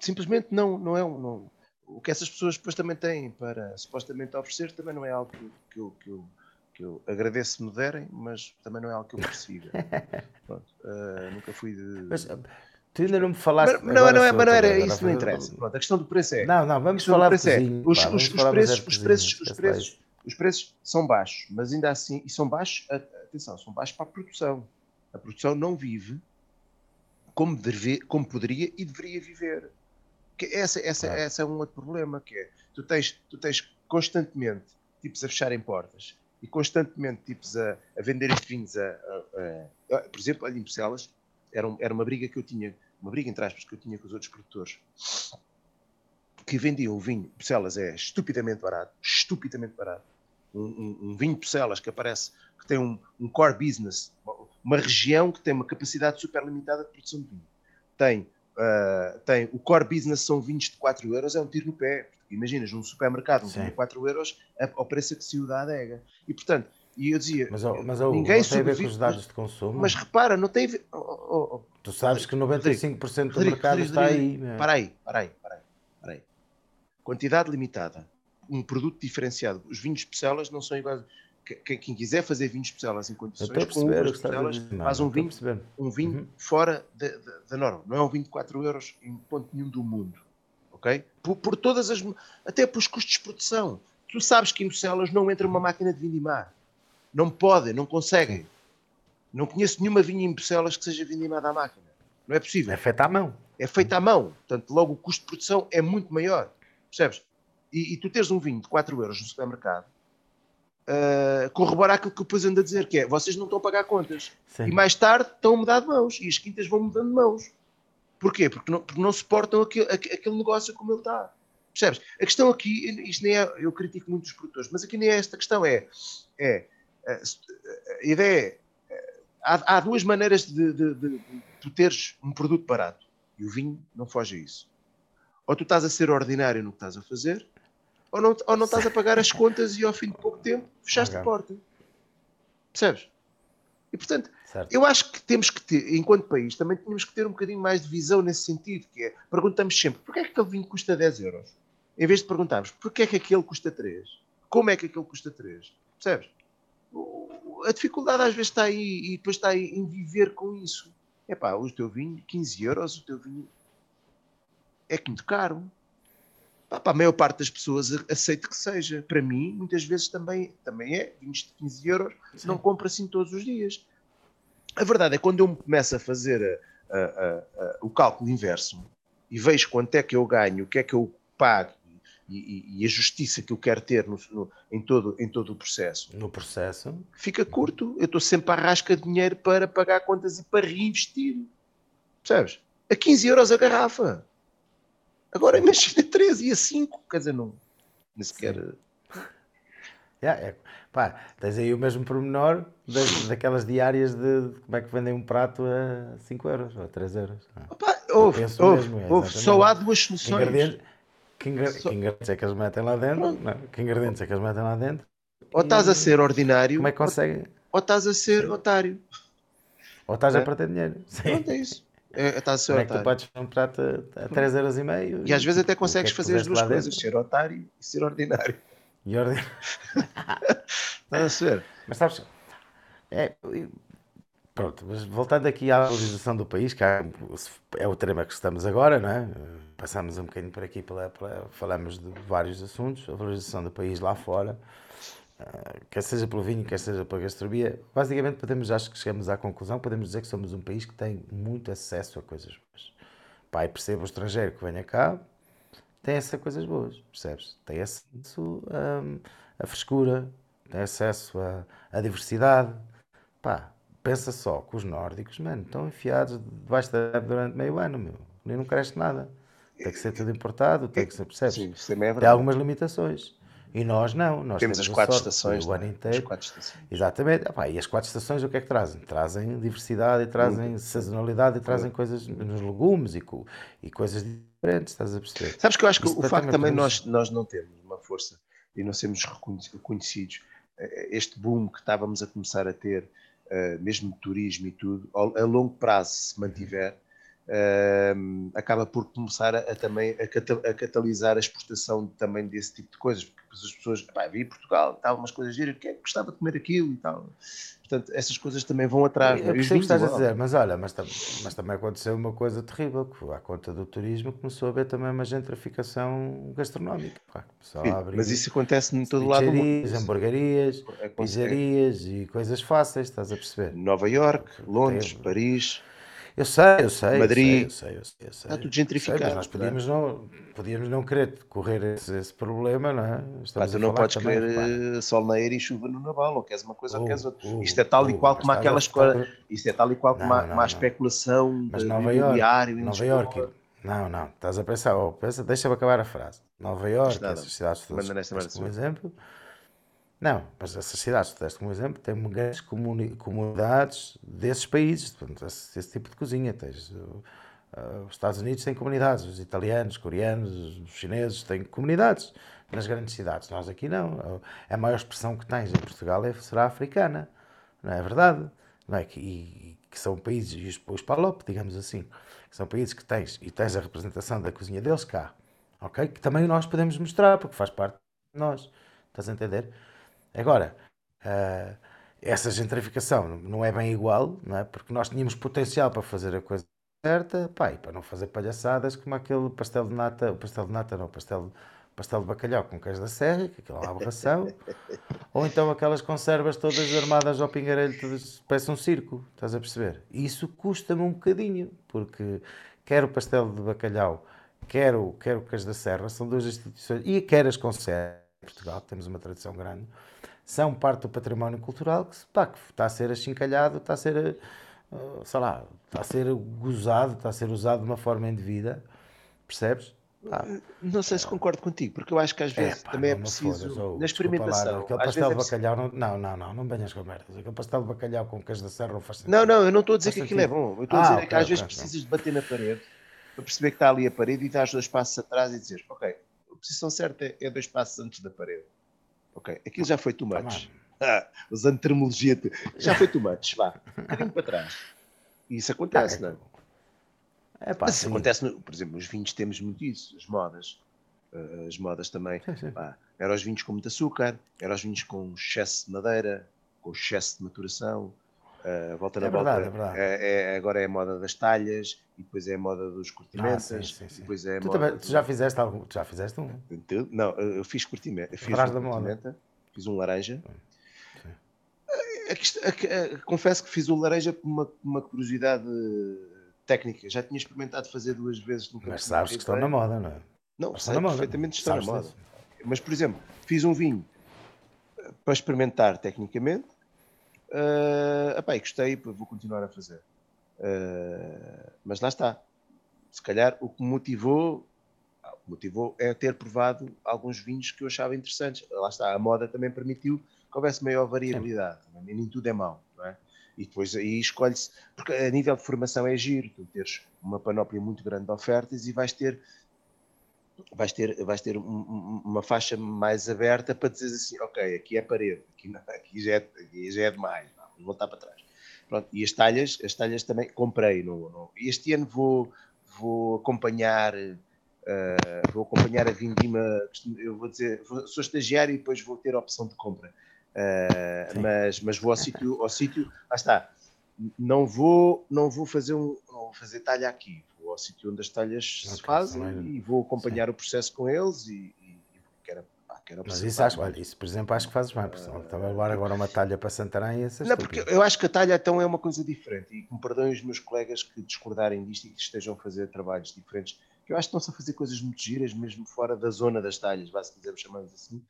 Simplesmente não, não é um. Não. O que essas pessoas depois também têm para supostamente oferecer também não é algo que, que, eu, que, eu, que eu agradeço me derem, mas também não é algo que eu persiga. Pronto, ah, nunca fui de. Mas ah, tu ainda não me falaste. Mas, não, não, é, mas não era isso, não interessa. Pronto, a questão do preço é. Não, não, vamos do falar de preço é, os, pá, os- é preços, os, preços, os, preços, os preços são baixos, mas ainda assim, e são baixos, atenção, são baixos para a produção. A produção não vive como, deve, como poderia e deveria viver. Que essa, essa, Claro. essa é um outro problema, que é, tu tens, tu tens constantemente tipos a fecharem portas e constantemente tipos a, a venderem vinhos a, a- a- por exemplo, ali em Bucelas, era, um- era uma briga que eu tinha, uma briga entre aspas que eu tinha com os outros produtores que vendiam o vinho Bucelas é estupidamente barato, estupidamente barato. Um, um- um vinho Bucelas que aparece, que tem um, um core business, uma- região que tem uma capacidade super limitada de produção de vinho. Tem, ah, tem o core business são vinhos de 4 euros, é um tiro no pé. Imaginas, num supermercado, um vinho de 4 euros, ao preço que se o dá a adega. E portanto, e eu dizia, Mas, oh, mas oh, ninguém não tem a ver com sobrevive- os dados de consumo. mas repara, não tem. a ver- oh, tu sabes que 95% do Rodrigo, mercado Rodrigo, está Rodrigo, aí. Para aí, para aí, para aí, para aí. Quantidade limitada. Um produto diferenciado. Os vinhos especiais não são iguais. Que- quem quiser fazer vinhos especiais em condições, com perceber especiais, dizer. faz um vinho, um vinho Uhum. fora da, da- da norma. Não é um vinho de 4 euros em ponto nenhum do mundo. Ok? Por, por todas as. Até pelos custos de produção. Tu sabes que em Bucelas não entra uma máquina de vindimar. Não podem, não conseguem. Não conheço nenhuma vinha em Bucelas que seja vindimada à máquina. Não é possível É feito à mão. é feito à mão. Portanto, logo o custo de produção é muito maior. Percebes? E, e tu teres um vinho de 4 euros no supermercado, uh, corrobora aquilo que eu depois ando a dizer, que é, vocês não estão a pagar contas. Sim. E mais tarde estão a mudar de mãos. E as quintas vão mudando de mãos. Porquê? Porque não, porque não suportam aquele, aque- aquele negócio como ele está. Percebes? A questão aqui, isto nem é, eu critico muito os produtores, mas aqui nem é esta questão, é, é a, a ideia é, há, há duas maneiras de, de, de, de tu teres um produto barato. E o vinho não foge a isso. Ou tu estás a ser ordinário no que estás a fazer, ou não, ou não estás a pagar as contas e ao fim de pouco tempo fechaste a Ok. porta. Percebes? E portanto, Certo. eu acho que temos que ter, enquanto país, também tínhamos que ter um bocadinho mais de visão nesse sentido, que é, perguntamos sempre, porquê é que aquele vinho custa 10 euros? Em vez de perguntarmos, porquê é que aquele custa 3? Como é que aquele custa 3? Percebes? A dificuldade às vezes está aí e depois está aí em viver com isso. É pá, o teu vinho, 15 euros, o teu vinho é que muito caro. Para a maior parte das pessoas aceito que seja. Para mim, muitas vezes também, também é. Vinhos de 15 euros Sim. não compro assim todos os dias. A verdade é que quando eu me começo a fazer a- a- a- o cálculo inverso e vejo quanto é que eu ganho, o que é que eu pago e, e- e a justiça que eu quero ter no- no- em, todo, em todo o processo, No processo. fica curto. Eu estou sempre à rasca de dinheiro para pagar contas e para reinvestir. Percebes? A 15 euros a garrafa. Agora imagina 13 e a 5. Quer dizer, não. Nem sequer. Yeah, é. Pá, tens aí o mesmo pormenor das, daquelas diárias de, de como é que vendem um prato a 5 euros ou a 3 euros. Ah. Opa, ouve, penso ouve, mesmo, é. Só há duas soluções. ingredientes, que, ingra- Só- que ingredientes é que eles metem lá dentro? Não, que ingredientes é que eles metem lá dentro? Ou estás a ser ordinário, Como é que conseguem? ou estás a ser otário. Ou estás a É. perder dinheiro? Sim. Pronto, é isso. É, estás a ser Como é que tu otário. podes um prato a, a 3 euros e meio? E às vezes até que consegues é que fazer as duas coisas, dentro? ser otário e ser ordinário. E ordem- Estás a ser? Mas sabes, é, pronto, mas voltando aqui à valorização do país, que é o tema que estamos agora, não é? Passamos um bocadinho por aqui, pela, pela- falamos de vários assuntos, a valorização do país lá fora, quer seja pelo vinho, quer seja pela gastronomia, basicamente podemos, acho que chegamos à conclusão, podemos dizer que somos um país que tem muito acesso a coisas boas. Pai, perceba o estrangeiro que venha cá, tem acesso a coisas boas, percebes? Tem acesso hum, à frescura, tem acesso à, diversidade. Pá, pensa só que os nórdicos, mano, estão enfiados debaixo da neve durante meio ano, meu. Nem não cresce nada. Tem que ser tudo importado, tem que ser, percebes? Sim, isso também é Tem algumas limitações. E nós não, nós Temos as a quatro sorte estações. O ano é? As inteiro. quatro estações. Exatamente. Epá, e as quatro estações o que é que trazem? Trazem diversidade e trazem sazonalidade e trazem coisas nos legumes e, co- e coisas diferentes, estás a perceber? Sabes que eu acho que Isso o facto também podemos- nós, nós não termos uma força e não sermos reconhe- reconhecidos, eh, este boom que estávamos a começar a ter, eh, mesmo de turismo e tudo, a longo prazo, se mantiver, eh, acaba por começar a, a também a, cata- a catalisar a exportação também desse tipo de coisas, porque as pessoas, pá, vi Portugal, tal, umas coisas giras, quem é que gostava de comer aquilo e tal. Portanto, essas coisas também vão atrás. Eu é? E os percebo o que estás a dizer, mas olha, mas, mas também aconteceu uma coisa terrível, que à conta do turismo começou a haver também uma gentrificação gastronómica. Pá, abrir Mas isso acontece em todo lado do mundo. hamburguerias, pizzarias e coisas fáceis, estás a perceber? Nova York, Londres, Paris, Eu sei, eu sei, Madrid. eu sei, eu sei, eu sei. Está tudo Eu sei, gentrificado, mas nós podíamos não, podíamos não querer correr esse, esse problema, não é? Pá, Estamos tu não podes também, querer repara. eh, sol na areia e chuva no naval, ou queres uma coisa ou Oh, queres outra. oh, Isto é tal e oh, qual como aquelas coisas. Isto é tal e qual como a, especulação Mas de Nova em Nova. Iorque, não, não, estás a pensar, oh, pensa, deixa-me acabar a frase. Nova Iorque, nada. essas cidades todas merda, exemplo, não, mas essas cidades que deste como exemplo têm grandes comuni- comunidades desses países, portanto, esse, esse tipo de cozinha. Tens, uh, uh, os Estados Unidos têm comunidades, os italianos, coreanos, os chineses têm comunidades nas grandes cidades. Nós aqui não. A maior expressão que tens em Portugal é, será africana, não é verdade? Não é? Que, e, que são países, e os, os PALOP, digamos assim, que são países que tens, e tens a representação da cozinha deles cá, ok? Que também nós podemos mostrar, porque faz parte de nós. Estás a entender? Agora, uh, essa gentrificação não é bem igual, não é? porque nós tínhamos potencial para fazer a coisa certa, pá, e para não fazer palhaçadas como aquele pastel de nata, o pastel de nata não, pastel, pastel de bacalhau com queijo da serra, que aquilo é aberração, ou então aquelas conservas todas armadas ao pingarelho, todas, parece um circo, estás a perceber? Isso custa-me um bocadinho, porque quer o pastel de bacalhau, quer o, quer o queijo da serra, são duas instituições, e quer as conservas, Portugal, temos uma tradição grande, são parte do património cultural que, pá, que está a ser achincalhado, está a ser ah, sei lá, está a ser gozado, está a ser usado de uma forma indevida, percebes? Ah, não sei se concordo contigo, porque eu acho que às vezes é, pá, também é preciso, fodas, na experimentação... Lá, aquele pastel de é bacalhau, não, não, não, não, não venhas com merdas, aquele pastel de bacalhau com queijo da serra não faz sentido. Não, não, eu não estou a dizer que aquilo é bom, eu estou ah, a dizer okay, que às okay, vezes okay. precisas de bater na parede para perceber que está ali a parede e dar dois passos atrás e dizer, ok, a posição certa é dois passos antes da parede. Ok, aquilo já foi too much. Ah, usando terminologia, já foi too much, vá, um bocadinho para trás. Isso acontece, ah, é, não é? pá, Mas isso acontece, no, por exemplo, nos vinhos temos muito isso, as modas. Uh, as modas também. Sim, sim. Pá, eram os vinhos com muito açúcar, eram os vinhos com excesso de madeira, com excesso de maturação. Uh, volta na é volta. Verdade, é, é, é, agora é a moda das talhas, e depois é a moda dos curtimentas. Ah, sim, sim, depois é tu, também, tu já fizeste algum? Já fizeste um? Não, eu fiz curtimento. Fiz um curtimenta, fiz um laranja. confesso que fiz o laranja por uma, uma curiosidade técnica. Já tinha experimentado fazer duas vezes. Mas sabes que estão na moda, não é? Não, sei perfeitamente estão na moda. Mas, por exemplo, fiz um vinho eh, para experimentar tecnicamente. Uh, gostei, vou continuar a fazer. Uh, mas lá está. Se calhar o que me motivou, ah, motivou é ter provado alguns vinhos que eu achava interessantes. Lá está, a moda também permitiu que houvesse maior variabilidade. Sim. Nem tudo é mau, não é? E depois aí escolhe-se, porque a nível de formação é giro, tu teres uma panóplia muito grande de ofertas e vais ter vais ter, vais ter um, uma faixa mais aberta para dizer assim, ok, aqui é parede, aqui, não, aqui, já, é, aqui já é demais, vou voltar para trás. Pronto, e as talhas, as talhas também comprei. No, no, este ano vou, vou acompanhar uh, vou acompanhar a vindima, eu vou dizer, vou, sou estagiário e depois vou ter a opção de compra. Uh, mas, mas vou ao sítio, ao sítio, lá está. Não vou, não vou fazer um, não vou fazer talha aqui. Ao sítio onde as talhas okay, se fazem também. e vou acompanhar Sim. o processo com eles e, e, e quero, pá, quero Mas isso, acho, olha, isso, por exemplo, acho que fazes bem. Porque uh, estava a levar agora uma talha para Santarém e essas Não, porque eu acho que a talha então é uma coisa diferente e me perdoem os meus colegas que discordarem disto e que estejam a fazer trabalhos diferentes que eu acho que estão-se a fazer coisas muito giras, mesmo fora da zona das talhas, se quisermos chamar assim.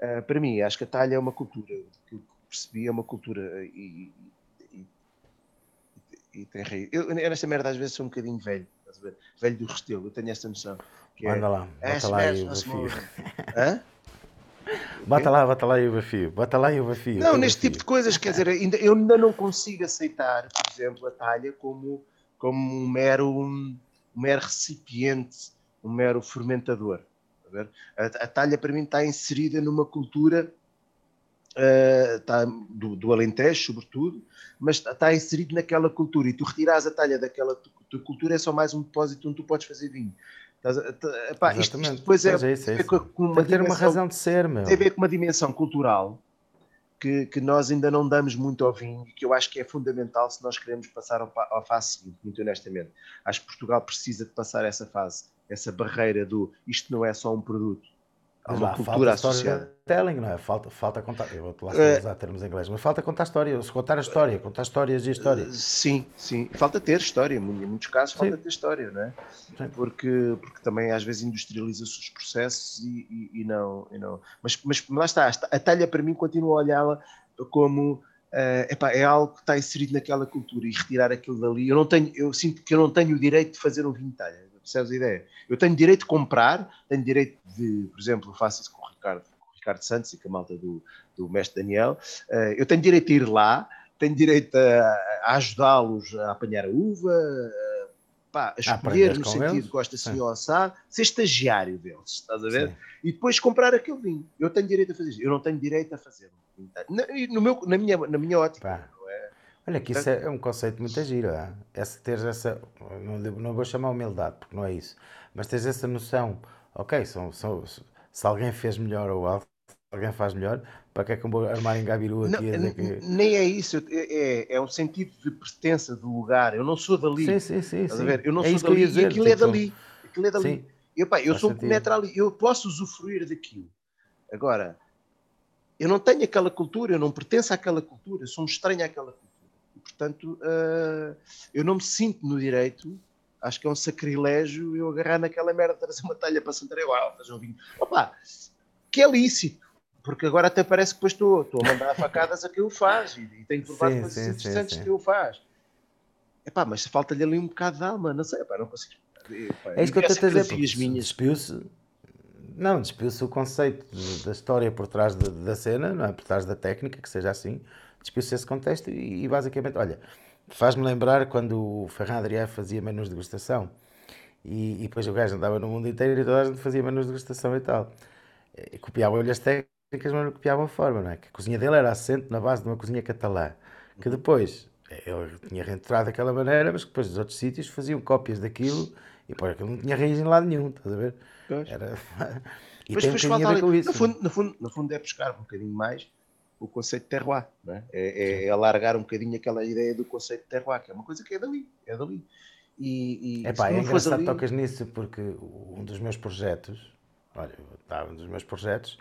Uh, para mim, acho que a talha é uma cultura, que eu percebi é uma cultura e, e, e, e tem rei. Eu, nesta merda, às vezes, sou um bocadinho velho, velho do restelo, eu tenho esta noção. Que é, Manda lá, bota lá aí o. Hã? Bota lá, bota lá aí o desafio, bota lá aí o desafio. Não, neste tipo de coisas, quer dizer, ainda, eu ainda não consigo aceitar, por exemplo, a talha como, como um mero um mero recipiente, um mero fermentador. A, a, talha, para mim, está inserida numa cultura uh, está do, do, Alentejo, sobretudo, mas está, está inserido naquela cultura. E tu retiras a talha daquela tua cultura, é só mais um depósito onde tu podes fazer vinho. Epá, isto, isto, depois é, é, isso, é isso. Com uma tem uma razão de ser, meu. Tem a ver com uma dimensão cultural que, que, nós ainda não damos muito ao vinho e que eu acho que é fundamental se nós queremos passar ao, à fase seguinte, muito honestamente. Acho que Portugal precisa de passar essa fase, essa barreira do isto não é só um produto, Há uma lá, cultura associada. Telling, não é? Falta, falta contar. Eu vou lá uh, usar termos em inglês, mas falta contar história. Se contar a história, contar histórias e histórias. Uh, sim, sim. Falta ter história. Em muitos casos, sim. falta ter história, não é? Porque, porque também às vezes industrializa-se os processos e, e, e, não, e não. Mas, mas lá está. A talha, para mim, continua a olhá-la como. Uh, epá, é algo que está inserido naquela cultura e retirar aquilo dali. Eu, não tenho, eu sinto que eu não tenho o direito de fazer um vinho de talha Percebes a ideia? Eu tenho direito de comprar, tenho direito de, por exemplo, faço isso com o Ricardo, com o Ricardo Santos e com a malta do, do mestre Daniel. Uh, eu tenho direito de ir lá, tenho direito a, a ajudá-los a apanhar a uva, uh, pá, a escolher no sentido eles? que gosta assim ou assado, ser estagiário deles, estás a ver? Sim. E depois comprar aquele vinho. Eu tenho direito a fazer isso. Eu não tenho direito a fazer. Na, no meu, na, minha, na minha ótica. Pá. Olha que isso é, é um conceito muito giro, é? essa, teres essa, não, não vou chamar humildade, porque não é isso, mas teres essa noção, ok, são, são, se alguém fez melhor ou algo, alguém faz melhor, para que é que eu vou armar em Gabiru aqui Não, a dizer que. nem é isso, é, é, é um sentido de pertença do lugar. Eu não sou dali. Sim, sim, sim, Estás a sim. ver? Eu não É sou dali ia e dizer. aquilo é tipo, dali. Aquilo é dali. Sim, Eu, pá, eu faz sou um penetra ali, eu posso usufruir daquilo. Agora, eu não tenho aquela cultura, eu não pertenço àquela cultura, eu sou um estranho àquela cultura. Portanto, ah, eu não me sinto no direito, acho que é um sacrilégio eu agarrar naquela merda, trazer uma talha para Santarém, fazer um vinho. Opa, que é lícito, porque agora até parece que depois estou, estou a mandar facadas a quem o faz e, e tenho provado coisas sim, interessantes sim. que o faz. Epá, mas falta-lhe ali um bocado de alma, não sei, epá, não consigo. Epá, É isso que eu estou a dizer. Despiu-se. Não, despiu-se o conceito de- da história por trás de- da cena, não é? Por trás da técnica, que seja assim. Despiu-se esse contexto e, e basicamente, olha, faz-me lembrar quando o Ferran Adrià fazia menus de degustação e, e depois o gajo andava no mundo inteiro e toda a gente fazia menus de degustação e tal. Copiavam-lhe as técnicas, mas não copiavam a forma, não é? Que a cozinha dele era assente na base de uma cozinha catalã, que depois ele tinha reentrado daquela maneira, mas que depois os outros sítios faziam cópias daquilo e pô, aquilo não tinha raiz em lado nenhum, estás a ver? Pois. Era... E Mas tem um bocadinho a ver com isso. no fundo, no, fundo, no fundo é buscar um bocadinho mais o conceito de terroir, não é? É, é alargar um bocadinho aquela ideia do conceito de terroir, que é uma coisa que é dali, é dali. E, e Epá, é engraçado ali, tocas nisso porque um dos meus projetos, olha, tá, um dos meus projetos,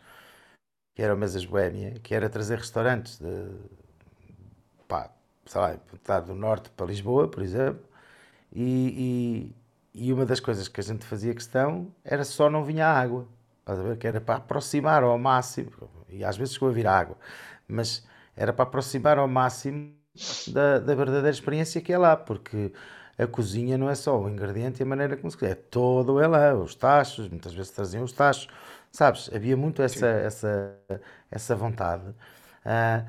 que era o Mesas Boémia, que era trazer restaurantes de, pá, sei lá, tá do norte para Lisboa, por exemplo, e, e, e uma das coisas que a gente fazia questão era só não vinha água, estás a ver? Que era para aproximar ao máximo, e às vezes chegou a vir água, mas era para aproximar ao máximo da, da verdadeira experiência que é lá, porque a cozinha não é só o ingrediente e a maneira como se é todo lá, os tachos, muitas vezes traziam os tachos, sabes? Havia muito essa, essa, essa vontade. Ah,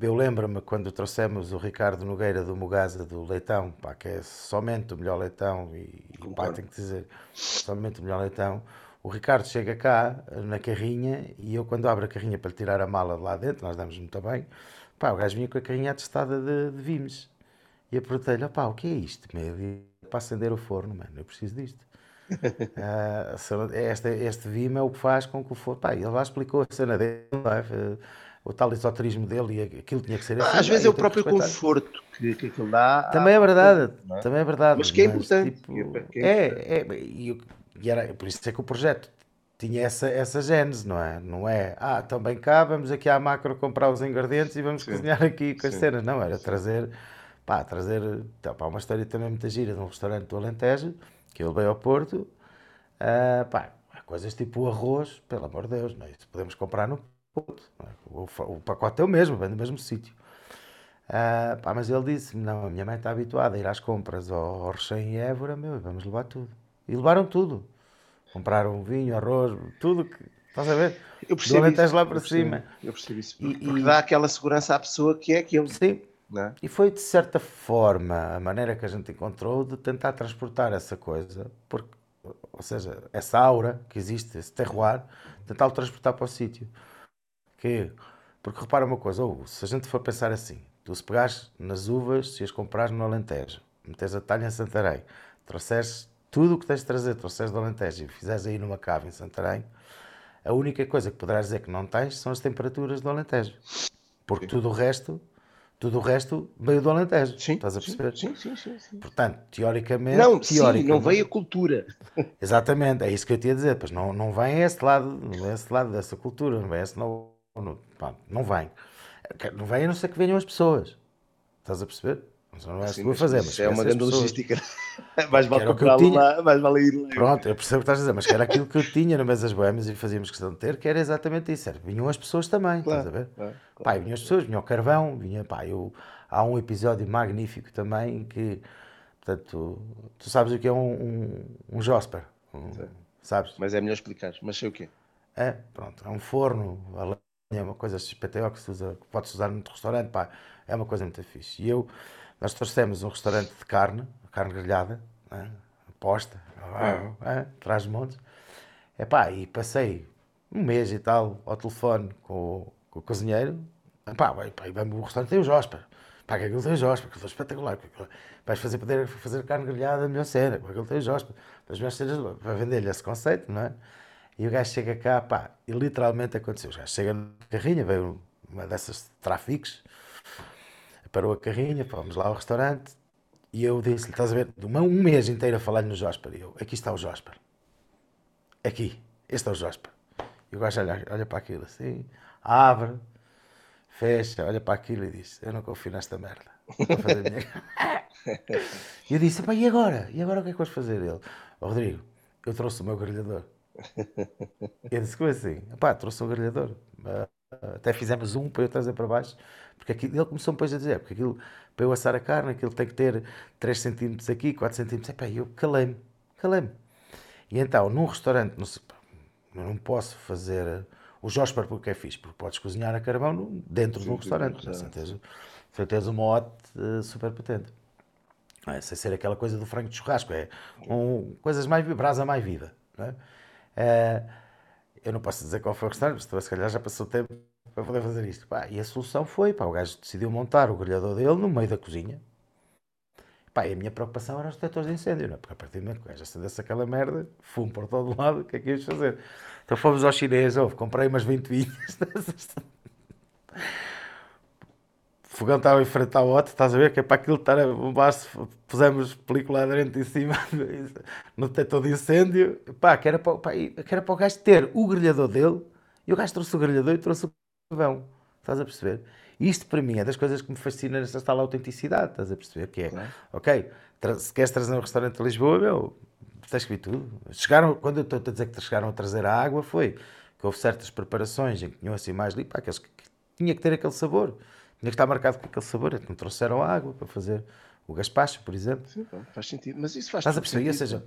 eu lembro-me quando trouxemos o Ricardo Nogueira do Mugasa do Leitão, pá, que é somente o melhor leitão, e, e pá, Concordo. tenho que dizer, somente o melhor leitão. O Ricardo chega cá na carrinha e eu, quando abro a carrinha para lhe tirar a mala de lá dentro, nós damos muito bem, pá, o gajo vinha com a carrinha atestada de, de Vimes. E eu perguntei-lhe, pá, o que é isto? meu? Para acender o forno, mano, eu preciso disto. Ah, se eu- este, este Vime é o que faz com que o forno. Pá, ele lá explicou a cena dele, é? o tal esoterismo dele e aquilo tinha que ser assim. às vezes é o próprio conforto que, que aquilo dá. Também é verdade, não é? também é verdade. Mas que é importante, tipo, é- é é, eu- e era, por isso é que o projeto tinha essa, essa gênese, não é? Não é, ah, também cá, vamos aqui à macro comprar os ingredientes e vamos Sim, cozinhar aqui com as cenas. Não, era trazer, pá, trazer, tá, pá, uma história também muito gira de um restaurante do Alentejo, que eu levei ao Porto, ah, pá, coisas tipo o arroz, pelo amor de Deus, não é? Isso podemos comprar no Porto, é? o, o pacote é o mesmo, vem do mesmo sítio. Ah, pá, mas ele disse-me, não, a minha mãe está habituada a ir às compras ao, ao Recheio em Évora, meu, vamos levar tudo. E levaram tudo. Compraram vinho, arroz, tudo que, estás a ver? Eu Do percebo Alentejo isso, lá para cima. Eu percebo isso. E- Porque, porque e- dá aquela segurança à pessoa que é aquilo. Sim, é? E foi de certa forma a maneira que a gente encontrou de tentar transportar essa coisa, porque, ou seja, essa aura que existe, esse terroir, tentar o transportar para o sítio. Que, porque repara uma coisa, ou se a gente for pensar assim, tu se pegares nas uvas, se as comprares no Alentejo, meteres a talha em Santarém, trouxeres tudo o que tens de trazer, trouxeres do Alentejo e fizeres aí numa cave em Santarém, a única coisa que poderás dizer que não tens são as temperaturas do Alentejo. Porque tudo o resto, tudo o resto veio do Alentejo. Sim, Estás a sim, perceber? Sim, sim, sim. sim. Portanto, teoricamente, Não, sim, teoricamente, não veio a cultura. Exatamente, é isso que eu te ia dizer. Pois não, não vem esse lado, não vem esse lado dessa cultura, não vem esse não, não, não vem. Não vem a não ser que venham as pessoas. Estás a perceber? Não é vou mas fazer, mas isso é uma grande pessoas. logística. mais vale tinha. lá, mais vale ir lá. Pronto, eu percebo o que estás a dizer, mas que era aquilo que eu tinha no Mesas Boémias e fazíamos questão de ter, que era exatamente isso. Era, vinham as pessoas também, Claro, estás a ver? claro, Pá, e vinham as pessoas, vinha o carvão, vinha, pá, eu, há um episódio magnífico também que, portanto, tu sabes o que é um, um, um Josper, um- sabes? Mas é melhor explicar. Mas sei o quê? É, pronto, é um forno, a lenha, é uma coisa XPTO que se usa, que pode-se usar no restaurante, pá, é uma coisa muito fixe. E eu, nós trouxemos um restaurante de carne, carne grelhada, né, posta, é, traz montes, é pá, e passei um mês e tal ao telefone com, o- com o cozinheiro, pá, vai, e vamos, o restaurante tem o Josper, pá, que aquilo tem o Josper, que foi espetacular, vais fazer, poder fazer carne grelhada, a melhor cena, que aquilo tem o Josper, das melhores cenas, para vender-lhe esse conceito, não é? E o gajo chega cá, pá, e literalmente aconteceu. O gajo chega na carrinha, veio uma dessas tráficos, parou a carrinha, vamos lá ao restaurante, e eu disse-lhe, estás a ver, um mês inteiro a falar no Josper, e eu, aqui está o Josper. Aqui, este é o Josper. E o gajo olha, olha para aquilo assim, abre, fecha, olha para aquilo e diz, eu não confio nesta merda. E eu disse, e agora? E agora o que é que vais fazer? Ele, oh, Rodrigo, eu trouxe o meu grelhador. Eu disse, como assim? Pá, trouxe um grelhador. Até fizemos um para eu trazer para baixo, porque aquilo, ele começou depois a dizer, porque aquilo, para eu assar a carne, aquilo tem que ter 3 cm aqui, 4 cm. Epá, eu calei-me, calei-me. E então, num restaurante, não, sei, não posso fazer o Josper porque é fixe, porque podes cozinhar a carvão dentro sim, de um restaurante, assim, tens, tens uma mote uh, super potente. É, sem ser aquela coisa do frango de churrasco, é um, coisas mais, brasa mais vida. Não é? Uh, eu não posso dizer qual foi o restaurante, mas se calhar já passou tempo para poder fazer isto. Pá, e a solução foi, pá, o gajo decidiu montar o grelhador dele no meio da cozinha. Pá, e a minha preocupação era os detectores de incêndio, não? É? porque a partir do momento que o gajo acendesse aquela merda, fumo por todo lado, o que é que ias fazer? Então fomos ao chinês, oh, comprei umas 20 vinhas o fogão estava a enfrentar o outro, estás a ver? Que é para aquilo estar a bombar pusemos película aderente em cima no detector de incêndio, pá, que era para, pá, que era para o gajo ter o grelhador dele, e o gajo trouxe o grelhador e trouxe o fogão, estás a perceber? Isto para mim é das coisas que me fascina nesta tal autenticidade, estás a perceber? Que é, claro. ok, se queres trazer um restaurante de Lisboa, meu, que vir tudo. Chegaram, quando eu estou a dizer que chegaram a trazer a água, foi que houve certas preparações em que tinham assim mais ali, pá, aqueles que, que tinha que ter aquele sabor. Que estar marcado com aquele sabor. Não trouxeram água para fazer o gaspacho, por exemplo. Sim, faz sentido. Mas isso faz Estás a perceber? Ou seja,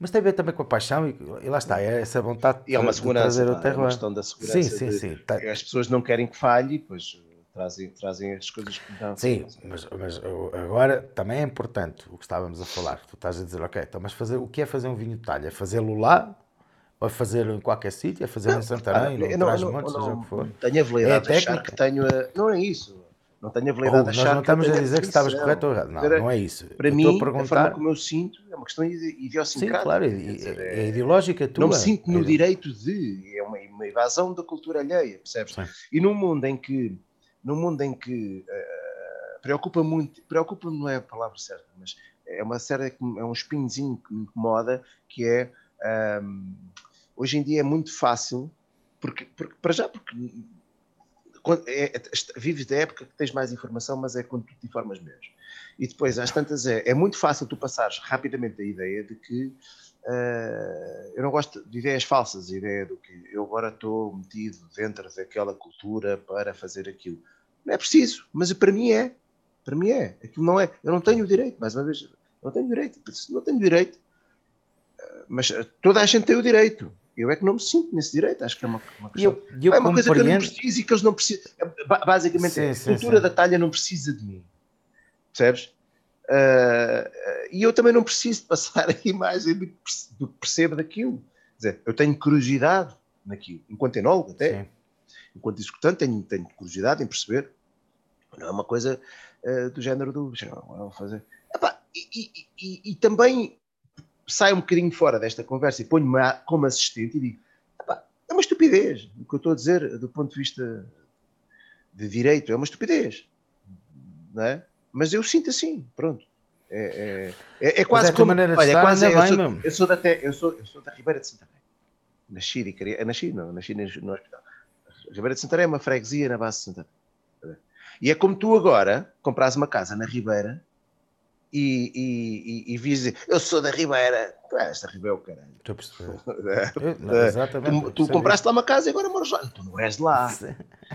mas tem a ver também com a paixão e, e lá está, é essa vontade e é uma segurança, de trazer o terror. É uma questão da segurança. Sim, sim, sim. Tá. As pessoas não querem que falhe, pois trazem, trazem as coisas que dão. Sim, mas, mas agora também é importante o que estávamos a falar. Tu estás a dizer, ok, então, mas fazer, o que é fazer um vinho de talha? É fazê-lo lá ou é fazê-lo em qualquer sítio? É fazer em Santarém, não, não, não, não, seja o que for? Tenho a validade é a de achar que tenho a... Não é isso. Não tenho a validade de achar nós não estamos a dizer que estavas correto ou errado. Não, não é isso. Para eu mim, a, a forma como eu sinto é uma questão idiosincrática. Sim, claro, é, dizer, é, é ideológica tua. Não me sinto no é. direito de... É uma, uma evasão da cultura alheia, percebes? Sim. E num mundo em que... Num mundo em que uh, preocupa muito... Preocupa não é a palavra certa, mas é uma série, é um espinhozinho que me incomoda, que é... Um, hoje em dia é muito fácil, porque, porque para já, porque é, é, vives da época que tens mais informação, mas é quando tu te informas menos. E depois, às tantas, é, é muito fácil tu passares rapidamente a ideia de que uh, eu não gosto de ideias falsas, a ideia do que eu agora estou metido dentro daquela cultura para fazer aquilo. Não é preciso, mas para mim é. Para mim é. Aquilo não é. Eu não tenho direito, mais uma vez, não tenho direito. Não tenho direito. Uh, mas toda a gente tem o direito. Eu é que não me sinto nesse direito, acho que é uma, uma questão. Eu, eu é uma coisa que eu não preciso e que eles não precisam. Basicamente, sim, sim, a cultura sim. da talha não precisa de mim. Percebes? Uh, e eu também não preciso de passar a imagem do que percebo daquilo. Quer dizer, eu tenho curiosidade naquilo, enquanto enólogo até. Sim. Enquanto executante, tenho, tenho curiosidade em perceber. Não é uma coisa uh, do género do. Não, fazer. Epá, e, e, e, e, também saio um bocadinho fora desta conversa e ponho-me como assistente e digo: é uma estupidez. O que eu estou a dizer, do ponto de vista de direito, é uma estupidez. Não é? Mas eu sinto assim, pronto. É, é, é, é quase é como. Olha, é quase, eu, sou, eu, sou da, eu, sou, eu sou da Ribeira de Santarém. Nasci e criei. Nasci, não, nasci no hospital. Ribeira de Santarém é uma freguesia na base de Santarém. E é como tu agora compras uma casa na Ribeira e, e, e, e dizer, eu sou da Ribeira. Tu és da Ribeira, caralho. Estou a perceber. não, exatamente. Tu, tu compraste lá uma casa e agora moras lá. Tu não és lá.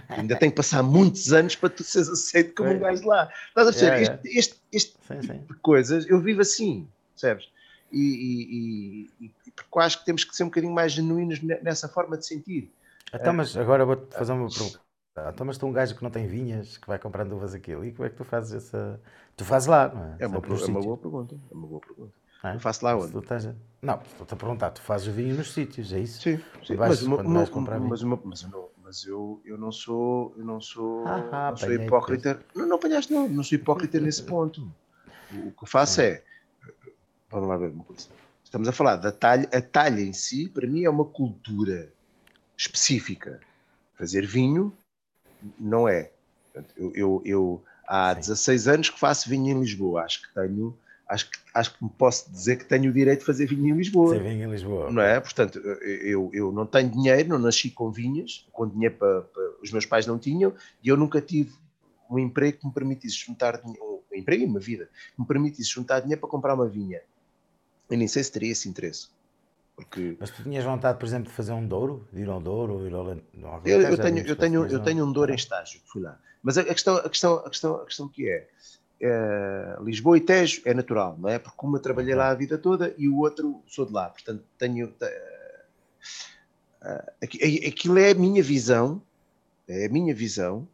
Ainda tem que passar muitos anos para tu seres aceito como um gajo lá. Estás a perceber? Yeah. Este, este, este sim, tipo sim. de coisas, eu vivo assim, percebes? E, e, e, porque acho que temos que ser um bocadinho mais genuínos nessa forma de sentir. Então, mas agora vou-te fazer uma pergunta. Então, mas tu um gajo que não tem vinhas, que vai comprando uvas aquilo, e como é que tu fazes essa Tu fazes lá, não é? É uma, é uma boa pergunta. É uma boa pergunta. É? Eu faço lá onde? Tu estás a... Não, estou-te a perguntar, tu fazes o vinho nos sítios, é isso? Sim, sim. Vais, mas, uma, uma, comprar mas, uma, mas, eu, não, mas eu, eu não sou, eu não sou, ah, ah não sou hipócrita. Não, não apanhaste, não, não sou hipócrita nesse ponto. O, o que eu faço é. Vamos lá ver uma coisa. estamos a falar da talha. A talha em si, para mim, é uma cultura específica. Fazer vinho não é. Eu, eu, eu há Sim. 16 anos que faço vinho em Lisboa. Acho que tenho acho que, acho que me posso dizer que tenho o direito de fazer vinho em Lisboa. Fazer vinho em Lisboa. Não é? Portanto, eu, eu não tenho dinheiro, não nasci com vinhas, com dinheiro para, para, os meus pais não tinham, e eu nunca tive um emprego que me permitisse juntar dinheiro, um emprego e uma vida, que me permitisse juntar dinheiro para comprar uma vinha. Eu nem sei se teria esse interesse. Porque... Mas tu tinhas vontade, por exemplo, de fazer um Douro? De ir ao Douro? Ir ao... Não, eu, eu, tenho, eu, tenho, eu tenho um Douro em estágio, fui lá. Mas a, a, questão, a, questão, a, questão, a questão que é, é, Lisboa e Tejo é natural, não é? Porque uma trabalhei lá a vida toda e o outro sou de lá. Portanto, tenho... Uh, aquilo é a minha visão, é a minha visão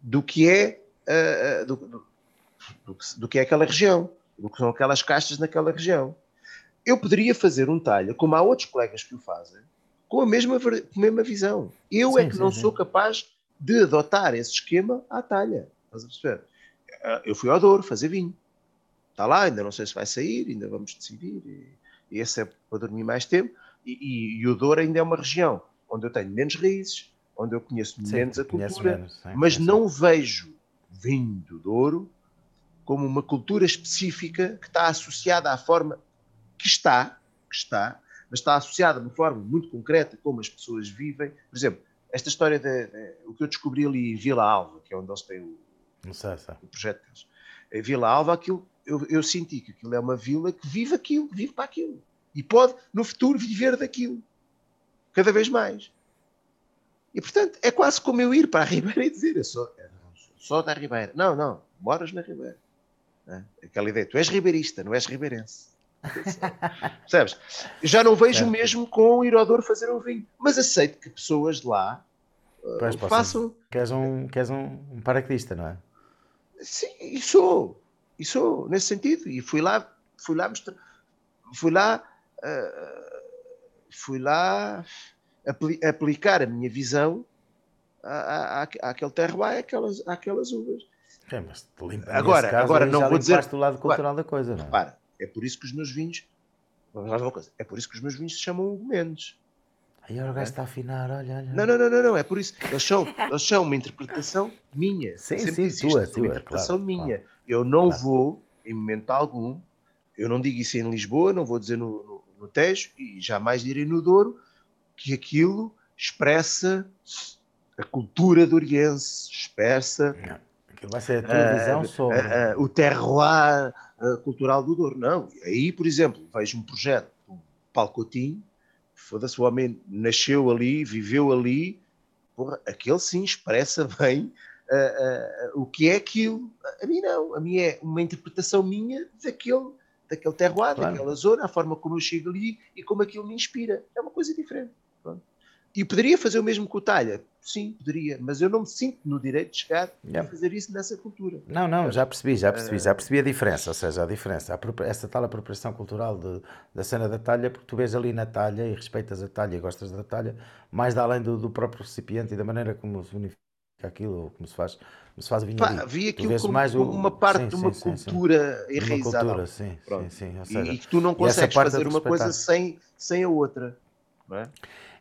do que é, uh, do, do, do, do que é aquela região, do que são aquelas castas naquela região eu poderia fazer um talho, como há outros colegas que o fazem, com a mesma, com a mesma visão. Eu sim, é que sim, não sim. sou capaz de adotar esse esquema à talha. Estás a perceber? Eh, eu fui ao Douro fazer vinho. Está lá, ainda não sei se vai sair, ainda vamos decidir. E, esse é para dormir mais tempo. E, e, e, o Douro ainda é uma região onde eu tenho menos raízes, onde eu conheço menos a cultura, menos, mas não vejo vinho do Douro como uma cultura específica que está associada à forma que está, que está, mas está associada de uma forma muito concreta como as pessoas vivem. Por exemplo, esta história de, de, o que eu descobri ali em Vila Alva, que é onde eles têm o, o projeto deles. Em Vila Alva, aquilo, eu, eu, senti que aquilo é uma vila que vive aquilo, vive para aquilo. E pode, no futuro, viver daquilo. Cada vez mais. E, portanto, é quase como eu ir para a Ribeira e dizer, eu sou, eu sou da Ribeira. Não, não, moras na Ribeira. É? Aquela ideia, tu és ribeirista, não és ribeirense. Percebes? Já não vejo o mesmo com o Irodor fazer um vinho, mas aceito que pessoas de lá uh, pois, façam. Queres um, queres um, um paraquedista, não é? Sim, e sou, e sou nesse sentido. E fui lá, fui lá mostrar, fui lá, uh, fui lá apli aplicar a minha visão à, à, àquele terroir, àquelas, àquelas uvas. É, mas agora, caso, agora não vou dizer do lado cultural da coisa, não é? Para, é por isso que os meus vinhos. Vamos lá uma coisa. É por isso que os meus vinhos se chamam Mendes. Aí o gajo está a afinar, olha, olha. Não, não, não, não, não, é por isso. Eles são, eles são uma interpretação minha. Sim, Sempre sim, tua, tua, uma interpretação claro, minha. Claro. Eu não claro. vou, em momento algum, eu não digo isso em Lisboa, não vou dizer no, no, no Tejo e jamais direi no Douro, que aquilo expressa a cultura doriense, expressa. Não vai ser a tua visão sobre. Uh, uh, o terroir cultural do Douro. Não. Aí, por exemplo, vejo um projeto do Paulo Coutinho, foda-se, o homem nasceu ali, viveu ali, porra, aquele sim expressa bem o que é aquilo. A mim não. A mim é uma interpretação minha daquele, daquele terroir, claro. daquela zona, a forma como eu chego ali e como aquilo me inspira. É uma coisa diferente. Pronto. E poderia fazer o mesmo com o Talha? Sim, poderia, mas eu não me sinto no direito de chegar yeah. a fazer isso nessa cultura. Não, não, já percebi, já percebi, já percebi a diferença, ou seja, a diferença, essa tal apropriação cultural de, da cena da talha, porque tu vês ali na talha e respeitas a talha e gostas da talha, mais além do, do próprio recipiente e da maneira como se unifica aquilo, ou como se faz, como se faz vinho Pá, ali. Vi aquilo como, mais como uma parte sim, de uma sim, cultura sim, enraizada. Uma cultura, sim, sim, sim, ou seja, e, e que tu não consegues fazer uma coisa sem, sem a outra, não é?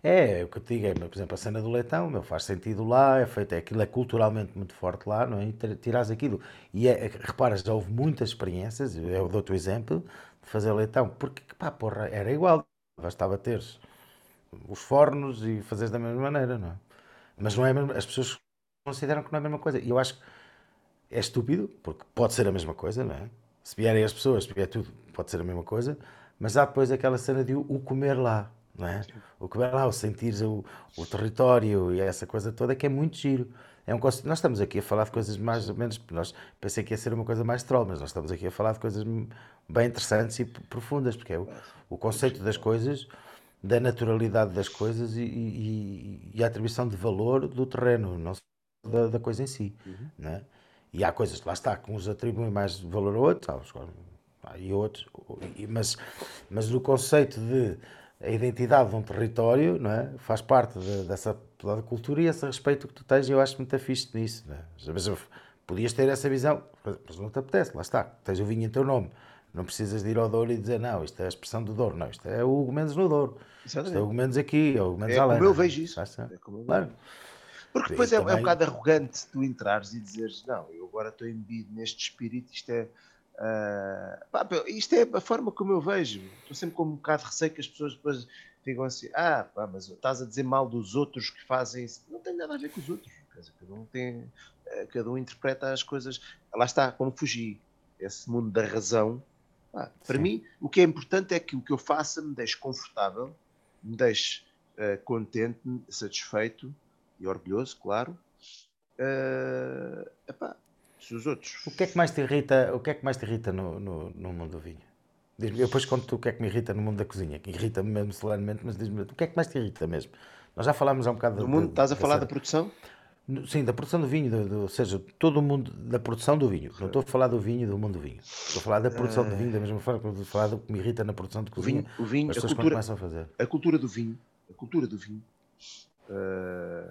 É, é, o que eu te digo é, por exemplo, a cena do leitão, meu, faz sentido lá, é feito, é, aquilo é culturalmente muito forte lá, não é? E tiras aquilo. E é, é, reparas, já houve muitas experiências, eu dou-te o exemplo, de fazer leitão, porque, pá, porra, era igual, bastava teres os fornos e fazeres da mesma maneira, não é? Mas não é mesmo, as pessoas consideram que não é a mesma coisa. E eu acho que é estúpido, porque pode ser a mesma coisa, não é? Se vierem as pessoas, se vier tudo, pode ser a mesma coisa, mas há depois aquela cena de o comer lá é? O que vai lá, o sentir o, o território e essa coisa toda que é muito giro. É um nós estamos aqui a falar de coisas mais ou menos, nós pensei que ia ser uma coisa mais troll, mas nós estamos aqui a falar de coisas bem interessantes e profundas, porque é o, o conceito das coisas, da naturalidade das coisas e, e, e a atribuição de valor do terreno, não da, da coisa em si, uhum. é? E há coisas, lá está, que uns atribuem mais valor a outros, e outros, mas, mas no conceito de a identidade de um território não é? faz parte de, dessa da cultura e esse respeito que tu tens, eu acho muito fixe nisso. Não é? Mas, podias ter essa visão, mas não te apetece, lá está, tens o vinho em teu nome. Não precisas de ir ao Douro e dizer, não, isto é a expressão do Douro, não, isto é o Hugo Mendes no Douro. Isto é o Hugo Mendes aqui, é o Hugo Mendes É além. como eu vejo isso. É como eu Claro. vejo. Porque depois é, é um também- bocado arrogante tu entrares e dizeres, não, eu agora estou imbuído neste espírito, isto é. Ah, pá, isto é a forma como eu vejo. Estou sempre com um bocado de receio que as pessoas depois ficam assim, ah, pá, mas estás a dizer mal dos outros que fazem isso. Não tem nada a ver com os outros. Dizer, cada um tem. eh, Cada um interpreta as coisas. Lá está, como fugi. Esse mundo da razão. para Sim. mim, o que é importante é que o que eu faça me deixe confortável, me deixe eh, contente, satisfeito e orgulhoso, claro. Eh, epá, se os outros. O que é que mais te irrita, o que é que mais te irrita no, no, no mundo do vinho? Eu depois conto-te o que é que me irrita no mundo da cozinha, que irrita-me mesmo solenemente, mas diz-me, o que é que mais te irrita mesmo? Nós já falámos há um bocado de- mundo, de- estás a falar da produção? Sim, da produção do vinho, do, do- ou seja, todo o mundo da produção do vinho. Não estou a falar do vinho do mundo do vinho. Estou a falar da produção do vinho, da mesma forma que estou a falar do que me irrita na produção de O cozinha. vinho, o vinho as a, pessoas cultura, começam a fazer. a cultura do vinho, a cultura do vinho, eh,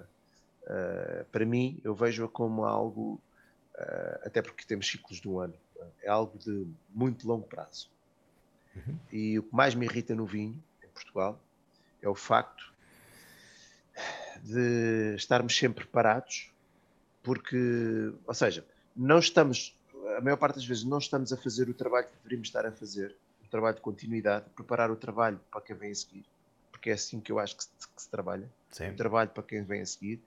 eh, para mim, eu vejo-a como algo, até porque temos ciclos de um ano, é algo de muito longo prazo. E o que mais me irrita no vinho, em Portugal, é o facto de estarmos sempre parados, porque, ou seja, não estamos, a maior parte das vezes, não estamos a fazer o trabalho que deveríamos estar a fazer, o trabalho de continuidade, preparar o trabalho para quem vem a seguir, porque é assim que eu acho que se, que se trabalha Sim. o trabalho para quem vem a seguir,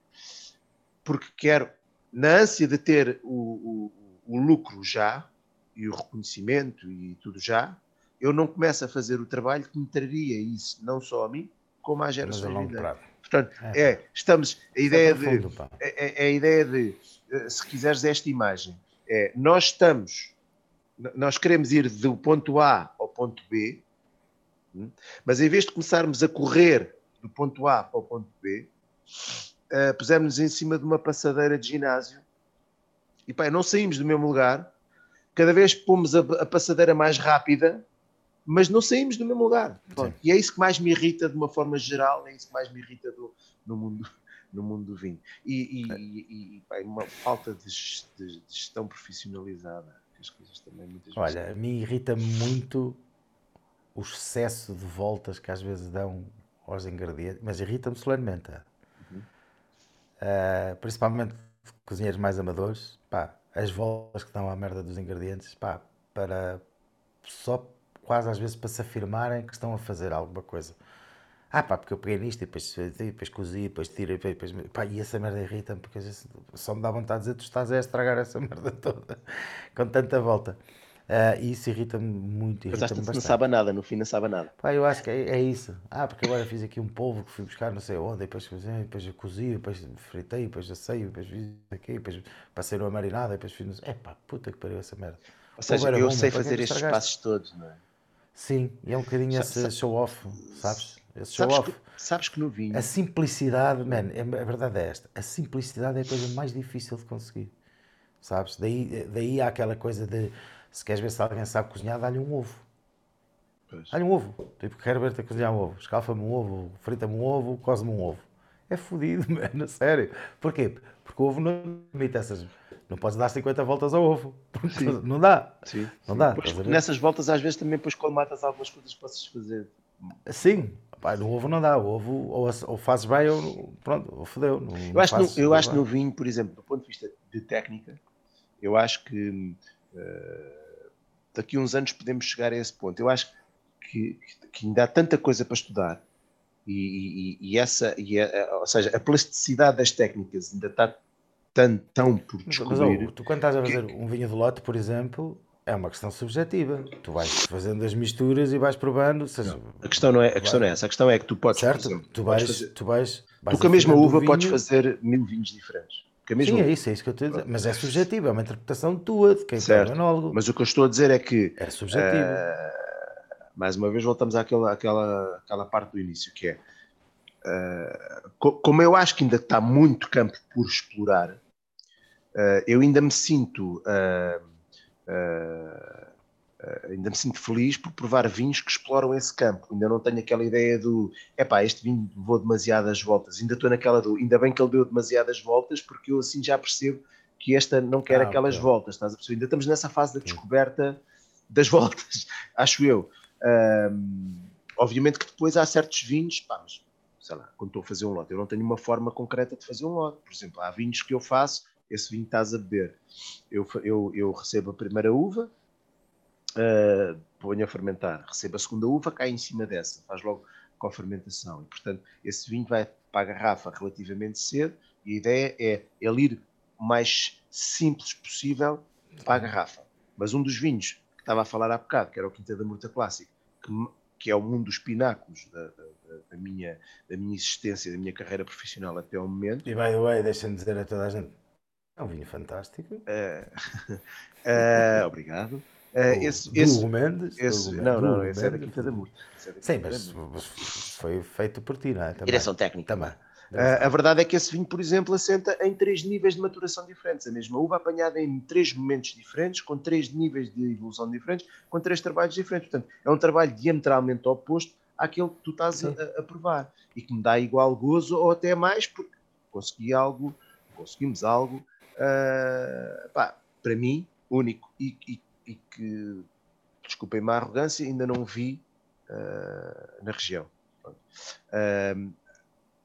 porque quero, na ânsia de ter o, o- o lucro já, e o reconhecimento e tudo já, eu não começo a fazer o trabalho que me traria isso, não só a mim, como Mas a longo vindouras. prazo. Portanto, É. é, estamos, a Isso ideia é de, profundo, pá. é, é- é a ideia de, eh, se quiseres esta imagem, é, nós estamos, nós queremos ir do ponto A ao ponto B, hum, mas em vez de começarmos a correr do ponto A para o ponto B, eh, pusemos-nos em cima de uma passadeira de ginásio e pá, não saímos do mesmo lugar, cada vez pomos a, a passadeira mais rápida, mas não saímos do mesmo lugar. E é isso que mais me irrita de uma forma geral, é isso que mais me irrita do- no, mundo, no mundo do vinho. E, e, e- e, pá, uma falta de, de- de gestão profissionalizada, que as coisas também muitas vezes. Olha, me irrita muito o excesso de voltas que às vezes dão aos ingredientes, mas irrita-me solenemente. Ah, principalmente cozinheiros mais amadores, pá, as voltas que dão à merda dos ingredientes, pá, para só quase às vezes para se afirmarem que estão a fazer alguma coisa. Ah, pá, porque eu peguei nisto e depois, depois cozi, depois tirei, e depois, pá, e essa merda irrita-me porque às vezes só me dá vontade de dizer tu estás a estragar essa merda toda com tanta volta. Ah, e isso irrita-me muito, Mas às vezes não sabe nada, no fim não sabe nada. Pá, eu acho que é, é isso. Ah, porque agora fiz aqui um polvo que fui buscar não sei onde, e depois, depois eu cozi, depois fritei, depois assei, depois fiz aqui, depois passei numa marinada, depois fiz. É pá, puta que pariu essa merda. Ou seja, eu bom, sei mas fazer é que estes passos todos, não é? Sim, e é um bocadinho Sa- esse show-off, sabes? Esse Sabes show-off. que, sabes que no vinho, A simplicidade, man, é- a verdade é esta. A simplicidade é a coisa mais difícil de conseguir. Sabes? Daí, daí há aquela coisa de se queres ver se alguém sabe cozinhar, dá-lhe um ovo. Dá-lhe um ovo. Tipo, quero ver-te a cozinhar um ovo. Escalfa-me um ovo, frita-me um ovo, cose-me um ovo. É fodido, mano, sério. Porquê? Porque o ovo não permite essas. Não podes dar 50 voltas ao ovo. Não dá. sim, Não dá, Pois, nessas voltas às vezes também depois colmatas algumas coisas possas fazer. Sim. Pá, no ovo não dá. O ovo ou, ou fazes bem ou pronto, ou fodeu. Não, Eu acho, que no, eu acho no vinho, por exemplo, do ponto de vista de técnica, eu acho que eh, daqui a uns anos podemos chegar a esse ponto. Eu acho que, que ainda há tanta coisa para estudar e, e- e essa, e a- ou seja, a plasticidade das técnicas ainda está tão, tão por Mas, mas, descobrir. ó, tu quando estás a fazer um vinho de lote, por exemplo, é uma questão subjetiva. Tu vais fazendo as misturas e vais provando, seja, A questão não é, a questão não é essa. A questão é que tu podes, certo? exemplo, tu podes vais, fazer- tu vais, vais tu com a mesma uva podes vinho. fazer mil vinhos diferentes. A mesma Sim, é isso, é isso que eu estou a dizer. Mas é subjetivo, é uma interpretação tua, de quem Certo. é enólogo. Mas o que eu estou a dizer é que É subjetivo. Eh, mais uma vez voltamos àquela, àquela, àquela parte do início, que é eh, co- como eu acho que ainda está muito campo por explorar, eh, eu ainda me sinto eh, eh, ainda me sinto feliz por provar vinhos que exploram esse campo. Ainda não tenho aquela ideia do epá, este vinho levou demasiadas voltas. Ainda estou naquela do ainda bem que ele deu demasiadas voltas, porque eu assim já percebo que esta não quer ah, aquelas okay. voltas, estás a perceber? Ainda estamos nessa fase da descoberta das voltas, acho eu. Um, obviamente que depois há certos vinhos, pá, mas, sei lá, quando estou a fazer um lote, eu não tenho uma forma concreta de fazer um lote. Por exemplo, há vinhos que eu faço, esse vinho estás a beber. Eu, eu, eu recebo a primeira uva, uh, ponho a fermentar, recebo a segunda uva, cai em cima dessa, faz logo com a fermentação. E, portanto, esse vinho vai para a garrafa relativamente cedo e a ideia é ele ir o mais simples possível para a garrafa. Mas um dos vinhos que estava a falar há bocado, que era o Quinta da Murta Clássico, que, que é um dos pináculos da, da, da, minha, da minha existência, da minha carreira profissional até ao momento. E by the way, deixa-me dizer a toda a gente, é um vinho fantástico. Uh, uh, obrigado. Uh, esse, esse, Mendes, esse, não, não, não, esse é da Quinta da Murta. É Sim, mas, mas, foi feito por ti, não é? Também. Direção técnica. Também. Uh, a verdade é que esse vinho, por exemplo, assenta em três níveis de maturação diferentes. A mesma uva apanhada em três momentos diferentes, com três níveis de evolução diferentes, com três trabalhos diferentes. Portanto, é um trabalho diametralmente oposto àquele que tu estás a, a, provar e que me dá igual gozo ou até mais, porque consegui algo, conseguimos algo, uh, pá, para mim, único e, e, e que, desculpem-me a arrogância, ainda não vi uh, na região. Uh,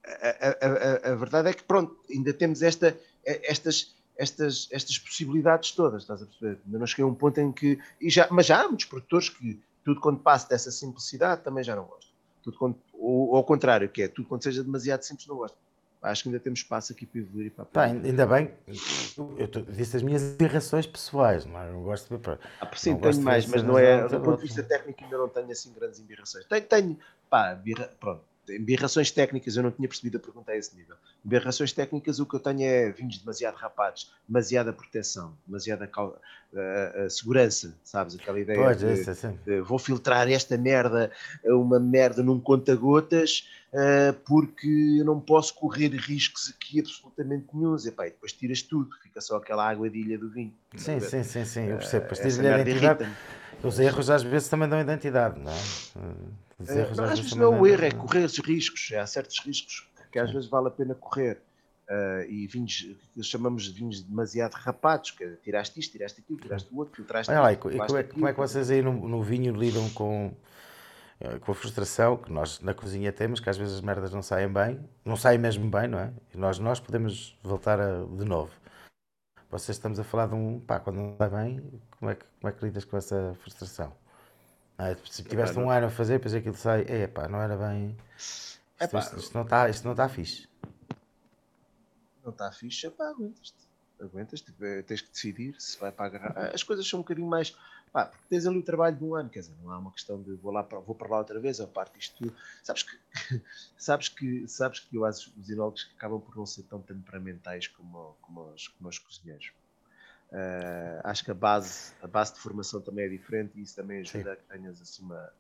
a, a, a, verdade é que, pronto, ainda temos esta, estas, estas, estas possibilidades todas, estás a perceber? Ainda não cheguei a um ponto em que. E já, mas já há muitos produtores que tudo quando passa dessa simplicidade também já não gostam. Tudo quando, ou, ao contrário, que é tudo quando seja demasiado simples não gostam. Acho que ainda temos espaço aqui para evoluir e para Pá, ainda bem, eu tô, disse as minhas irrações pessoais, é? não gosto de ver. Ah, sim, tenho mais, mas não é. Do ponto de vista técnico, ainda não tenho assim grandes embirrações. Tenho, tenho pá, birra, pronto, Emberrações técnicas, eu não tinha percebido a pergunta a esse nível. Emberrações técnicas, o que eu tenho é vinhos demasiado rapados, demasiada proteção, demasiada uh, uh, segurança, sabes? Aquela ideia pois, de, de, vou filtrar esta merda, uma merda num conta-gotas, uh, porque eu não posso correr riscos aqui absolutamente nenhum. E, pá, e depois tiras tudo, fica só aquela aguadilha do vinho. Sim, sim, sim, sim, eu percebo. Depois tiras a identidade. Os erros às vezes também dão identidade, não é? É, não, às vezes não é o erro, é correr os riscos. Há certos riscos que às vezes vale a pena correr. Uh, e vinhos que chamamos de vinhos demasiado rapados, que é, tiraste isto, tiraste aquilo, tiraste o outro, filtraste Olha lá, isto, e como, é, como é que vocês aí no, no, vinho lidam com, eh, com a frustração que nós na cozinha temos, que às vezes as merdas não saem bem, não saem mesmo bem, não é? E nós, nós podemos voltar a, de novo. Vocês estamos a falar de um, pá, quando não sai bem, como é que, como é que lidas com essa frustração? Ah, se tiveste um ano a fazer, depois aquilo sai, é pá, não era bem. Isto, isto, isto não está isto não está fixe. Não está fixe, é pá, aguentas-te. Aguentas, tipo, é, tens que decidir se vai para agarrar. As coisas são um bocadinho mais. Pá, porque tens ali o trabalho de um ano, quer dizer, não há uma questão de vou, lá para, vou para lá outra vez, a parte disto tudo. Sabes que, sabes que, sabes que eu acho os enólogos acabam por não ser tão temperamentais como, como, os, como os cozinheiros. Uh, acho que a base, a base de formação também é diferente e isso também ajuda Sim. a que tenhas assim uma.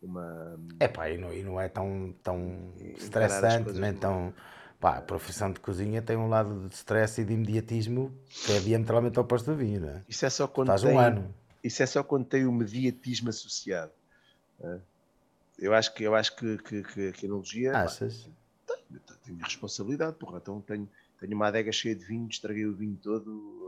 uma é pá, e não, e não é tão, tão estressante, nem tão. Pá, a profissão de cozinha tem um lado de stress e de imediatismo que é diametralmente oposto do vinho, não é? Isso é só quando Estás tem, um ano. Isso é só quando tem o mediatismo associado. É? Eu acho que, eu acho que, que, que, que a analogia. Achas? Pá, tenho, tenho responsabilidade, porra. Então tenho, tenho uma adega cheia de vinho, estraguei o vinho todo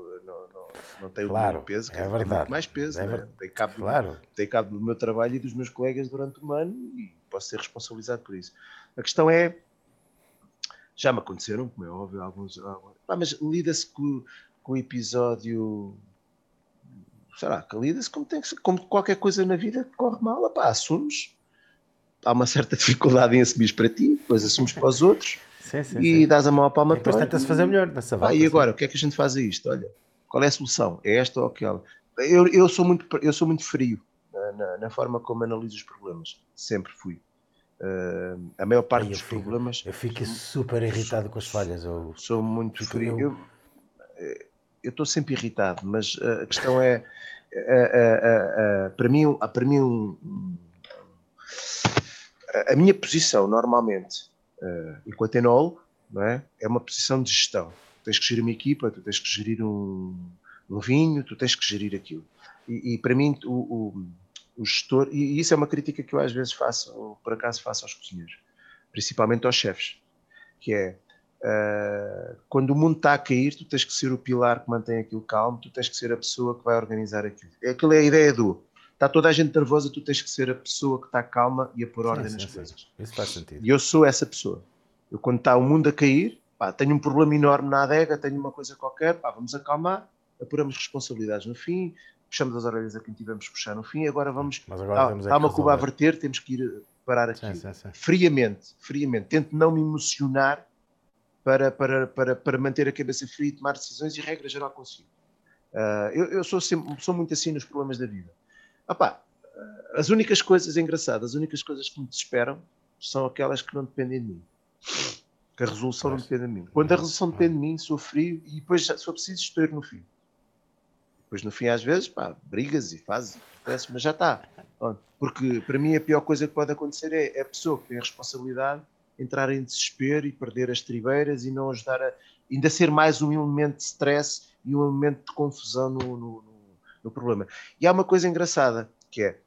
não tem claro, o peso, é verdade. mais peso, é né? tem, cabo, claro. tem cabo do meu trabalho e dos meus colegas durante um ano e posso ser responsabilizado por isso. A questão é, já me aconteceram, como é óbvio, alguns, alguns ah, mas lida-se com, com o episódio, sei lá, lida-se como tem que ser, como qualquer coisa na vida que corre mal, pá, assumes, há uma certa dificuldade em assumir para ti, depois assumes para os outros. Sim, sim, e sim. dás a mão à palma para tenta-se fazer melhor nessa volta. Ah, e agora, o que é que a gente faz a isto? Olha, qual é a solução? É esta ou aquela? Eu, eu, sou, muito, eu sou muito frio na, na, na forma como analiso os problemas. Sempre fui. Uh, a maior parte Ai, dos fico, problemas. Eu fico super irritado sou, com as falhas. Eu, sou muito frio. Eu estou sempre irritado, mas a questão é. para mim, para mim um, a minha posição normalmente, uh, enquanto não é? é uma posição de gestão tens que gerir uma equipa, tu tens que gerir um, um vinho, tu tens que gerir aquilo. E, e para mim, o, o, o, gestor, e isso é uma crítica que eu às vezes faço, ou por acaso faço aos cozinheiros, principalmente aos chefes, que é Uh, quando o mundo está a cair, tu tens que ser o pilar que mantém aquilo calmo, tu tens que ser a pessoa que vai organizar aquilo. Aquilo é a ideia do está toda a gente nervosa, tu tens que ser a pessoa que está calma e a pôr ordem sim, nas sim, coisas. Sim. Isso faz sentido. E eu sou essa pessoa. Eu, quando está o mundo a cair, pá, tenho um problema enorme na adega, tenho uma coisa qualquer, pá, vamos acalmar, apuramos responsabilidades no fim, puxamos as orelhas a quem tivemos que puxar no fim, agora vamos. Mas agora está, uma cuba a verter, temos que ir parar aqui. Friamente, friamente. Tento não me emocionar para, para, para, para manter a cabeça fria e tomar decisões e regra geral consigo. Uh, eu, eu sou, sempre, sou muito assim nos problemas da vida. As únicas coisas engraçadas, as únicas coisas que me desesperam são aquelas que não dependem de mim. Que a resolução não depende de mim. Quando a resolução depende de mim, sou frio e depois, se for preciso, estou no fim. Depois, no fim, às vezes, pá, brigas e fazes, mas já está. Porque, para mim, a pior coisa que pode acontecer é, é a pessoa que tem a responsabilidade entrar em desespero e perder as tribeiras e não ajudar a. ainda ser mais um elemento de stress e um elemento de confusão no, no, no problema. E há uma coisa engraçada que é,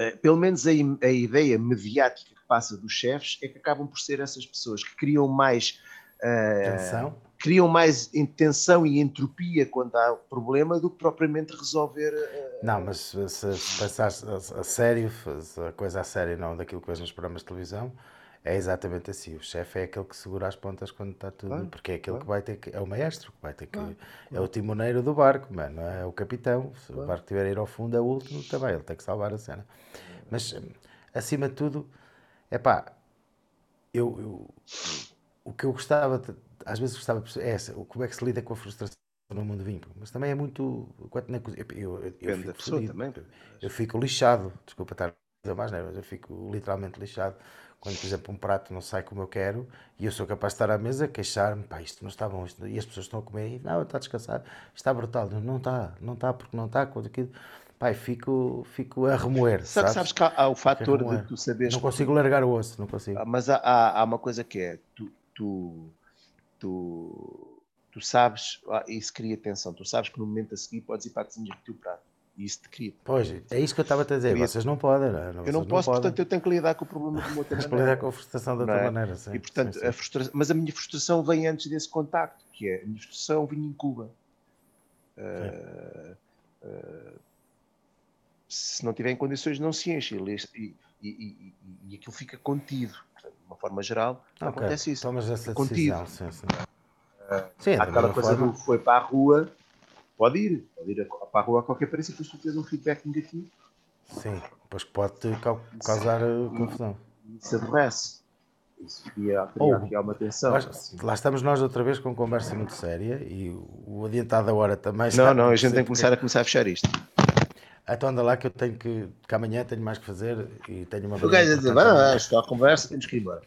uh, pelo menos a, a, ideia mediática passa dos chefes é que acabam por ser essas pessoas que criam mais uh, tensão. criam mais tensão e entropia quando há problema do que propriamente resolver. Uh, não, mas se, se pensar a, a sério, a coisa a sério não daquilo que vês nos programas de televisão é exatamente assim. O chefe é aquele que segura as pontas quando está tudo. Claro, porque é aquele claro. que vai ter que. É o maestro que vai ter que. Claro, é o timoneiro do barco, mano. É o capitão. Se o barco tiver a ir ao fundo, é o último também. Ele tem que salvar a cena. Mas, acima de tudo, é pá. Eu, eu, o que eu gostava, às vezes gostava é essa, como é que se lida com a frustração no mundo vinho, mas também é muito. Eu, eu, eu, fico pessoa também. Eu fico lixado, desculpa estar a dizer mais, né? mas eu fico literalmente lixado quando, por exemplo, um prato não sai como eu quero e eu sou capaz de estar à mesa, queixar-me, pá, isto não está bom, isto... e as pessoas estão a comer, e, não, está a descansar, está brutal, não, não está, não está, porque não está, quando aquilo, pá, fico, fico a remoer. Sabe, sabes? sabes que há, há o fator de tu saberes. Não consigo largar o osso, não consigo. Ah, mas há, há, há uma coisa que é, tu, tu, tu, tu sabes, ah, isso cria tensão, tu sabes que no momento a seguir podes ir para a cozinha prato e isso te cria. Pois, é isso que eu estava a dizer. Queria... Vocês não podem, não é? Eu não posso, portanto, eu tenho que lidar com o problema de uma outra maneira. lidar com a frustração de outra é? maneira, sim. E, portanto, sim, sim. A frustração... Mas a minha frustração vem antes desse contacto, que é a minha frustração vinha em Cuba. Uh, uh, se não tiver em condições, não se enche e, e, e, e aquilo fica contido. Portanto, de uma forma geral, okay. acontece isso. Tomas essa contido. Decisão, sim, sim. Uh, sim, há aquela coisa forma... do foi para a rua pode ir, pode ir para a rua a qualquer preço e depois tu tens um feedback negativo. Sim, depois pode causar Sim. Eh, confusão. Isso aborrece. Isso cria, cria aqui tensão. Mas, lá estamos nós outra vez com conversa muito séria e o adiantado da hora também Não, não, a gente tem que começar a começar a fechar isto. Então anda lá que eu tenho que, que amanhã tenho mais que fazer e tenho uma. O gajo a dizer, vamos, a conversa, temos que ir embora.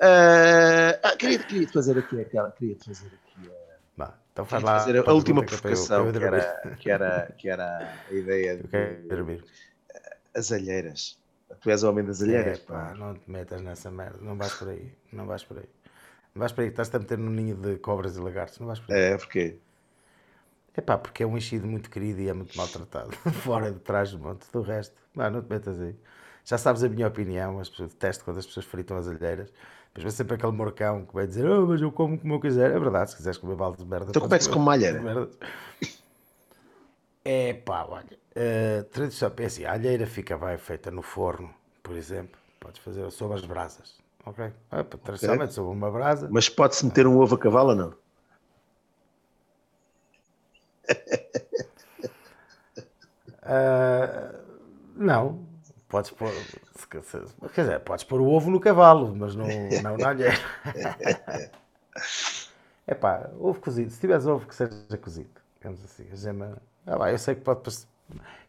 Uh, ah, queria, queria fazer aqui aquela, queria fazer aqui a então faz lá. Fazer a última provocação, que, era, que, era, que era a ideia de. dormir. As alheiras. Tu és o homem das alheiras. É, pá, não te metas nessa merda. Não vais por aí. Não vais por aí. Não vais por aí. Estás-te a meter num ninho de cobras e lagartos. Não vais por aí. É, porquê? É pá, porque é um enchido muito querido e é muito maltratado. Fora de trás do monte. Do resto, pá, não te metas aí. Já sabes a minha opinião. As pessoas, detesto quando as pessoas fritam as alheiras. Mas vem sempre aquele morcão que vai dizer, oh, mas eu como como eu quiser. É verdade, se quiseres comer balde de merda. Então como é que se come malheira? É pá, olha, uh, tradição, é assim, a alheira fica bem feita no forno, por exemplo. Podes fazer sobre as brasas, ok? Ah, tradicionalmente okay. sobre uma brasa. Mas pode-se meter um ovo a cavalo ou não? Uh, não, podes pôr, Quer dizer, podes pôr o ovo no cavalo, mas não, não na alheira. É pá, ovo cozido. Se tiveres ovo que seja cozido, digamos assim, a gema. Ah, pá, eu sei que pode.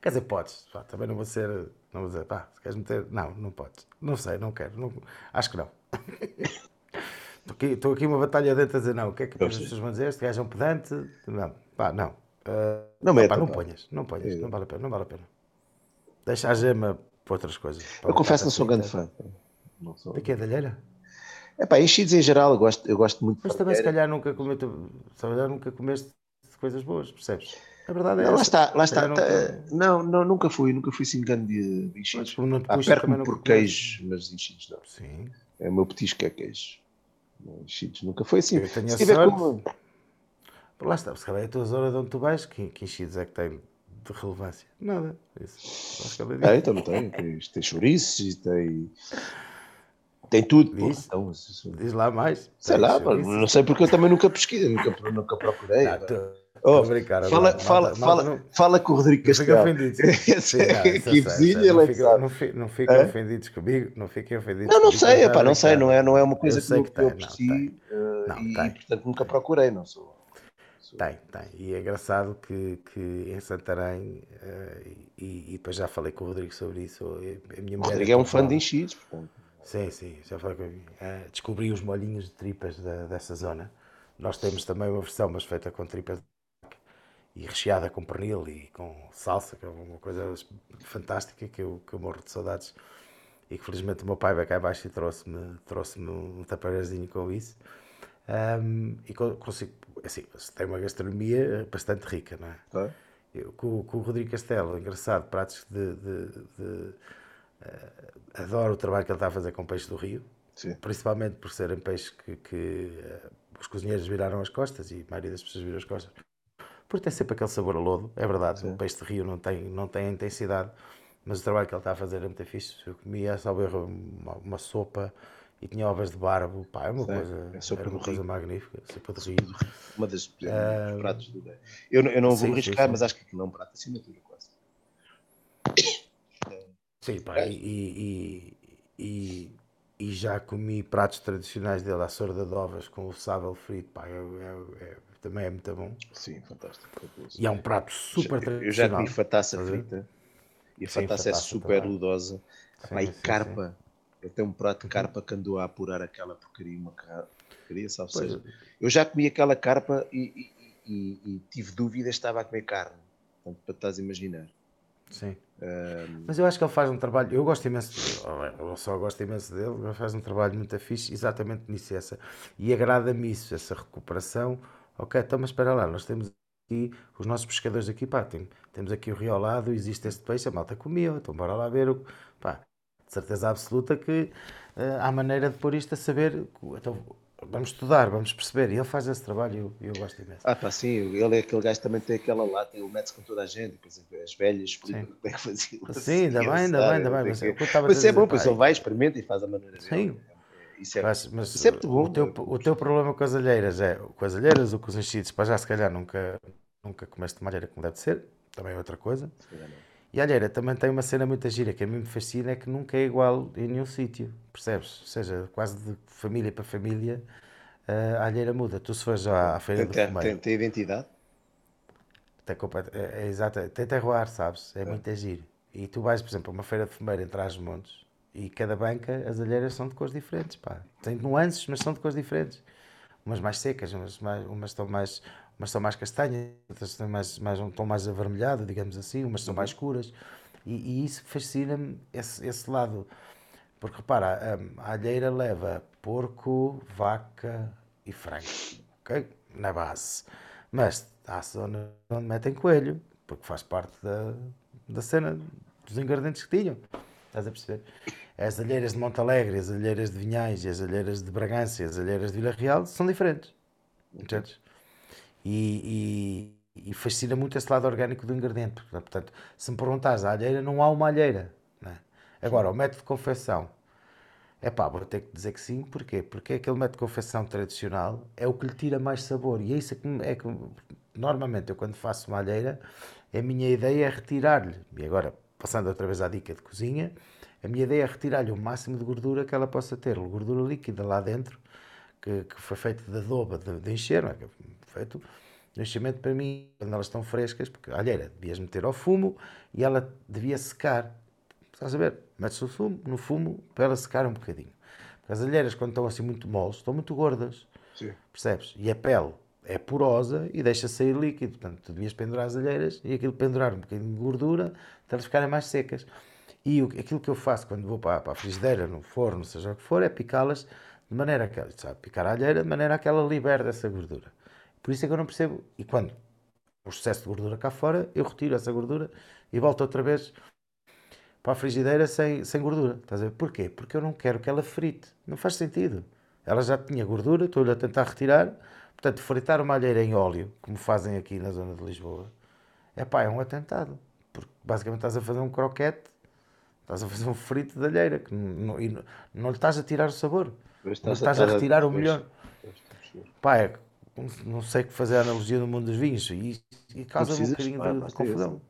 Quer dizer, podes. Pá, também não vou ser. Não vou dizer, pá, se queres meter. Não, não podes. Não sei, não quero. Não, acho que não. Estou aqui, estou aqui uma batalha dentro a dizer, não, o que é que as pessoas vão dizer? Este gajo é um pedante? Não, pá, não. Uh, não, pá, não ponhas, não ponhas, é. não vale a pena, não vale a pena. Deixa a gema para outras coisas. Para eu confesso que não sou grande fã. Não sou... De que é da alheira? É pá, enchidos em geral, eu gosto, eu gosto muito Mas também, se calhar, nunca, comete, se calhar, nunca comeste coisas boas, percebes? A verdade é não, Lá está, lá está. Nunca... Tá, não, não, nunca fui, nunca fui assim grande de, de enchidos. Ah, perco-me por queijo, mas enchidos não. Sim. É o meu petisco é queijo. Cheetos nunca foi assim. Eu tenho Se tiver sorte. como- Lá está, se calhar é a tua zona de onde tu vais, que, que enchidos é que tem de relevância? Nada. Isso. Acho que ela Tem, também tem. Tem, tem chouriços, tem. Tem tudo. Diz? Então, isso- Diz lá mais. sei lá, chouriço. não sei porque eu também nunca pesquisei, nunca, nunca procurei. Não, pá. tô- Oh, brincar, fala, malta- fala, malta fala, não- fala com o Rodrigo Não fiquem Castelo. ofendidos. Sim, não, é isso eu aqui vizinho, ele Não é que fiquem- sabe. não fi- Não fiquem Hã? ofendidos comigo, não fiquem ofendidos Não, não sei, epá, não sei, não é, não é uma coisa que, que eu não, aprecio eh, Não, e, portanto, nunca procurei, não sou. Sou- Tem, tem. E é engraçado que, que em Santarém, eh, e, e depois já falei com o Rodrigo sobre isso. A minha O Rodrigo é um fã de enchidos, portanto. Sim, sim, já falei com. Eh, descobri os molhinhos de tripas da- dessa zona. Nós temos também uma versão, mas feita com tripas de e recheada com pernil e com salsa, que é uma coisa fantástica que eu, que eu morro de saudades. E que felizmente o meu pai veio cá abaixo e trouxe-me trouxe um taparezinho com isso. Ahm, e co- consigo, assim, tem uma gastronomia bastante rica, não é? Tá? Eu, com, com o Rodrigo Castelo, engraçado, pratos de. de- de, eh, adoro o trabalho que ele está a fazer com peixe do Rio, Sim. principalmente por serem peixes que, que, eh, os cozinheiros viraram as costas e a maioria das pessoas viram as costas. Porque tem sempre aquele sabor a lodo, é verdade. O peixe de Rio não tem, não tem a intensidade, mas o trabalho que ele está a fazer é muito fixe. Eu comia, salvo erro, uma, uma sopa e tinha ovas de barbo, pá, é uma Sim, coisa, é sopa era uma coisa magnífica, sopa de Rio. Uma das é dos pratos do Eu, não- eu não vou sim, arriscar, mas acho que aquilo é um prato de assinatura quase. Sim, pá, e, e, e, e já comi pratos tradicionais dele, a sorda de ovas com o sábal frito, pá, é, é- é- também é muito bom. Sim, fantástico. E é um prato super Eu já tradicional. comi fataça estás a ver? frita e a Sim, fataça é fataça super também. ludosa. Sim, Pá, e carpa. Tem um prato de carpa que andou a apurar aquela porcaria, uma ca- porcaria, salvo Pois. seja. Eu já comi aquela carpa e, e- e- e tive dúvidas, estava a comer carne. Portanto, para estás a imaginar. Sim. Mas eu acho que ele faz um trabalho, eu gosto imenso, eu só gosto imenso dele, ele faz um trabalho muito fixe, exatamente nisso, essa, e agrada-me isso, essa recuperação. Ok, então, mas espera lá, nós temos aqui os nossos pescadores aqui, pá, tem- temos aqui o rio ao lado, existe este peixe, a malta comia, então bora lá ver, o, pá, de certeza absoluta que eh, há maneira de pôr isto a saber, então vamos estudar, vamos perceber, e ele faz esse trabalho e eu, eu gosto imenso. Ah, pá, sim, ele é aquele gajo que também tem aquela lata, ele mete-se com toda a gente, depois as velhas como é que fazia. Sim, ainda bem, ainda bem, ainda bem, mas Mas, é bom, pois ele vai, experimenta e faz a maneira dele. Sim. Isso é, Mas, mas isso é muito bom. o, teu, o teu problema com as alheiras é com as alheiras ou com os enchidos, para já se calhar nunca, nunca comeste uma alheira como deve ser, também é outra coisa. Se calhar não. E a alheira também tem uma cena muito gira que a mim me fascina, é que nunca é igual em nenhum sítio, percebes? Ou seja, quase de família para família eh, a alheira muda. Tu se fores à, à feira Tem, do fumeiro, tem, tem identidade? tem, é, é exato, tem terroir, sabes? É muito giro. E tu vais, por exemplo, a uma feira de fumeiro entre as montes e cada banca, as alheiras são de cores diferentes, pá. Tem nuances, mas são de cores diferentes. Umas mais secas, umas, mais, umas estão mais umas são mais castanhas, outras têm mais, mais, um tom mais avermelhado, digamos assim, umas são mais escuras. E, e isso fascina-me, esse, esse lado. Porque repara, a, a alheira leva porco, vaca e frango, ok? Na base. Mas há zonas onde metem coelho, porque faz parte da, da cena dos ingredientes que tinham. Estás a perceber? As alheiras de Montalegre, as alheiras de Vinhais, as alheiras de Bragança, as alheiras de Vila Real são diferentes. Entendes? E, e, e fascina muito esse lado orgânico do ingrediente. Portanto, se me perguntares a alheira, não há uma alheira. não é? Agora, o método de confecção. É pá, vou ter que dizer que sim, porquê? Porque aquele método de confecção tradicional é o que lhe tira mais sabor. E é isso que, é que normalmente eu quando faço uma alheira, a minha ideia é retirar-lhe. E agora, passando outra vez à dica de cozinha, a minha ideia é retirar-lhe o máximo de gordura que ela possa ter, gordura líquida lá dentro, que, que foi feito de adoba, de, de encher, não? Que foi feito no enchimento para mim, quando elas estão frescas, porque a alheira devias meter ao fumo e ela devia secar. Estás a ver? Metes o fumo, no fumo para ela secar um bocadinho. Porque as alheiras, quando estão assim muito moles, estão muito gordas. Sim. Percebes? E a pele é porosa e deixa sair líquido. Portanto, tu devias pendurar as alheiras e aquilo pendurar um bocadinho de gordura para elas ficarem mais secas. E o- aquilo que eu faço quando vou para, para a frigideira, no forno, seja o que for, é picá-las de maneira que sabe, picar a alheira de maneira que ela libere dessa gordura. Por isso é que eu não percebo. E quando o excesso de gordura cá fora, eu retiro essa gordura e volto outra vez para a frigideira sem, sem gordura. Estás a ver? Porquê? Porque eu não quero que ela frite. Não faz sentido. Ela já tinha gordura, estou-lhe a tentar retirar. Portanto, fritar uma alheira em óleo, como fazem aqui na zona de Lisboa, é pá, é um atentado. Porque basicamente estás a fazer um croquete, estás a fazer um frito de alheira, que não, não, não lhe estás a tirar o sabor. Mas estás, estás a, a, retirar o melhor. Pá, é, não sei que fazer a analogia no mundo dos vinhos e, e causa um bocadinho de, de confusão.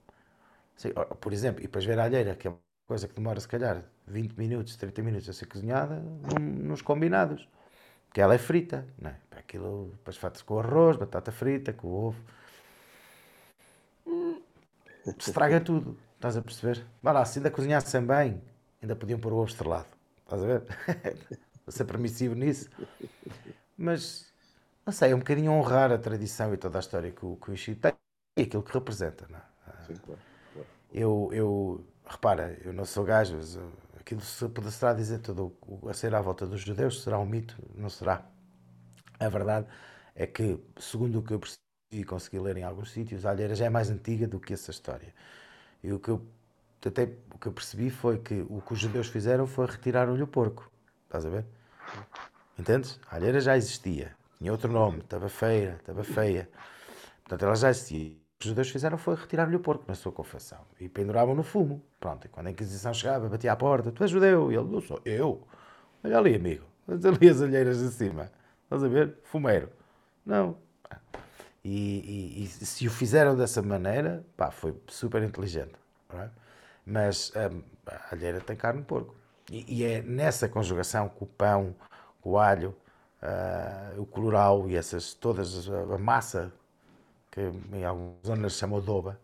Sim, por exemplo, e depois ver a alheira, que é uma coisa que demora se calhar 20 minutos, 30 minutos a ser cozinhada, nos combinados. Que ela é frita, não é? Aquilo depois faz com arroz, batata frita, com ovo. Estraga tudo, estás a perceber? Vai lá, se ainda cozinhassem bem, ainda podiam pôr o ovo estrelado. Estás a ver? Vou ser permissivo nisso. Mas, não sei, é um bocadinho honrar a tradição e toda a história que o, que o tem e aquilo que representa, não é? Sim, claro, claro. Eu, eu, repara, eu não sou gajo, aquilo se poderá dizer tudo a ser à volta dos judeus será um mito, não será. A verdade é que, segundo o que eu percebi e consegui ler em alguns sítios, a alheira já é mais antiga do que essa história. E o que eu, até, o que eu percebi foi que o que os judeus fizeram foi retirar-lhe o porco. Estás a ver? Entendes? A alheira já existia. Tinha outro nome, estava feia, estava feia. Portanto, ela já existia os judeus fizeram foi retirar-lhe o porco na sua confessão e penduravam no fumo. Pronto, e quando a Inquisição chegava, batia à porta: Tu és judeu? E ele: Não sou eu. Olha ali, amigo, olha ali as alheiras de cima. Estás a ver? Fumeiro. Não. E, e, e, se o fizeram dessa maneira, pá, foi super inteligente. É? Mas hum, a alheira tem carne de porco. E, e, é nessa conjugação com o pão, com o alho, uh, o colorau e essas todas, a massa que em algumas zonas se chama doba,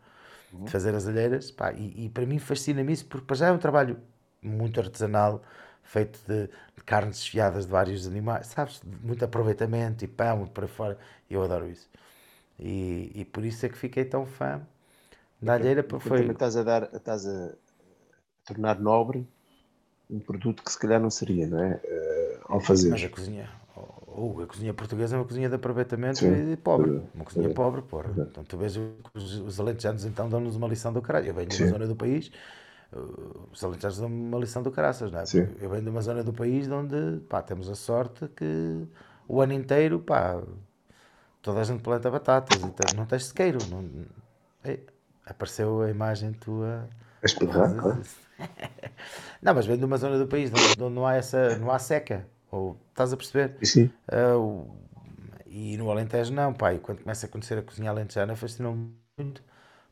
uhum. de fazer as alheiras. Pá, e, e, para mim fascina-me isso, porque para já é um trabalho muito artesanal, feito de, de, carnes desfiadas de vários animais, sabes? Muito aproveitamento e pão para fora. Eu adoro isso. E, e por isso é que fiquei tão fã da alheira. Porque foi... Também estás a dar, estás a tornar nobre um produto que se calhar não seria, não é? Uh, ao fazer. Mas a cozinha, ou a cozinha portuguesa é uma cozinha de aproveitamento Sim. e pobre. Uma cozinha Sim. pobre, porra. Então tu vês os, os alentejanos então dão-nos uma lição do caralho. Eu venho de uma zona do país, uh, os alentejanos dão uma lição do caraças, não é? Sim. Eu venho de uma zona do país onde, pá, temos a sorte que o ano inteiro, pá, toda a gente planta batatas e não tens sequeiro. Não, ei, apareceu a imagem tua. Não, mas vem de uma zona do país onde não há essa, não há seca. Ou, estás a perceber? Sim. Uh, e no Alentejo não. E quando começa a conhecer a cozinha alentejana, fascinou-me muito.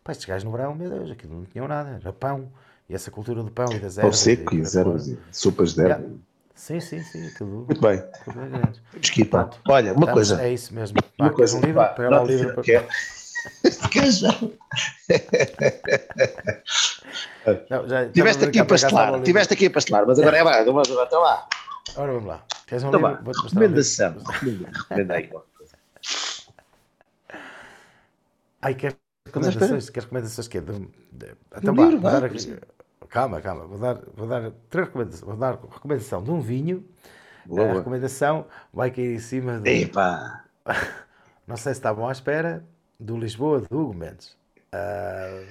Pá, estes gajos no verão, meu Deus, aquilo não tinham nada. Era pão. E essa cultura do pão e das ervas. Pão seco e, as ervas, sopas de erva. Sim, sim, sim. Tudo, muito bem. Tudo é grande. Pá. Olha, uma coisa. É isso mesmo. Pá, uma coisa. Um livro, pá, pega o livro. Para... Não, já, tiveste aqui a pastelar, tiveste aqui a pastelar, mas agora é lá, vamos lá, então lá. Ora, vamos lá. Queres um então livro? Mostrar recomendação. Recomenda aí Ai, queres recomendações? Queres recomendações quê? De, de, então, vá, vou dar aqui, calma, calma. Vou dar, vou dar três recomendações. Vou dar recomendação de um vinho. Boa. A recomendação vai cair em cima do... Epa! Não sei se estavam à espera do Lisboa de Hugo Mendes. Uh,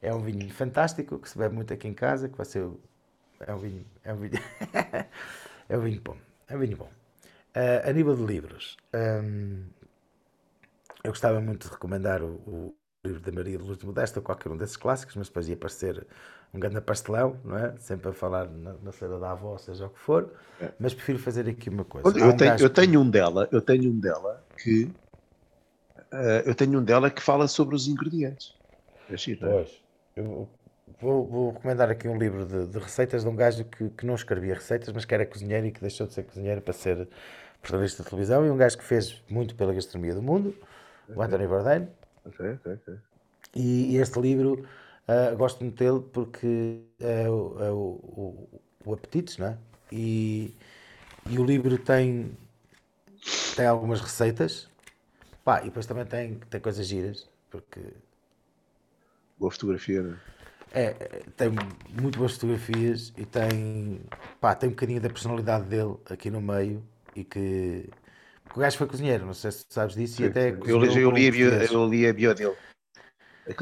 é um vinho fantástico que se bebe muito aqui em casa, que vai ser é um vinho, é um vinho, é um vinho bom, é um vinho bom. Uh, a nível de livros, um, eu gostava muito de recomendar o, o livro da Maria de Luz Modesta, qualquer um desses clássicos, mas depois ia aparecer um grande pastelão, não é? Sempre a falar na, na cena da avó, seja o que for, é. mas prefiro fazer aqui uma coisa. eu, um tenho, eu tenho um dela, eu tenho um dela que uh, eu tenho um dela que fala sobre os ingredientes. É giro, é? pois, eu, Vou, vou, recomendar aqui um livro de, de, receitas de um gajo que, que não escrevia receitas, mas que era cozinheiro e que deixou de ser cozinheiro para ser protagonista de televisão. E um gajo que fez muito pela gastronomia do mundo, okay. o Anthony Bourdain. Okay, okay, e, e, este livro uh, gosto muito dele porque é o, é o, o, o Apetites, não é? E, e o livro tem, tem algumas receitas, pá, e depois também tem, tem coisas giras, porque. Boa fotografia, não é? É, tem muito boas fotografias e tem, pá, tem um bocadinho da personalidade dele aqui no meio e que. o gajo foi cozinheiro, não sei se sabes disso, sim, e até. Eu, eu, li a bio, eu li a bio dele.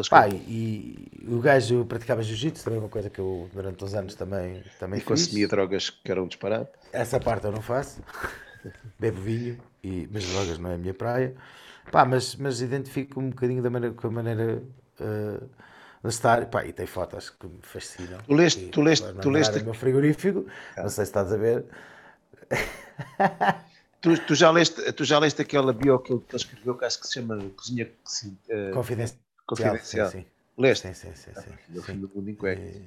Pá, e, e, o gajo praticava jiu-jitsu, também é uma coisa que eu durante uns anos também, também e fiz. consumia drogas que eram disparado. Essa parte eu não faço. bebo vinho, e, mas drogas não é a minha praia. Pá, mas, mas identifico um bocadinho da maneira, com a maneira uh, de estar. Pá, e tem fotos que me fascinam. Tu leste, tu leste, tu leste... o meu frigorífico, ah. não sei se estás a ver. Tu, tu, já leste, tu já leste aquela bio que ele, escreveu, que acho que se chama Cozinha uh, Confidencial. Confidencial. Sim, sim. Leste? Sim, sim, sim. sim, sim. do mundo em cuecas.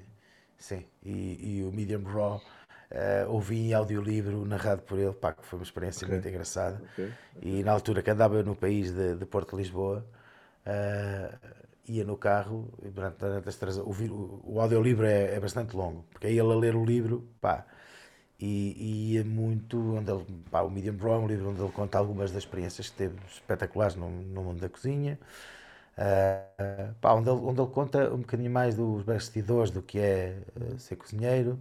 Sim, e, e o Medium Raw uh, ouvi em audiolivro narrado por ele, pá, que foi uma experiência okay. muito engraçada. Okay. Okay. E na altura que andava no país de, de Porto Lisboa, uh, ia no carro e durante, durante as três, o, o, audiolivro é, é, bastante longo, porque é ele a ler o livro, pá, e, e ia muito, onde ele, pá, o Medium é um livro onde ele conta algumas das experiências que teve espetaculares no, no mundo da cozinha, uh, pá, onde, ele, onde ele conta um bocadinho mais dos bastidores do que é uh, ser cozinheiro,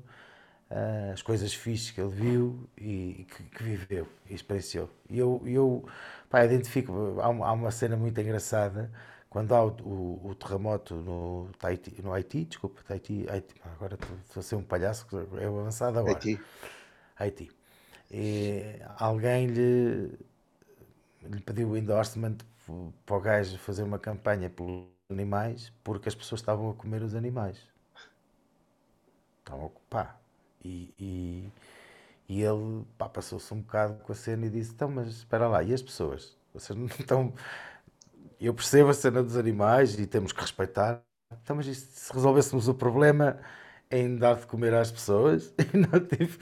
uh, as coisas fixas que ele viu e, e que, que, viveu e experienciou. E eu, eu pá, identifico, há uma, há uma cena muito engraçada quando há o, o, o terremoto no, Tahiti, no Haiti, desculpa, Tahiti, Haiti, agora estou a ser um palhaço, é o avançado agora. Haiti. Haiti. E alguém lhe, lhe pediu o endorsement para o gajo fazer uma campanha pelos animais porque as pessoas estavam a comer os animais. Estavam a ocupar. E, e, e ele passou-se um bocado com a cena e disse: Então, mas espera lá, e as pessoas? Vocês não estão. Eu percebo a cena dos animais e temos que respeitar. Então, mas isto, se resolvêssemos o problema em dar de comer às pessoas e não tive.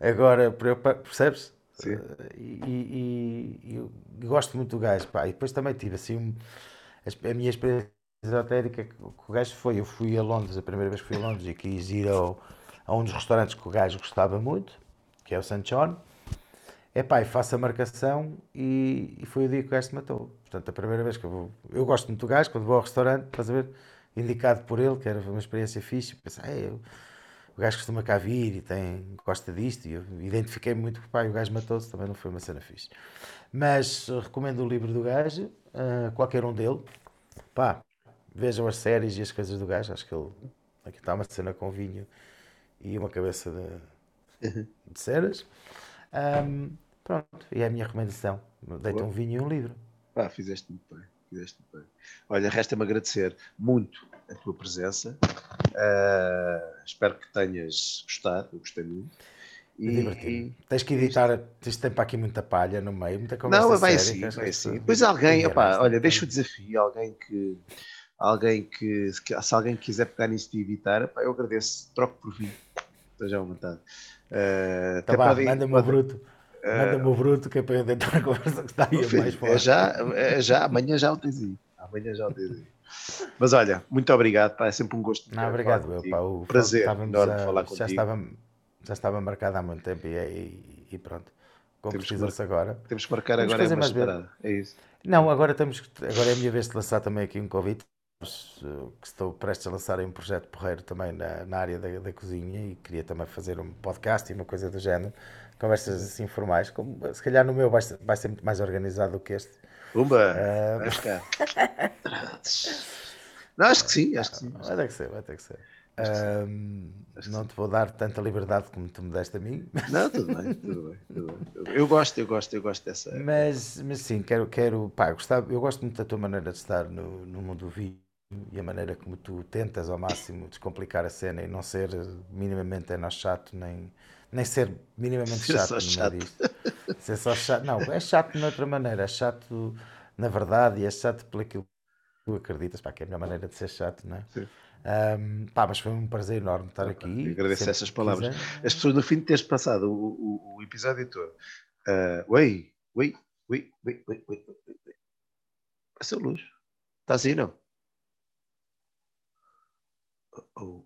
Agora, percebes? Sim. E, e, e, eu gosto muito do gajo. Pá. E depois também tive assim um, a minha experiência esotérica com o gajo foi: eu fui a Londres, a primeira vez que fui a Londres e quis ir ao a um dos restaurantes que o gajo gostava muito, que é o St. John. É pá, e faço a marcação e, e, foi o dia que o gajo se matou. Portanto, a primeira vez que eu vou. Eu gosto muito do gajo, quando vou ao restaurante, estás a ver? Indicado por ele, que era uma experiência fixe. Pensei, ah, eu, o gajo costuma cá vir e tem, gosta disto. E eu identifiquei muito que pá, o gajo matou-se, também não foi uma cena fixe. Mas uh, recomendo o livro do gajo, uh, qualquer um dele. Pá, vejam as séries e as coisas do gajo. Acho que ele. Aqui está uma cena com vinho e uma cabeça de, uhum. de ceras. Um, pronto, e é a minha recomendação. Deita um vinho e um livro. Ah, fizeste muito bem. Fizeste muito bem. Olha, resta-me agradecer muito a tua presença. Uh, espero que tenhas gostado. Eu gostei muito. E, e, Tens que editar, tens tempo aqui muita palha no meio, muita conversa Não, vai séria, assim, vai assim. Depois alguém, opá, olha, deixa o desafio, alguém que alguém que, se alguém quiser pegar nisso e editar, pá, eu agradeço, troco por vinho, esteja à vontade. Uh, tá manda-me o bruto. Uh, manda-me o bruto que é para eu tentar a conversa que está aí filho, mais forte. É já, é já, amanhã já o tens aí. Amanhã já o tens aí. Mas olha, muito obrigado, pá, é sempre um gosto. Não, obrigado, eu, pá, o prazer enorme a, falar já Estava, já estava marcado há muito tempo e, e, e pronto. Como precisa-se agora. Temos que marcar temos agora é mais parada. É isso. Não, agora, temos, agora é a minha vez de lançar também aqui um convite que estou prestes a lançar um projeto porreiro também na, na área da, da, cozinha e queria também fazer um podcast e uma coisa do género, conversas assim formais, como, se calhar no meu vai ser, vai ser muito mais organizado do que este. Umba! Uh... Não, acho que sim, acho que sim. Vai ter que ser, vai ter que ser. Um, não te vou dar tanta liberdade como tu me deste a mim. Não, tudo bem, tudo bem, tudo bem. Eu gosto, eu gosto, eu gosto dessa. Mas, mas sim, quero, quero, pá, eu, gostava, eu gosto muito da tua maneira de estar no, no mundo do vídeo e a maneira como tu tentas ao máximo descomplicar a cena e não ser minimamente é chato, nem, nem ser minimamente ser chato, chato. Ser só chato. Não, é chato de outra maneira, é chato na verdade e é chato pelo que tu acreditas, pá, que é a melhor maneira de ser chato, não é? Sim. Um, pá, mas foi um prazer enorme estar aqui. Agradeço essas palavras. Quiser. As pessoas no fim de teres passado o, o, o episódio todo. Uh, oi, oi, oi, oi, oi, oi, oi. Passou luz. Está assim, não? Oh.